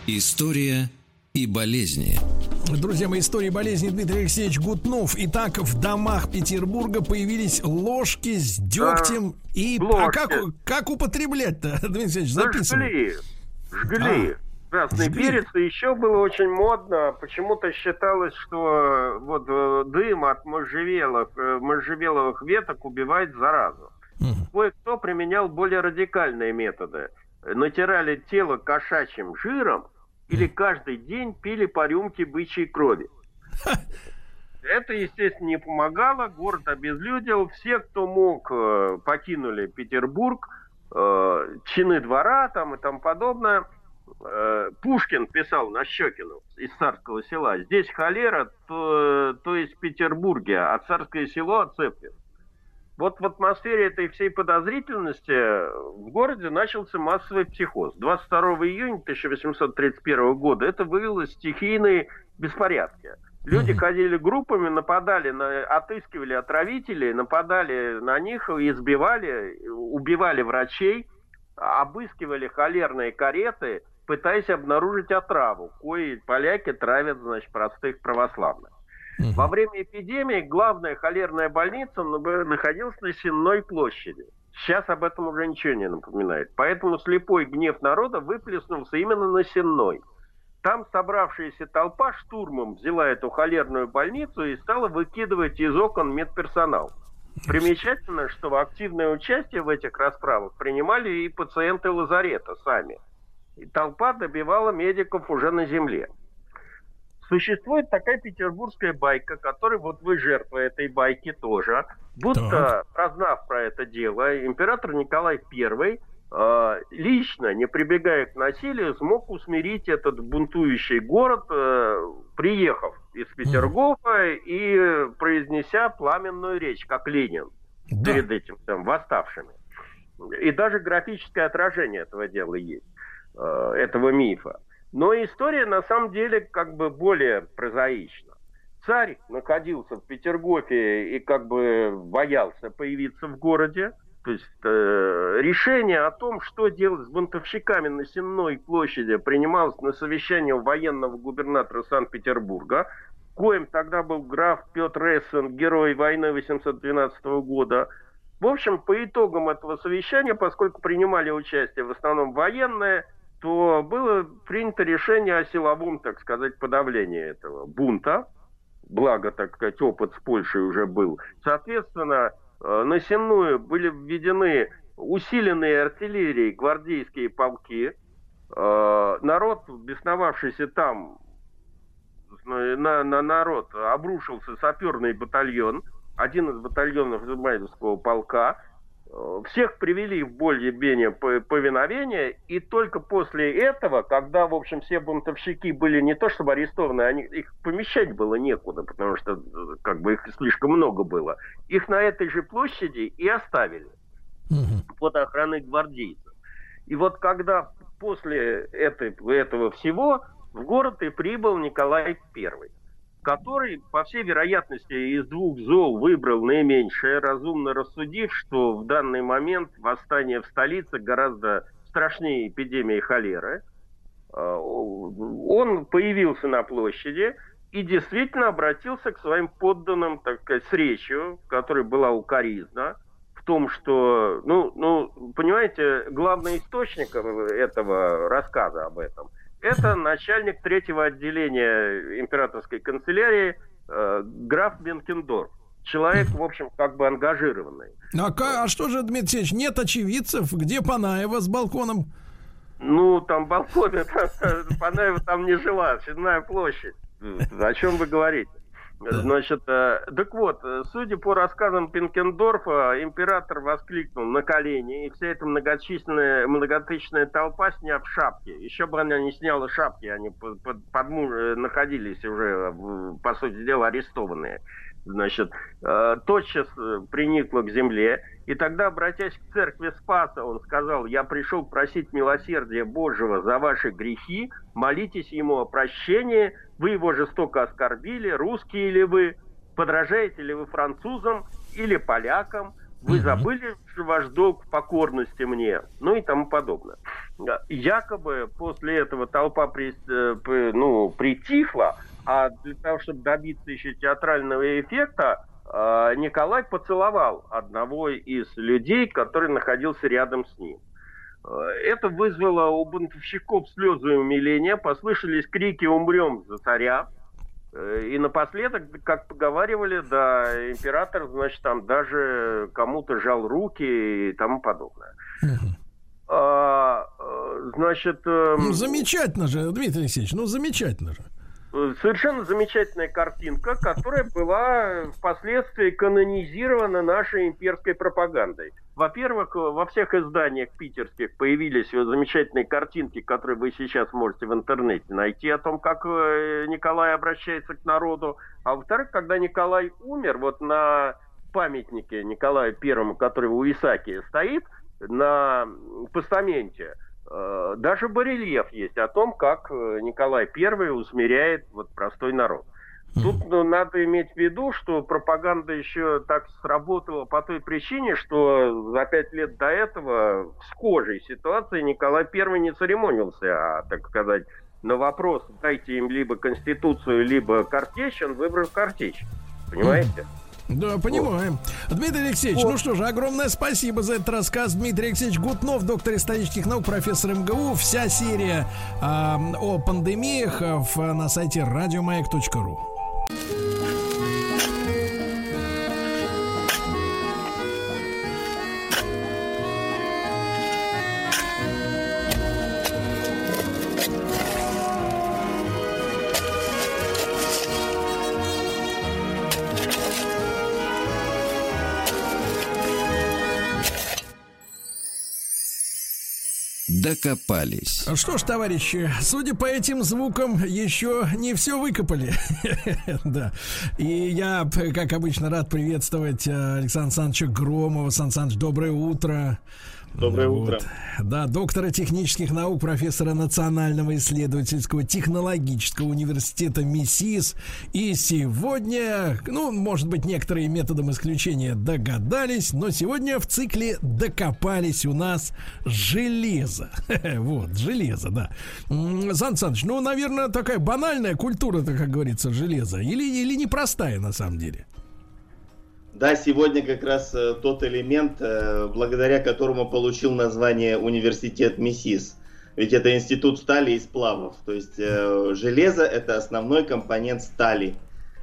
История и болезни. Друзья мои, истории болезни Дмитрий Алексеевич Гутнов. Итак, в домах Петербурга появились ложки с дегтем. Да, и а как, как употреблять-то, Дмитрий Алексеевич, записывай. Жгли. Жгли. А. Красный Жгли. перец, и еще было очень модно. Почему-то считалось, что вот э, дым от можжевелых, э, можжевеловых веток убивает заразу. Угу. Кое-кто применял более радикальные методы. Натирали тело кошачьим жиром, или каждый день пили по рюмке бычьей крови. Это, естественно, не помогало, город обезлюдил, все, кто мог, э, покинули Петербург, э, чины двора там и тому подобное. Э, Пушкин писал на Щекину из царского села, здесь холера, то, то есть в Петербурге, а царское село отцеплено вот в атмосфере этой всей подозрительности в городе начался массовый психоз. 22 июня 1831 года это вывело стихийные беспорядки. Люди ходили группами, нападали, на, отыскивали отравителей, нападали на них, избивали, убивали врачей, обыскивали холерные кареты, пытаясь обнаружить отраву, кои поляки травят, значит, простых православных. Во время эпидемии главная холерная больница находилась на Сенной площади. Сейчас об этом уже ничего не напоминает. Поэтому слепой гнев народа выплеснулся именно на Сенной. Там собравшаяся толпа штурмом взяла эту холерную больницу и стала выкидывать из окон медперсонал. Примечательно, что активное участие в этих расправах принимали и пациенты лазарета сами. И толпа добивала медиков уже на земле. Существует такая петербургская байка, которой вот вы жертва этой байки тоже. Будто, так. прознав про это дело, император Николай I э, лично, не прибегая к насилию, смог усмирить этот бунтующий город, э, приехав из Петергофа и произнеся пламенную речь, как Ленин, да. перед этим там, восставшими. И даже графическое отражение этого дела есть, э, этого мифа. Но история на самом деле как бы более прозаична. Царь находился в Петергофе и как бы боялся появиться в городе. То есть э, решение о том, что делать с бунтовщиками на Сенной площади, принималось на совещании военного губернатора Санкт-Петербурга, коим тогда был граф Петр Эссен, герой войны 812 года. В общем, по итогам этого совещания, поскольку принимали участие в основном военные, то было принято решение о силовом, так сказать, подавлении этого бунта. Благо, так сказать, опыт с Польшей уже был. Соответственно, э, на Сенную были введены усиленные артиллерией гвардейские полки. Э, народ, бесновавшийся там, на, на народ обрушился саперный батальон, один из батальонов Измайловского полка, всех привели в более-менее повиновение, и только после этого, когда, в общем, все бунтовщики были не то чтобы арестованы, они, их помещать было некуда, потому что как бы их слишком много было, их на этой же площади и оставили под охраной гвардейцев. И вот когда после этой, этого всего в город и прибыл Николай Первый который, по всей вероятности, из двух зол выбрал наименьшее, разумно рассудив, что в данный момент восстание в столице гораздо страшнее эпидемии холеры. А, он появился на площади и действительно обратился к своим подданным, так сказать, с речью, в которой была укоризна, в том, что, ну, ну, понимаете, главный источник этого рассказа об этом – это начальник третьего отделения императорской канцелярии э, граф Бенкендорф. Человек, в общем, как бы ангажированный. А, а что же, Дмитрий Алексеевич, нет очевидцев? Где Панаева с балконом? Ну, там балкон, Панаева там не жила, очередная площадь. О чем вы говорите? Значит, э, так вот, э, судя по рассказам Пинкендорфа, император воскликнул на колени, и вся эта многочисленная, многотысячная толпа, сняв шапки, еще бы она не сняла шапки, они под, под, под, э, находились уже, по сути дела, арестованные значит, э, тотчас э, приникла к земле, и тогда, обратясь к церкви Спаса, он сказал, я пришел просить милосердия Божьего за ваши грехи, молитесь ему о прощении, вы его жестоко оскорбили, русские ли вы, подражаете ли вы французам или полякам, вы забыли ваш долг покорности мне, ну и тому подобное. Якобы после этого толпа при, э, ну, притихла, а для того, чтобы добиться еще театрального эффекта, а, Николай поцеловал одного из людей, который находился рядом с ним. А, это вызвало у бунтовщиков слезы умиления, послышались крики «Умрем за царя!». Э, и напоследок, как поговаривали, да, император, значит, там даже кому-то жал руки и тому подобное. А, э, значит... Эм, ну, замечательно же, Дмитрий Алексеевич, ну, замечательно же совершенно замечательная картинка, которая была впоследствии канонизирована нашей имперской пропагандой. Во-первых, во всех изданиях питерских появились замечательные картинки, которые вы сейчас можете в интернете найти о том, как э, Николай обращается к народу. А во-вторых, когда Николай умер, вот на памятнике Николаю Первому, который у Исаакия стоит, на постаменте – Э, даже барельеф есть о том, как э, Николай I усмиряет вот простой народ. Тут ну, надо иметь в виду, что пропаганда еще так сработала по той причине, что за пять лет до этого в схожей ситуации Николай I не церемонился, а, так сказать, на вопрос дайте им либо Конституцию, либо картечь, он выбрал картечь. Понимаете? Mm. Да, понимаем. Вот. Дмитрий Алексеевич, вот. ну что же, огромное спасибо за этот рассказ. Дмитрий Алексеевич Гутнов, доктор исторических наук, профессор МГУ. Вся серия э, о пандемиях в, на сайте радиомаяк.ру. докопались. Что ж, товарищи, судя по этим звукам, еще не все выкопали. да. И я, как обычно, рад приветствовать э, Александра Александровича Громова. Сан Саныч, доброе утро. Доброе вот. утро. Да, доктора технических наук, профессора Национального исследовательского технологического университета МИСИС. И сегодня, ну, может быть, некоторые методом исключения догадались, но сегодня в цикле докопались у нас железо. вот, железо, да. Сан Саныч, ну, наверное, такая банальная культура-то, как говорится, железа. Или, или непростая на самом деле? Да, сегодня как раз э, тот элемент, э, благодаря которому получил название университет МИСИС. Ведь это институт стали и сплавов. То есть э, железо это основной компонент стали.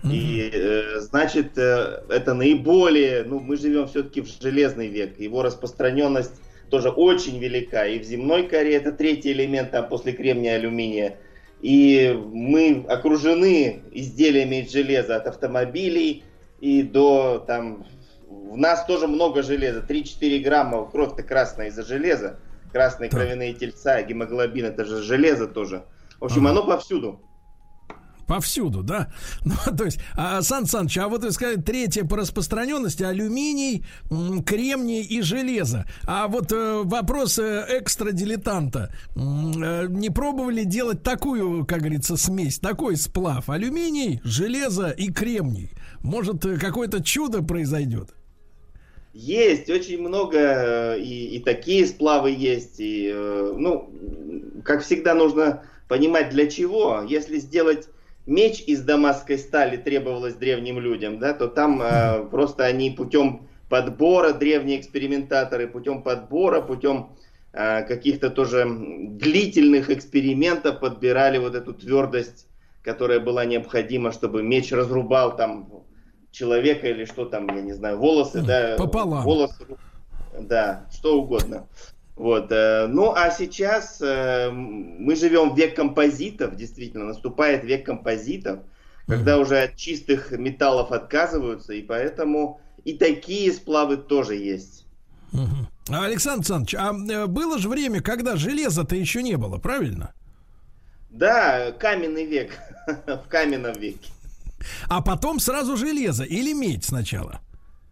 И э, значит, э, это наиболее, ну, мы живем все-таки в железный век. Его распространенность тоже очень велика. И в земной коре это третий элемент там после кремния алюминия. И мы окружены изделиями из железа от автомобилей и до там... В нас тоже много железа, 3-4 грамма, кровь-то красная из-за железа. Красные кровяные тельца, гемоглобин, это же железо тоже. В общем, оно повсюду. Повсюду, да? Ну, то есть, а, Сан Саныч, а вот вы сказали, третье по распространенности алюминий, кремний и железо. А вот э, вопрос э, экстра-дилетанта. Э, не пробовали делать такую, как говорится, смесь, такой сплав? Алюминий, железо и кремний. Может, э, какое-то чудо произойдет? Есть очень много, э, и, и такие сплавы есть, и, э, ну, как всегда нужно понимать для чего. Если сделать меч из дамасской стали требовалось древним людям, да, то там э, просто они путем подбора, древние экспериментаторы, путем подбора, путем э, каких-то тоже длительных экспериментов подбирали вот эту твердость, которая была необходима, чтобы меч разрубал там человека или что там, я не знаю, волосы, да, Пополам. волосы, да, что угодно. Вот, э, ну а сейчас э, мы живем в век композитов, действительно, наступает век композитов, когда уже от чистых металлов отказываются, и поэтому и такие сплавы тоже есть. А, Александр Александрович, а э, было же время, когда железа-то еще не было, правильно? Да, каменный век, в каменном веке. А потом сразу железо или медь сначала?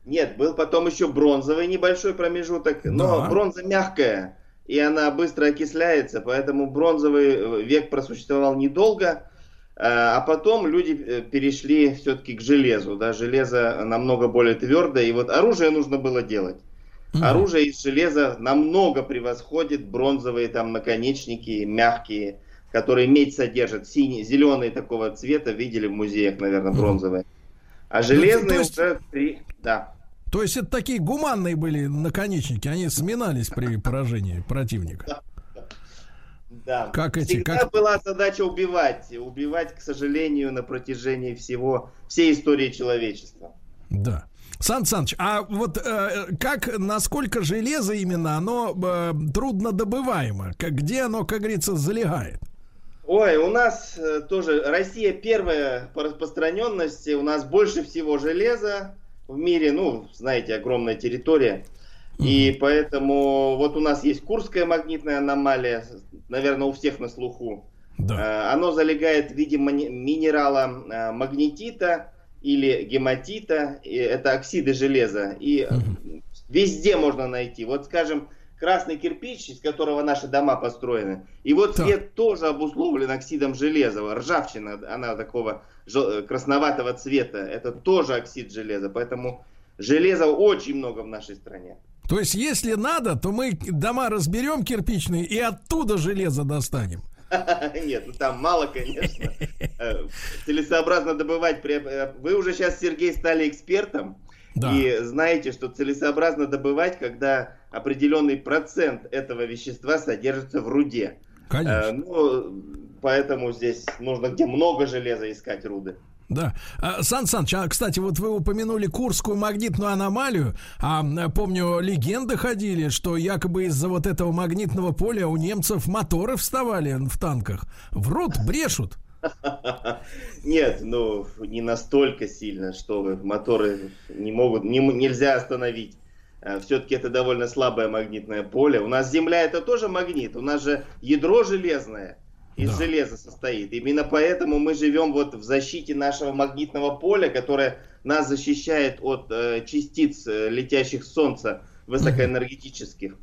Нет, был потом еще бронзовый небольшой промежуток, но Да. бронза мягкая, и она быстро окисляется, поэтому бронзовый э, век просуществовал недолго, а а потом люди э, перешли все-таки к железу, да, железо намного более твердое, и вот оружие нужно было делать. Оружие из железа намного превосходит бронзовые там наконечники, мягкие, которые медь содержит, синие, зеленые такого цвета, видели в музеях, наверное, бронзовые. А железные есть- уже при... Да. То есть это такие гуманные были наконечники, они сминались при поражении противника. Да. Как эти, Всегда как- была задача убивать. Убивать, к сожалению, на протяжении всего, всей истории человечества. Да. Сан Саныч, а вот э, как, насколько железо именно, оно э, трудно добываемо? Как, где оно, как говорится, залегает? Ой, у нас э, тоже Россия первая по распространенности. У нас больше всего железа в мире. Ну, знаете, огромная территория. И поэтому вот у нас есть Курская магнитная аномалия, наверное, у всех на слуху. Э, Оно залегает в виде минерала э, магнетита или гематита. Это оксиды железа. И э, везде можно найти. Вот, скажем, красный кирпич, из которого наши дома построены. Его цвет тоже обусловлен оксидом железа. Ржавчина, она такого э, красноватого цвета. Это тоже оксид железа. Поэтому железа очень много в нашей стране. То есть, если надо, то мы дома разберем кирпичные и оттуда железо достанем. Нет, ну там мало, конечно. Э, Целесообразно добывать. э, Вы уже сейчас, Сергей, стали экспертом. Да. И знаете, что целесообразно добывать, когда определенный процент этого вещества содержится в руде. Конечно. Э, Ну, поэтому здесь нужно где много железа искать руды. Да. А, Сан Саныч, а, кстати, вот вы упомянули Курскую магнитную аномалию. А помню, легенды ходили, что якобы из-за вот этого магнитного поля у немцев моторы вставали в танках. Врут, брешут. Нет, ну не настолько сильно, что моторы не могут, не, нельзя остановить. Все-таки это довольно слабое магнитное поле. У нас Земля это тоже магнит. У нас же ядро железное из железа состоит. Именно поэтому мы живем вот в защите нашего магнитного поля, которое нас защищает от э, частиц, э, летящих с Солнца, высокоэнергетических.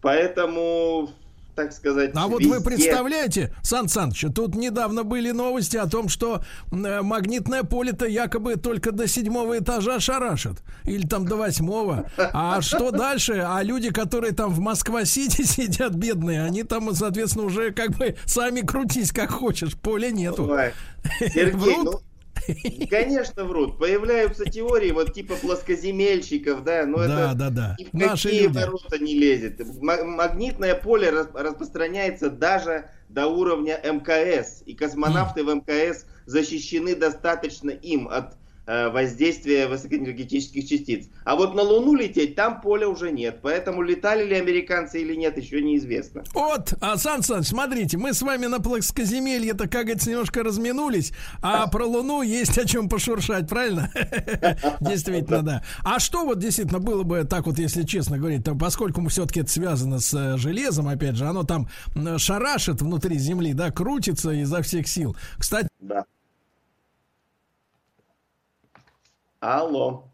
Поэтому, так сказать, А вот вы везде- представляете, Сан Саныч, тут недавно были новости о том, что э, магнитное поле-то якобы только до седьмого этажа шарашит. Или там до восьмого. А что дальше? А люди, которые там в Москва-Сити сидят, бедные, они там, соответственно, уже как бы сами крутись как хочешь. Поля нету. Сергей, ну, конечно врут. Появляются теории вот типа плоскоземельщиков, да, но Да, это да, да. ни в Наши какие люди. ворота не лезет. Ма- Магнитное поле рас- распространяется даже до уровня МКС, и космонавты в МКС защищены достаточно им от э, воздействия высокоэнергетических частиц. А вот на Луну лететь там поля уже нет. Поэтому летали ли американцы или нет, еще неизвестно. Вот, а, Сан Саныч, смотрите, мы с вами на плоскоземелье-то, как говорится, немножко разминулись, а про Луну есть о чем пошуршать, правильно? Действительно, да. А что вот действительно было бы так вот, если честно говорить, то поскольку все-таки это связано с э, железом, опять же, оно там шарашит внутри Земли, да, крутится изо всех сил. Кстати, Да. Алло.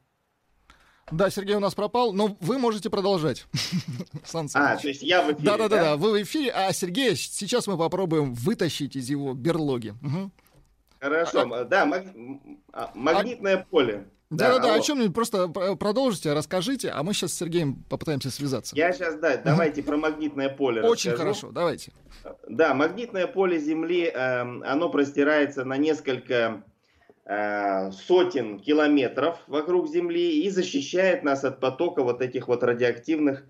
Да, Сергей у нас пропал, но вы можете продолжать. Сан А, то есть я в эфире, Да, да, да, да? да, вы в эфире, а Сергея сейчас мы попробуем вытащить из его берлоги. Мгм. Хорошо, да, маг- а, магнитное поле. Да, да, да, о алло. чем-нибудь просто про- продолжите, расскажите, а мы сейчас с Сергеем попытаемся связаться. Я сейчас, да, давайте про магнитное поле Очень расскажу. хорошо, давайте. Да, магнитное поле Земли, эм, оно простирается на несколько сотен километров вокруг Земли и защищает нас от потока вот этих вот радиоактивных,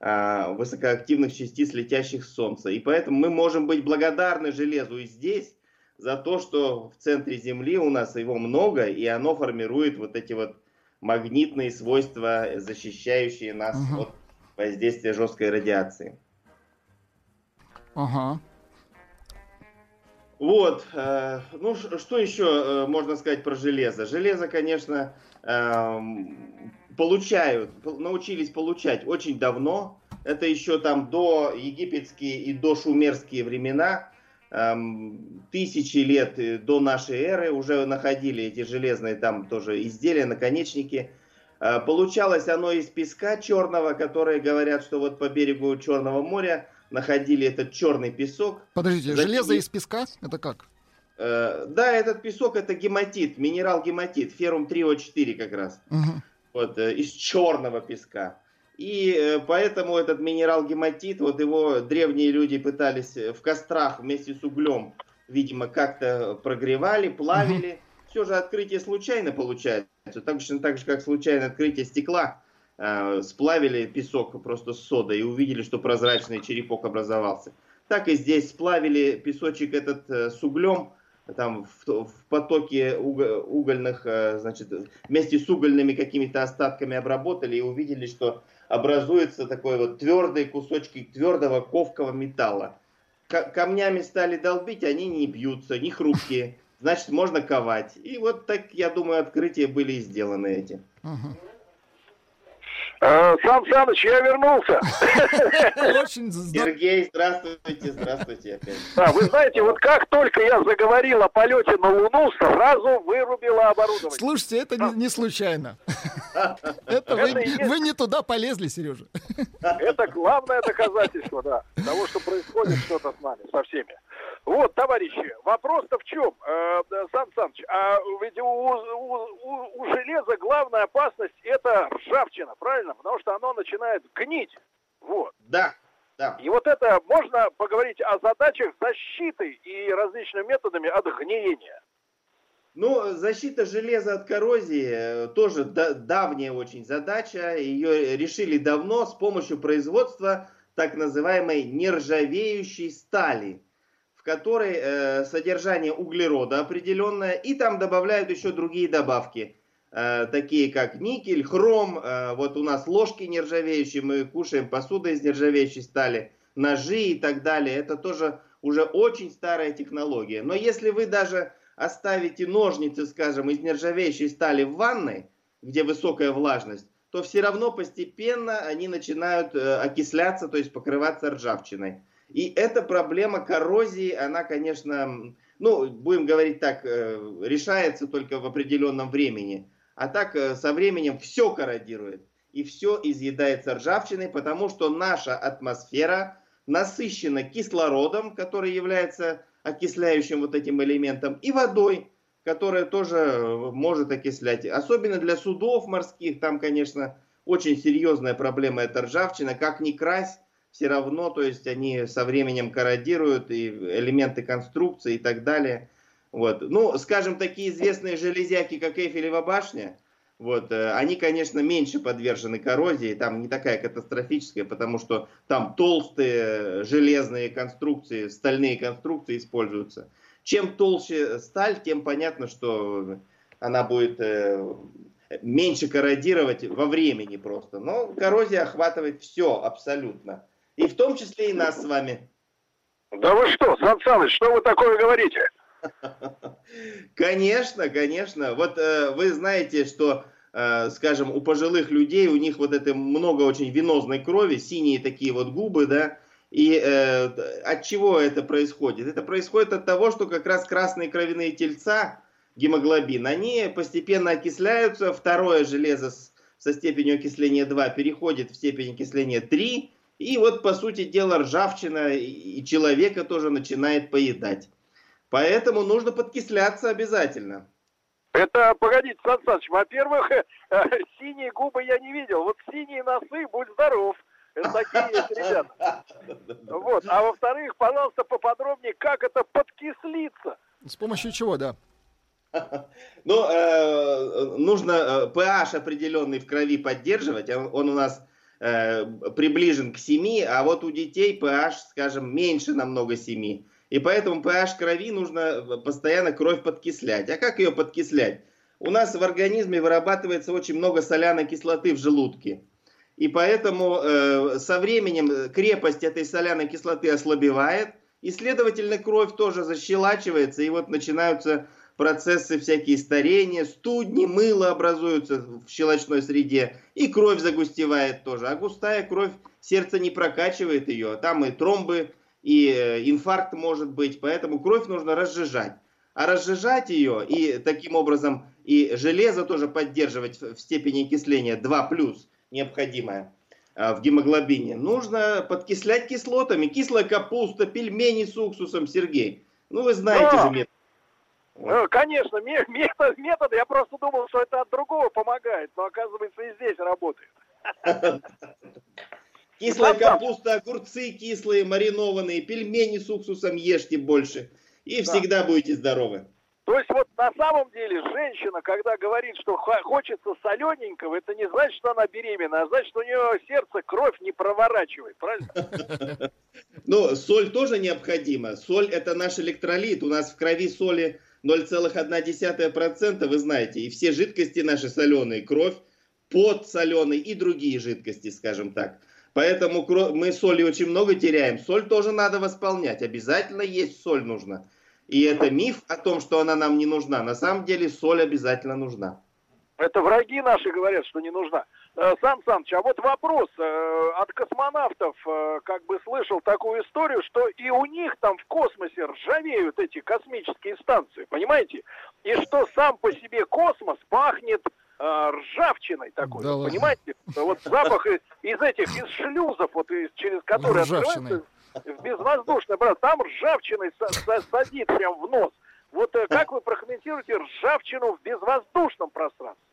э, высокоактивных частиц, летящих с Солнца. И поэтому мы можем быть благодарны железу и здесь за то, что в центре Земли у нас его много, и оно формирует вот эти вот магнитные свойства, защищающие нас Мгм. от воздействия жесткой радиации. Ага. Вот, э, ну что еще э, можно сказать про железо? Железо, конечно, эм, получают, пол- научились получать очень давно. Это еще там до египетские и до шумерские времена, эм, тысячи лет э, до нашей эры уже находили эти железные там тоже изделия, наконечники. Получалось оно из песка черного, которые говорят, что вот по берегу Черного моря находили этот черный песок. Подождите, Затем- железо из песка? Это как? Э, Да, этот песок это гематит, минерал гематит, феррум 3О4 как раз, Мгм. вот, э, из черного песка. И э, поэтому этот минерал гематит, вот его древние люди пытались э, в кострах вместе с углем, видимо, как-то прогревали, плавили. Все же открытие случайно получается, точно так же, как случайное открытие стекла. Э, Сплавили песок просто с содой и увидели, что прозрачный черепок образовался. Так и здесь сплавили песочек этот э, с углем, там в, в потоке уго- угольных, э, значит, вместе с угольными какими-то остатками обработали и увидели, что образуется такой вот твердый кусочки твердого ковкого металла. Ка- камнями стали долбить, они не бьются, не хрупкие. Значит, можно ковать. И вот так, я думаю, открытия были сделаны эти. Э, Сан Саныч, я вернулся. Очень Сергей, здравствуйте, здравствуйте опять. Да, вы знаете, вот как только я заговорил о полете на Луну, сразу вырубило оборудование. Слушайте, это не, не случайно. Это вы, вы не туда полезли, Сережа. Это главное доказательство, да, того, что происходит что-то с нами, со всеми. Вот, товарищи, вопрос-то в чем? Э, Сан Саныч, а ведь у, у- у- у железа главная опасность это ржавчина, правильно? Потому что оно начинает гнить. Вот. Да, да. И вот это можно поговорить о задачах защиты и различными методами от гниения. Ну, защита железа от коррозии э, тоже да- давняя очень задача. Ее решили давно с помощью производства так называемой нержавеющей стали, которой э, содержание углерода определенное, и там добавляют еще другие добавки, э, такие как никель, хром. э, вот у нас ложки нержавеющие, мы кушаем посуду из нержавеющей стали, ножи и так далее. Это тоже уже очень старая технология. Но если вы даже оставите ножницы, скажем, из нержавеющей стали в ванной, где высокая влажность, то все равно постепенно они начинают э, окисляться, то есть покрываться ржавчиной. И эта проблема коррозии, она, конечно, ну, будем говорить так, э, решается только в определенном времени. А так э, со временем все корродирует. И все изъедается ржавчиной, потому что наша атмосфера насыщена кислородом, который является окисляющим вот этим элементом, и водой, которая тоже э, может окислять. Особенно для судов морских, там, конечно, очень серьезная проблема это ржавчина. Как ни крась, все равно, то есть они со временем корродируют и элементы конструкции и так далее. Вот. Ну, скажем, такие известные железяки, как Эйфелева башня, вот, э, они, конечно, меньше подвержены коррозии, там не такая катастрофическая, потому что там толстые железные конструкции, стальные конструкции используются. Чем толще сталь, тем понятно, что она будет э, меньше корродировать во времени просто. Но коррозия охватывает все абсолютно. И в том числе и нас с вами. Да вы что, Сан Саныч, что вы такое говорите? Конечно, конечно. Вот э, вы знаете, что, э, скажем, у пожилых людей, у них вот это много очень венозной крови, синие такие вот губы, да, и э, от чего это происходит? Это происходит от того, что как раз красные кровяные тельца, гемоглобин, они постепенно окисляются, второе железо с, со степенью окисления 2 переходит в степень окисления 3, и вот, по сути дела, ржавчина и человека тоже начинает поедать. Поэтому нужно подкисляться обязательно. Это, погодите, Сан Саныч, во-первых, синие губы я не видел. Вот синие носы, будь здоров. Это такие есть ребята. Вот. А во-вторых, пожалуйста, поподробнее, как это подкислиться. С помощью чего, да? Ну, э, нужно э, pH определенный в крови поддерживать. Он, он у нас э, приближен к 7, а вот у детей pH, скажем, меньше намного 7. И поэтому pH крови нужно э, постоянно кровь подкислять. А как ее подкислять? У нас в организме вырабатывается очень много соляной кислоты в желудке. И поэтому э, со временем крепость этой соляной кислоты ослабевает, и, следовательно, кровь тоже защелачивается, и вот начинаются процессы всякие старения, студни, мыло образуются в щелочной среде, и кровь загустевает тоже. А густая кровь, сердце не прокачивает ее, там и тромбы, и э, инфаркт может быть, поэтому кровь нужно разжижать. А разжижать ее и таким образом и железо тоже поддерживать в степени окисления 2+, необходимое а, в гемоглобине, нужно подкислять кислотами. Кислая капуста, пельмени с уксусом, Сергей. Ну, вы знаете же метод. Ну, конечно, метод, метод, я просто думал, что это от другого помогает, но оказывается и здесь работает. Кислая капуста, огурцы кислые, маринованные, пельмени с уксусом ешьте больше. И всегда будете здоровы. То есть вот на самом деле женщина, когда говорит, что хочется солененького, это не значит, что она беременна, а значит, что у нее сердце кровь не проворачивает, правильно? Ну, соль тоже необходима. Соль это наш электролит. У нас в крови соли 0,1%, вы знаете. И все жидкости наши соленые, кровь, пот соленый и другие жидкости, скажем так. Поэтому мы соли очень много теряем. Соль тоже надо восполнять. Обязательно есть соль нужно. И это миф о том, что она нам не нужна. На самом деле соль обязательно нужна. Это враги наши говорят, что не нужна. Э, Сан Саныч, а вот вопрос. Э, от космонавтов э, как бы слышал такую историю, что и у них там в космосе ржавеют эти космические станции, понимаете? И что сам по себе космос пахнет ржавчиной такой, да понимаете? Вот запах из, из этих, из шлюзов, вот из, через которые открываются в безвоздушное, брат, там ржавчиной садит прям в нос. Вот э, как вы прокомментируете ржавчину в безвоздушном пространстве?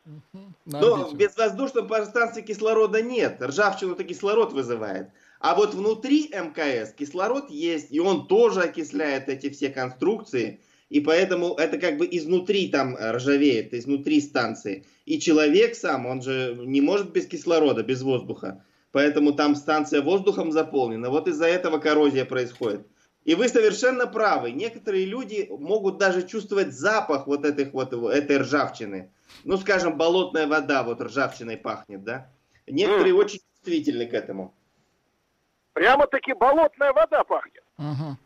Ну, в безвоздушном пространстве кислорода нет. Ржавчину-то кислород вызывает. А вот внутри МКС кислород есть, и он тоже окисляет эти все конструкции. И поэтому это как бы изнутри там ржавеет, изнутри станции. И человек сам, он же не может без кислорода, без воздуха. Поэтому там станция воздухом заполнена. Вот из-за этого коррозия происходит. И вы совершенно правы. Некоторые люди могут даже чувствовать запах вот, этих, вот этой ржавчины. Ну, скажем, болотная вода вот ржавчиной пахнет, да? Некоторые mm. очень чувствительны к этому. Прямо-таки болотная вода пахнет. Угу.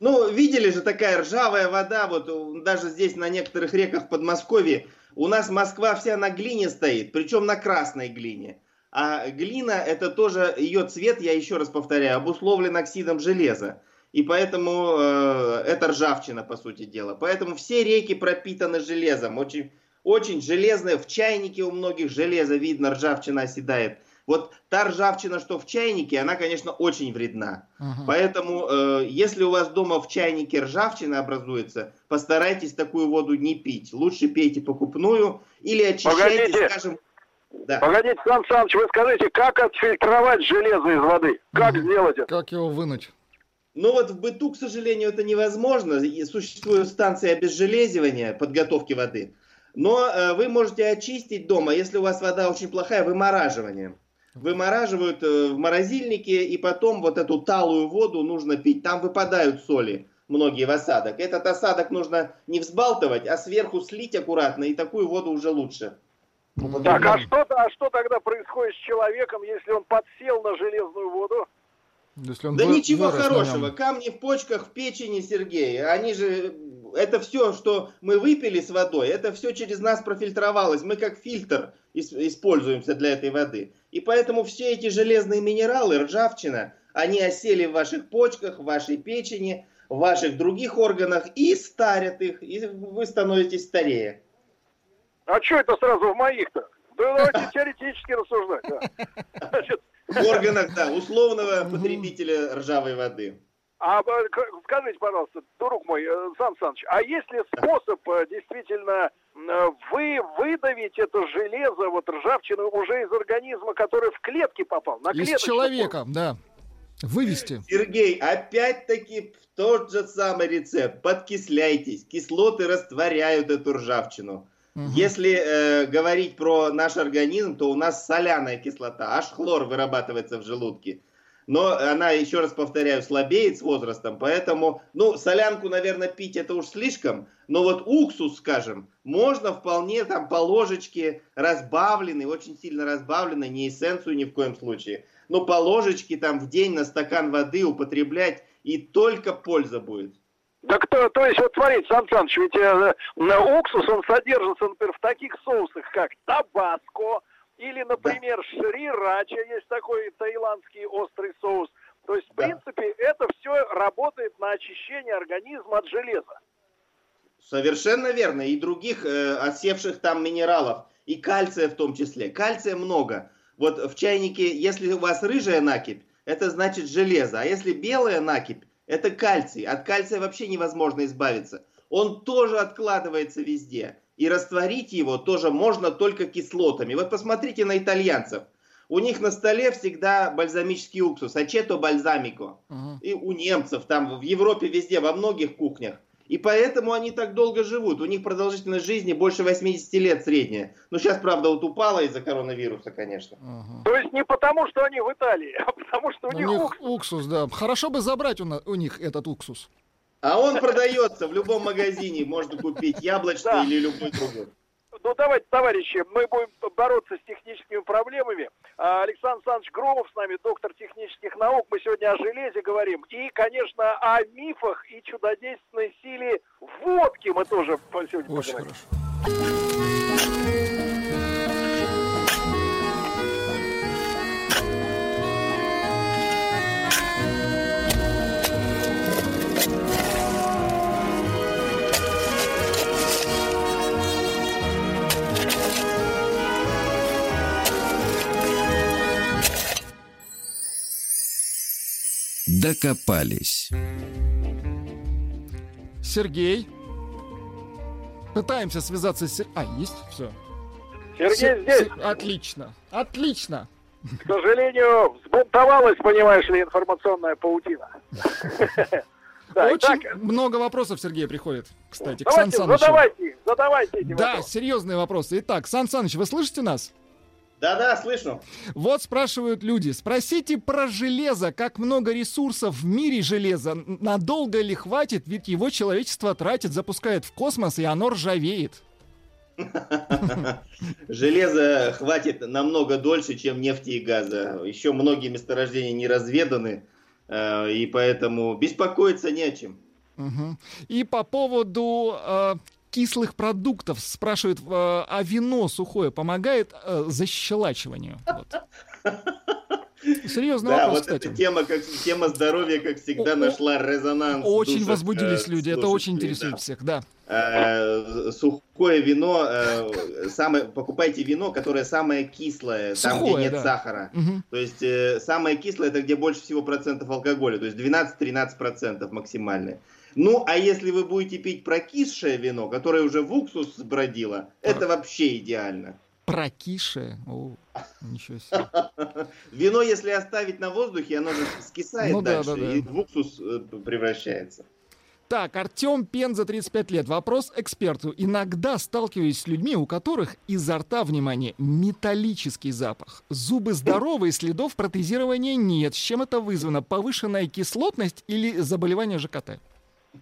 Ну, видели же такая ржавая вода, вот даже здесь на некоторых реках в Подмосковье. У нас Москва вся на глине стоит, причем на красной глине. А глина, это тоже, ее цвет, я еще раз повторяю, обусловлен оксидом железа. И поэтому э, это ржавчина, по сути дела. Поэтому все реки пропитаны железом. Очень, очень железное. В чайнике у многих железо видно, ржавчина оседает. Вот та ржавчина, что в чайнике, она, конечно, очень вредна. Угу. Поэтому, э, если у вас дома в чайнике ржавчина образуется, постарайтесь такую воду не пить. Лучше пейте покупную или очищайте, Погодите. скажем, да. Погодите, Сан Саныч, вы скажите, как отфильтровать железо из воды? Как сделать это? Как его вынуть? Ну вот в быту, к сожалению, это невозможно. И существует станция обезжелезивания, подготовки воды. Но э, вы можете очистить дома, если у вас вода очень плохая, вымораживанием. Вымораживают э, в морозильнике, и потом вот эту талую воду нужно пить. Там выпадают соли. многие в осадок. Этот осадок нужно не взбалтывать, а сверху слить аккуратно, и такую воду уже лучше. Так, а что, а что тогда происходит с человеком, если он подсел на железную воду? Если он Да вы- ничего хорошего. Камни в почках, в печени, Сергей. Они же, это все, что мы выпили с водой, это все через нас профильтровалось. Мы как фильтр ис- используемся для этой воды. И поэтому все эти железные минералы, ржавчина, они осели в ваших почках, в вашей печени, в ваших других органах и старят их, и вы становитесь старее. А что это сразу в моих-то? Да давайте теоретически рассуждать. да. Значит, В органах, да, условного потребителя ржавой воды. А к- скажите, пожалуйста, друг мой, э, Сан Саныч, а есть ли способ э, действительно э, вы выдавить это железо, вот ржавчину уже из организма, который в клетки попал? На Из человека, да. Вывести. Сергей, опять-таки тот же самый рецепт. Подкисляйтесь. Кислоты растворяют эту ржавчину. Если э, говорить про наш организм, то у нас соляная кислота, аж хлор вырабатывается в желудке. Но она, еще раз повторяю, слабеет с возрастом, поэтому, ну, солянку, наверное, пить это уж слишком, но вот уксус, скажем, можно вполне там по ложечке разбавленный, очень сильно разбавленный, не эссенцию ни в коем случае, но по ложечке там в день на стакан воды употреблять, и только польза будет. Так то, то есть, вот смотрите, Сан Саныч, ведь э, на уксус, он содержится, например, в таких соусах, как табаско, или, например, шрирача, есть такой таиландский острый соус. То есть, в принципе, это все работает на очищение организма от железа. Совершенно верно. И других э, осевших там минералов. И кальция в том числе. Кальция много. Вот в чайнике, если у вас рыжая накипь, это значит железо. А если белая накипь, это кальций. От кальция вообще невозможно избавиться. Он тоже откладывается везде. И растворить его тоже можно только кислотами. Вот посмотрите на итальянцев. У них на столе всегда бальзамический уксус, ачето бальзамико. И у немцев, там в Европе везде, во многих кухнях. И поэтому они так долго живут. У них продолжительность жизни больше 80 лет средняя. Ну, сейчас, правда, вот упала из-за коронавируса, конечно. То есть не потому, что они в Италии, а потому, что у У них них уксус. уксус, да. Хорошо бы забрать у, на- у них этот уксус. А он продается в любом магазине. Можно купить яблочный или любой другой. Ну, давайте, товарищи, мы будем бороться с техническими проблемами. А, Александр Александрович Громов с нами, доктор технических наук. Мы сегодня о железе говорим. И, конечно, о мифах и чудодейственной силе водки мы тоже сегодня Очень поговорим. хорошо. Докопались. Сергей. Пытаемся связаться с... Сер- А, есть? Все. Сергей здесь. Отлично. Отлично. К сожалению, взбунтовалась, понимаешь ли, информационная паутина. Да, Очень много вопросов, Сергей, приходит, кстати, к Сан давайте, Санычу. задавайте, их, задавайте эти Да, вопросы. серьезные вопросы. Итак, Сан Саныч, вы слышите нас? Да-да, слышу. Вот спрашивают люди, спросите про железо, как много ресурсов в мире железа, надолго ли хватит, ведь его человечество тратит, запускает в космос, и оно ржавеет. Железа хватит намного дольше, чем нефти и газа. Еще многие месторождения не разведаны, э, и поэтому беспокоиться не о чем. Мгм. И по поводу э, кислых продуктов спрашивают, э, а вино сухое помогает э, защелачиванию? Вот. Серьезный да, вопрос, вот кстати. эта тема, как, тема здоровья, как всегда, О- нашла резонанс. Очень душах, возбудились э, люди, это очень интересует да. всех, да. Э, сухое вино, э, самое, покупайте вино, которое самое кислое, там, Сухое, где нет да. сахара. Мгм. То есть э, самое кислое это где больше всего процентов алкоголя, то есть 12-13 процентов максимальное. Ну, а если вы будете пить прокисшее вино, которое уже в уксус бродило, это вообще идеально. Прокисшее. О, ничего себе. Вино, если оставить на воздухе, оно же скисает Ну да, дальше да, да. и в уксус э, превращается. Так, Артем Пенза, 35 лет. Вопрос эксперту. Иногда сталкиваюсь с людьми, у которых изо рта, внимание, металлический запах. Зубы здоровые, следов протезирования нет. С чем это вызвано? Повышенная кислотность или заболевание ЖКТ?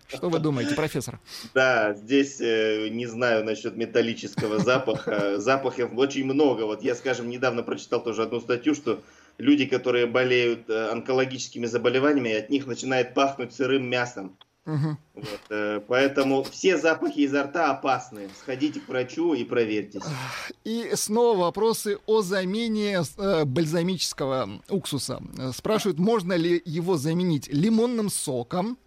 Что вы думаете, профессор? Да, здесь э, не знаю насчет металлического запаха. Запахов очень много. Вот я, скажем, недавно прочитал тоже одну статью, что люди, которые болеют э, онкологическими заболеваниями, от них начинает пахнуть сырым мясом. Мгм. Вот, э, поэтому все запахи изо рта опасны. Сходите к врачу и проверьтесь. И снова вопросы о замене э, бальзамического уксуса. Э, Спрашивают, можно ли его заменить лимонным соком,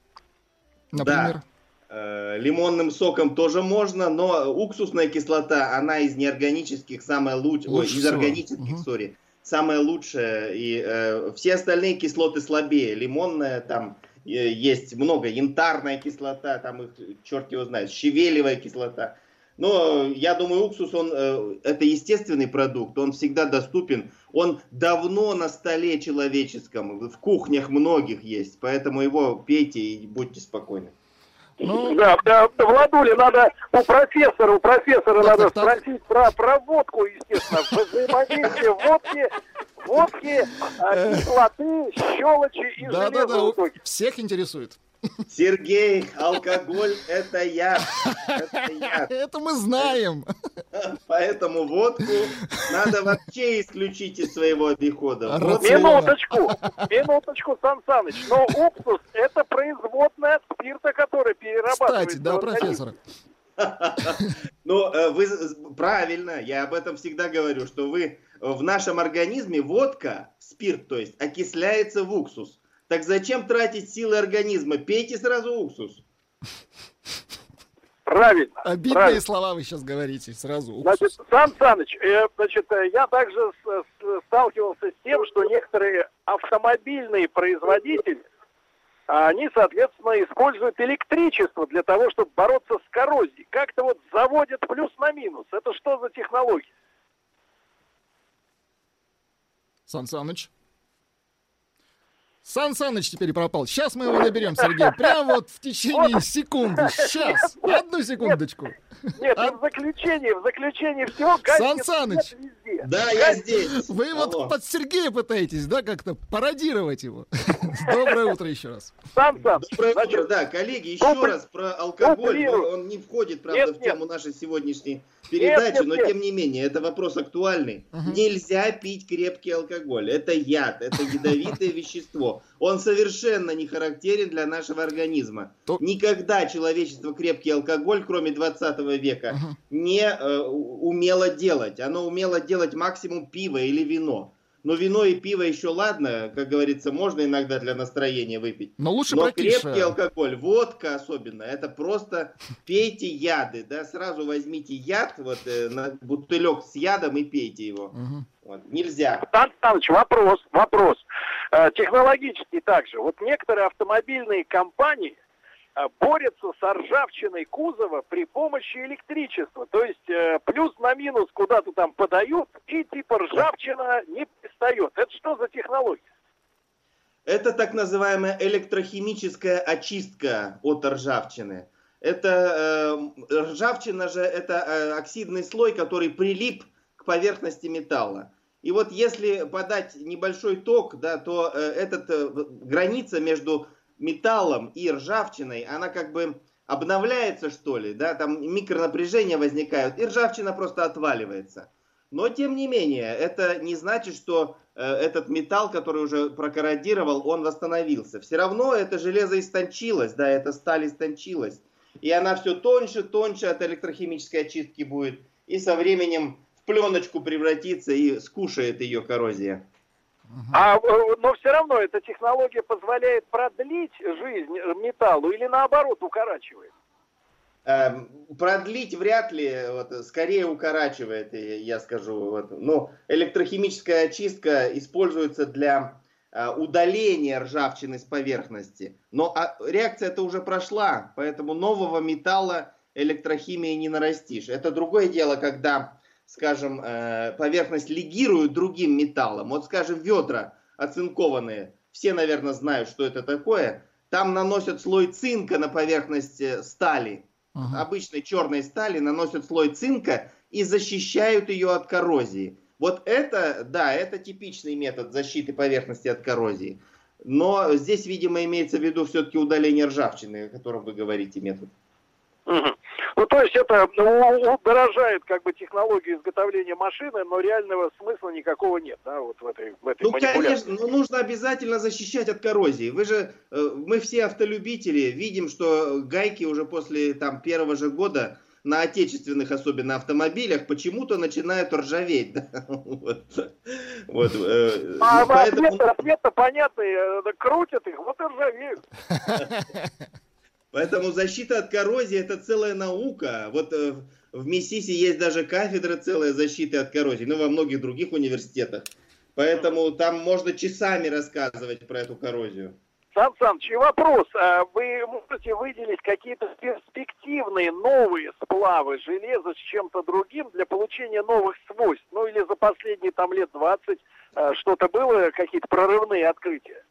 например? Да. Э, Лимонным соком тоже можно, но уксусная кислота, она из неорганических самая лучшая, ой, Лучше из всего. органических, сори, самая лучшая. И э, все остальные кислоты слабее. Лимонная там э, есть много, янтарная кислота, там их черт его знает, щавелевая кислота. Но я думаю, уксус, он э, это естественный продукт, он всегда доступен. Он давно на столе человеческом, в кухнях многих есть, поэтому его пейте и будьте спокойны. Ну, Да, да, Владуля, надо у профессора, у профессора надо спросить про, про водку, естественно, взаимодействие водки, водки, а, кислоты, щелочи и железа Да-да-да, в у- итоге. всех интересует. Сергей, алкоголь это яд. Это мы знаем. Поэтому водку надо вообще исключить из своего обихода. Вот Минуточку, минуточку, Сан Саныч, но уксус это производная от спирта, который перерабатывается. Кстати, да, профессор. Ну, э, вы правильно, я об этом всегда говорю, что вы в нашем организме водка, спирт, то есть, окисляется в уксус. Так зачем тратить силы организма? Пейте сразу уксус. Правильно. Обидные правильно. слова вы сейчас говорите сразу. Значит, Сан Саныч, э, значит, э, я также с- с- сталкивался с тем, что некоторые автомобильные производители, а они, соответственно, используют электричество для того, чтобы бороться с коррозией. Как-то вот заводят плюс на минус. Это что за технология? Сан Саныч. Сан Саныч теперь пропал. Сейчас мы его наберем, Сергей. Прямо вот в течение секунды. Сейчас. Одну секундочку. Нет, и в заключении, в заключении всего Сан Саныч. Да, я здесь. Вы Алло. вот под Сергея пытаетесь, да, как-то пародировать его. Доброе утро еще раз. Сан Саныч, Доброе значит, утро, да, коллеги, еще раз про алкоголь. Он, не входит, правда, Нет, в тему нашей сегодняшней передачи, нет, но нет. тем не менее, это вопрос актуальный. Нельзя пить крепкий алкоголь. Это яд, это ядовитое вещество. Он совершенно не характерен для нашего организма. Никогда человечество крепкий алкоголь, кроме 20 века, не э, умело делать. Оно умело делать максимум пиво или вино. Но вино и пиво еще ладно, как говорится, можно иногда для настроения выпить. Но лучше Но крепкий алкоголь, водка особенно, это просто пейте яды, да, сразу возьмите яд, вот э, на бутылек с ядом и пейте его. Вот. Нельзя. Сан Саныч, вопрос, вопрос. Э, Технологический также. Вот некоторые автомобильные компании э, борются с ржавчиной кузова при помощи электричества. То есть э, плюс на минус куда-то там подают, и типа ржавчина не пристает. Это что за технология? Это так называемая электрохимическая очистка от ржавчины. Это э, ржавчина же это э, оксидный слой, который прилип к поверхности металла. И вот если подать небольшой ток, да, то э, этот э, граница между металлом и ржавчиной, она как бы обновляется, что ли, да, там микронапряжения возникают, и ржавчина просто отваливается. Но тем не менее, это не значит, что э, этот металл, который уже прокорродировал, он восстановился. Все равно это железо истончилось, да, эта сталь истончилась. И она все тоньше, тоньше от электрохимической очистки будет. И со временем пленочку превратится и скушает ее коррозия. А, э, но все равно эта технология позволяет продлить жизнь металлу или наоборот укорачивает? Эм, продлить вряд ли, вот, скорее укорачивает, э, я скажу. Вот. Но электрохимическая очистка используется для э, удаления ржавчины с поверхности. Но а, реакция это уже прошла, поэтому нового металла электрохимией не нарастишь. Это другое дело, когда, скажем, э, поверхность легируют другим металлом. Вот, скажем, ведра оцинкованные, все, наверное, знают, что это такое. Там наносят слой цинка на поверхность э, стали, обычной черной стали, наносят слой цинка и защищают ее от коррозии. Вот это, да, это типичный метод защиты поверхности от коррозии. Но здесь, видимо, имеется в виду все-таки удаление ржавчины, о котором вы говорите метод. Мгм. Ну, то есть это ну, удорожает как бы технологию изготовления машины, но реального смысла никакого нет, да, вот в этой, в этой Ну, конечно, ну, нужно обязательно защищать от коррозии. Вы же, э, мы все автолюбители, видим, что гайки уже после там первого же года на отечественных особенно автомобилях почему-то начинают ржаветь. да. Вот. Вот, э, А ну, поэтому- ответ, ответ-то понятный, э, крутят их, вот и ржавеют. Поэтому защита от коррозии это целая наука. Вот э, в Миссиси есть даже кафедра целая защиты от коррозии, ну во многих других университетах. Поэтому там можно часами рассказывать про эту коррозию. Сан Саныч, вопрос. А Вы можете выделить какие-то перспективные новые сплавы железа с чем-то другим для получения новых свойств? Ну или за последние там лет 20 э, что-то было, какие-то прорывные открытия?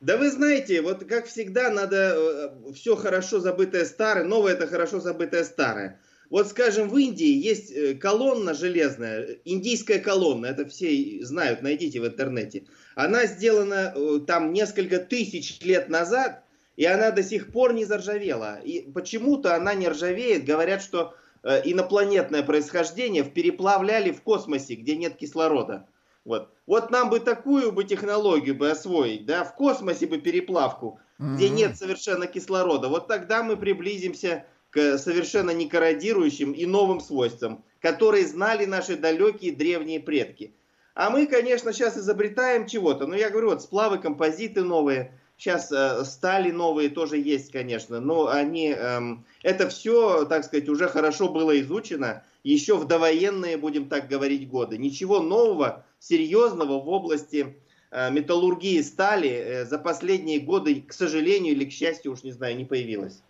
Да вы знаете, вот как всегда надо все хорошо забытое старое, новое это хорошо забытое старое. Вот скажем, в Индии есть э, колонна железная, индийская колонна, это все знают, найдите в интернете. Она сделана э, там несколько тысяч лет назад, и она до сих пор не заржавела. И почему-то она не ржавеет, говорят, что э, инопланетное происхождение переплавляли в космосе, где нет кислорода. Вот. Вот нам бы такую бы технологию бы освоить, да, в космосе бы переплавку, где Мгм. нет совершенно кислорода. Вот тогда мы приблизимся к совершенно не корродирующим и новым свойствам, которые знали наши далекие древние предки. А мы, конечно, сейчас изобретаем чего-то. Но я говорю, вот сплавы, композиты новые, сейчас э, стали новые тоже есть, конечно, но они, эм, это все, так сказать, уже хорошо было изучено, еще в довоенные, будем так говорить, годы. Ничего нового, серьезного в области э, металлургии стали э, за последние годы, к сожалению или к счастью, уж не знаю, не появилось.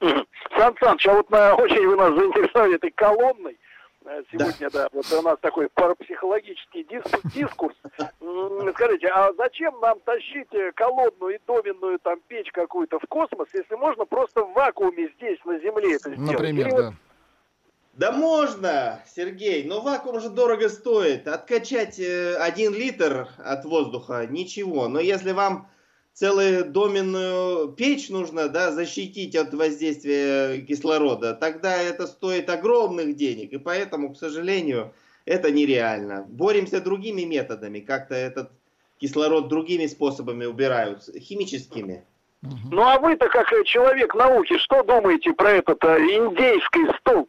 Сан Саныч, а вот на, очень вы нас заинтересовали этой колонной. Э, Сегодня, да. вот у нас такой парапсихологический дис- дискурс. М, Скажите, а зачем нам тащить э, колонну и доменную там печь какую-то в космос, если можно просто в вакууме здесь, на Земле это сделать? Например, Или вот да. Можно, Сергей, но вакуум же дорого стоит. Откачать э, один литр от воздуха ничего. Но если вам целую доменную печь нужно да, защитить от воздействия кислорода, тогда это стоит огромных денег. И поэтому, к сожалению, это нереально. Боремся другими методами. Как-то этот кислород другими способами убирают, химическими. Ну а вы-то как э, человек науки, что думаете про этот э, индейский столб?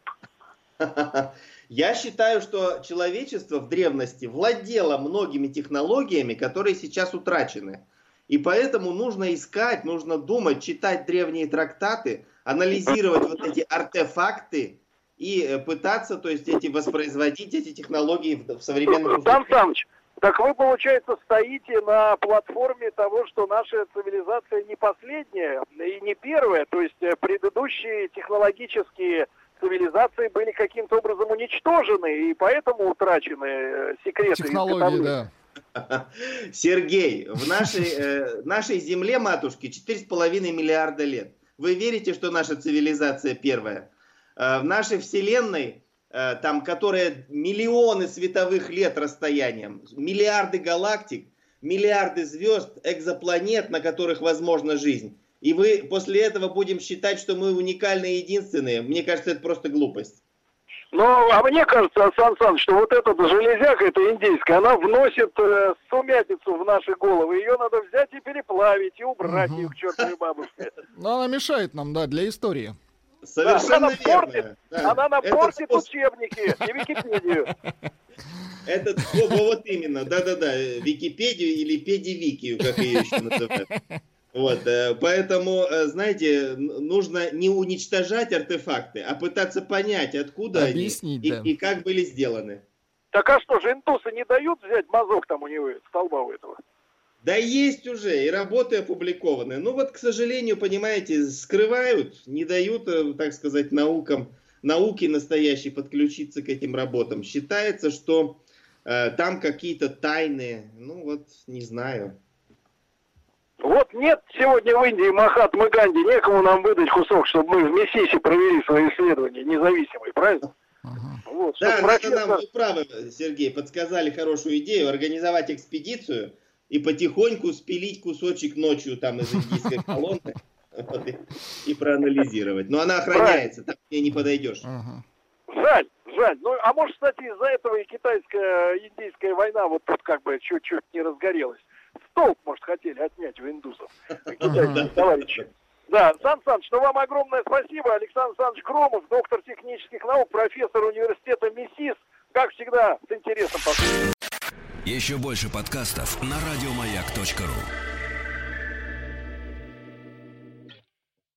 Я считаю, что человечество в древности владело многими технологиями, которые сейчас утрачены. И поэтому нужно искать, нужно думать, читать древние трактаты, анализировать вот эти артефакты и э, пытаться, то есть, эти воспроизводить эти технологии в, в современных Сан Саныч, так вы, получается, стоите на платформе того, что наша цивилизация не последняя и не первая, то есть э, предыдущие технологические цивилизации были каким-то образом уничтожены, и поэтому утрачены э, секреты Технологии, да. Сергей, в нашей, э, нашей земле, матушке, 4,5 миллиарда лет. Вы верите, что наша цивилизация первая? Э, в нашей вселенной, э, там, которая миллионы световых лет расстоянием, миллиарды галактик, миллиарды звезд, экзопланет, на которых возможна жизнь. И вы после этого будем считать, что мы уникальные и единственные. Мне кажется, это просто глупость. Ну, а мне кажется, Сан Саныч, что вот эта железяка, эта индейская, она вносит э, сумятицу в наши головы. Ее надо взять и переплавить, и убрать ее к чертовой бабушке. Но она мешает нам, да, для истории. Совершенно она верно. портит, Да. она Это портит способ- учебники и Википедию. Это во- вот именно, да-да-да, Википедию или Педивикию, как ее еще называют. Вот, э, поэтому, э, знаете, нужно не уничтожать артефакты, а пытаться понять, откуда Объяснить, они да. и, и как были сделаны. Так а что же, индусы не дают взять мазок там у него, столба у этого? Да есть уже, и работы опубликованы. Ну вот, к сожалению, понимаете, скрывают, не дают, э, так сказать, наукам, науке настоящей подключиться к этим работам. Считается, что э, там какие-то тайны, ну вот, не знаю. Вот нет сегодня в Индии Махатмы Ганди, некому нам выдать кусок, чтобы мы в Миссиси провели свои исследования независимые, правильно? Вот, Да, надо профессор- нам, вы правы, Сергей, подсказали хорошую идею, организовать экспедицию, и потихоньку спилить кусочек ночью там из индийской колонны и, и проанализировать. Но она охраняется, там к ней не подойдешь. Жаль, жаль. Ну, а может, кстати, из-за этого и китайская индийская война вот тут как бы чуть-чуть не разгорелась. Столб, может, хотели отнять у индусов. Китайские товарищи. Да, Сан Саныч, ну вам огромное спасибо. Александр Александрович Громов, доктор технических наук, профессор университета МИСИС. Как всегда, с интересом послушать. Еще больше подкастов на радиомаяк.ру.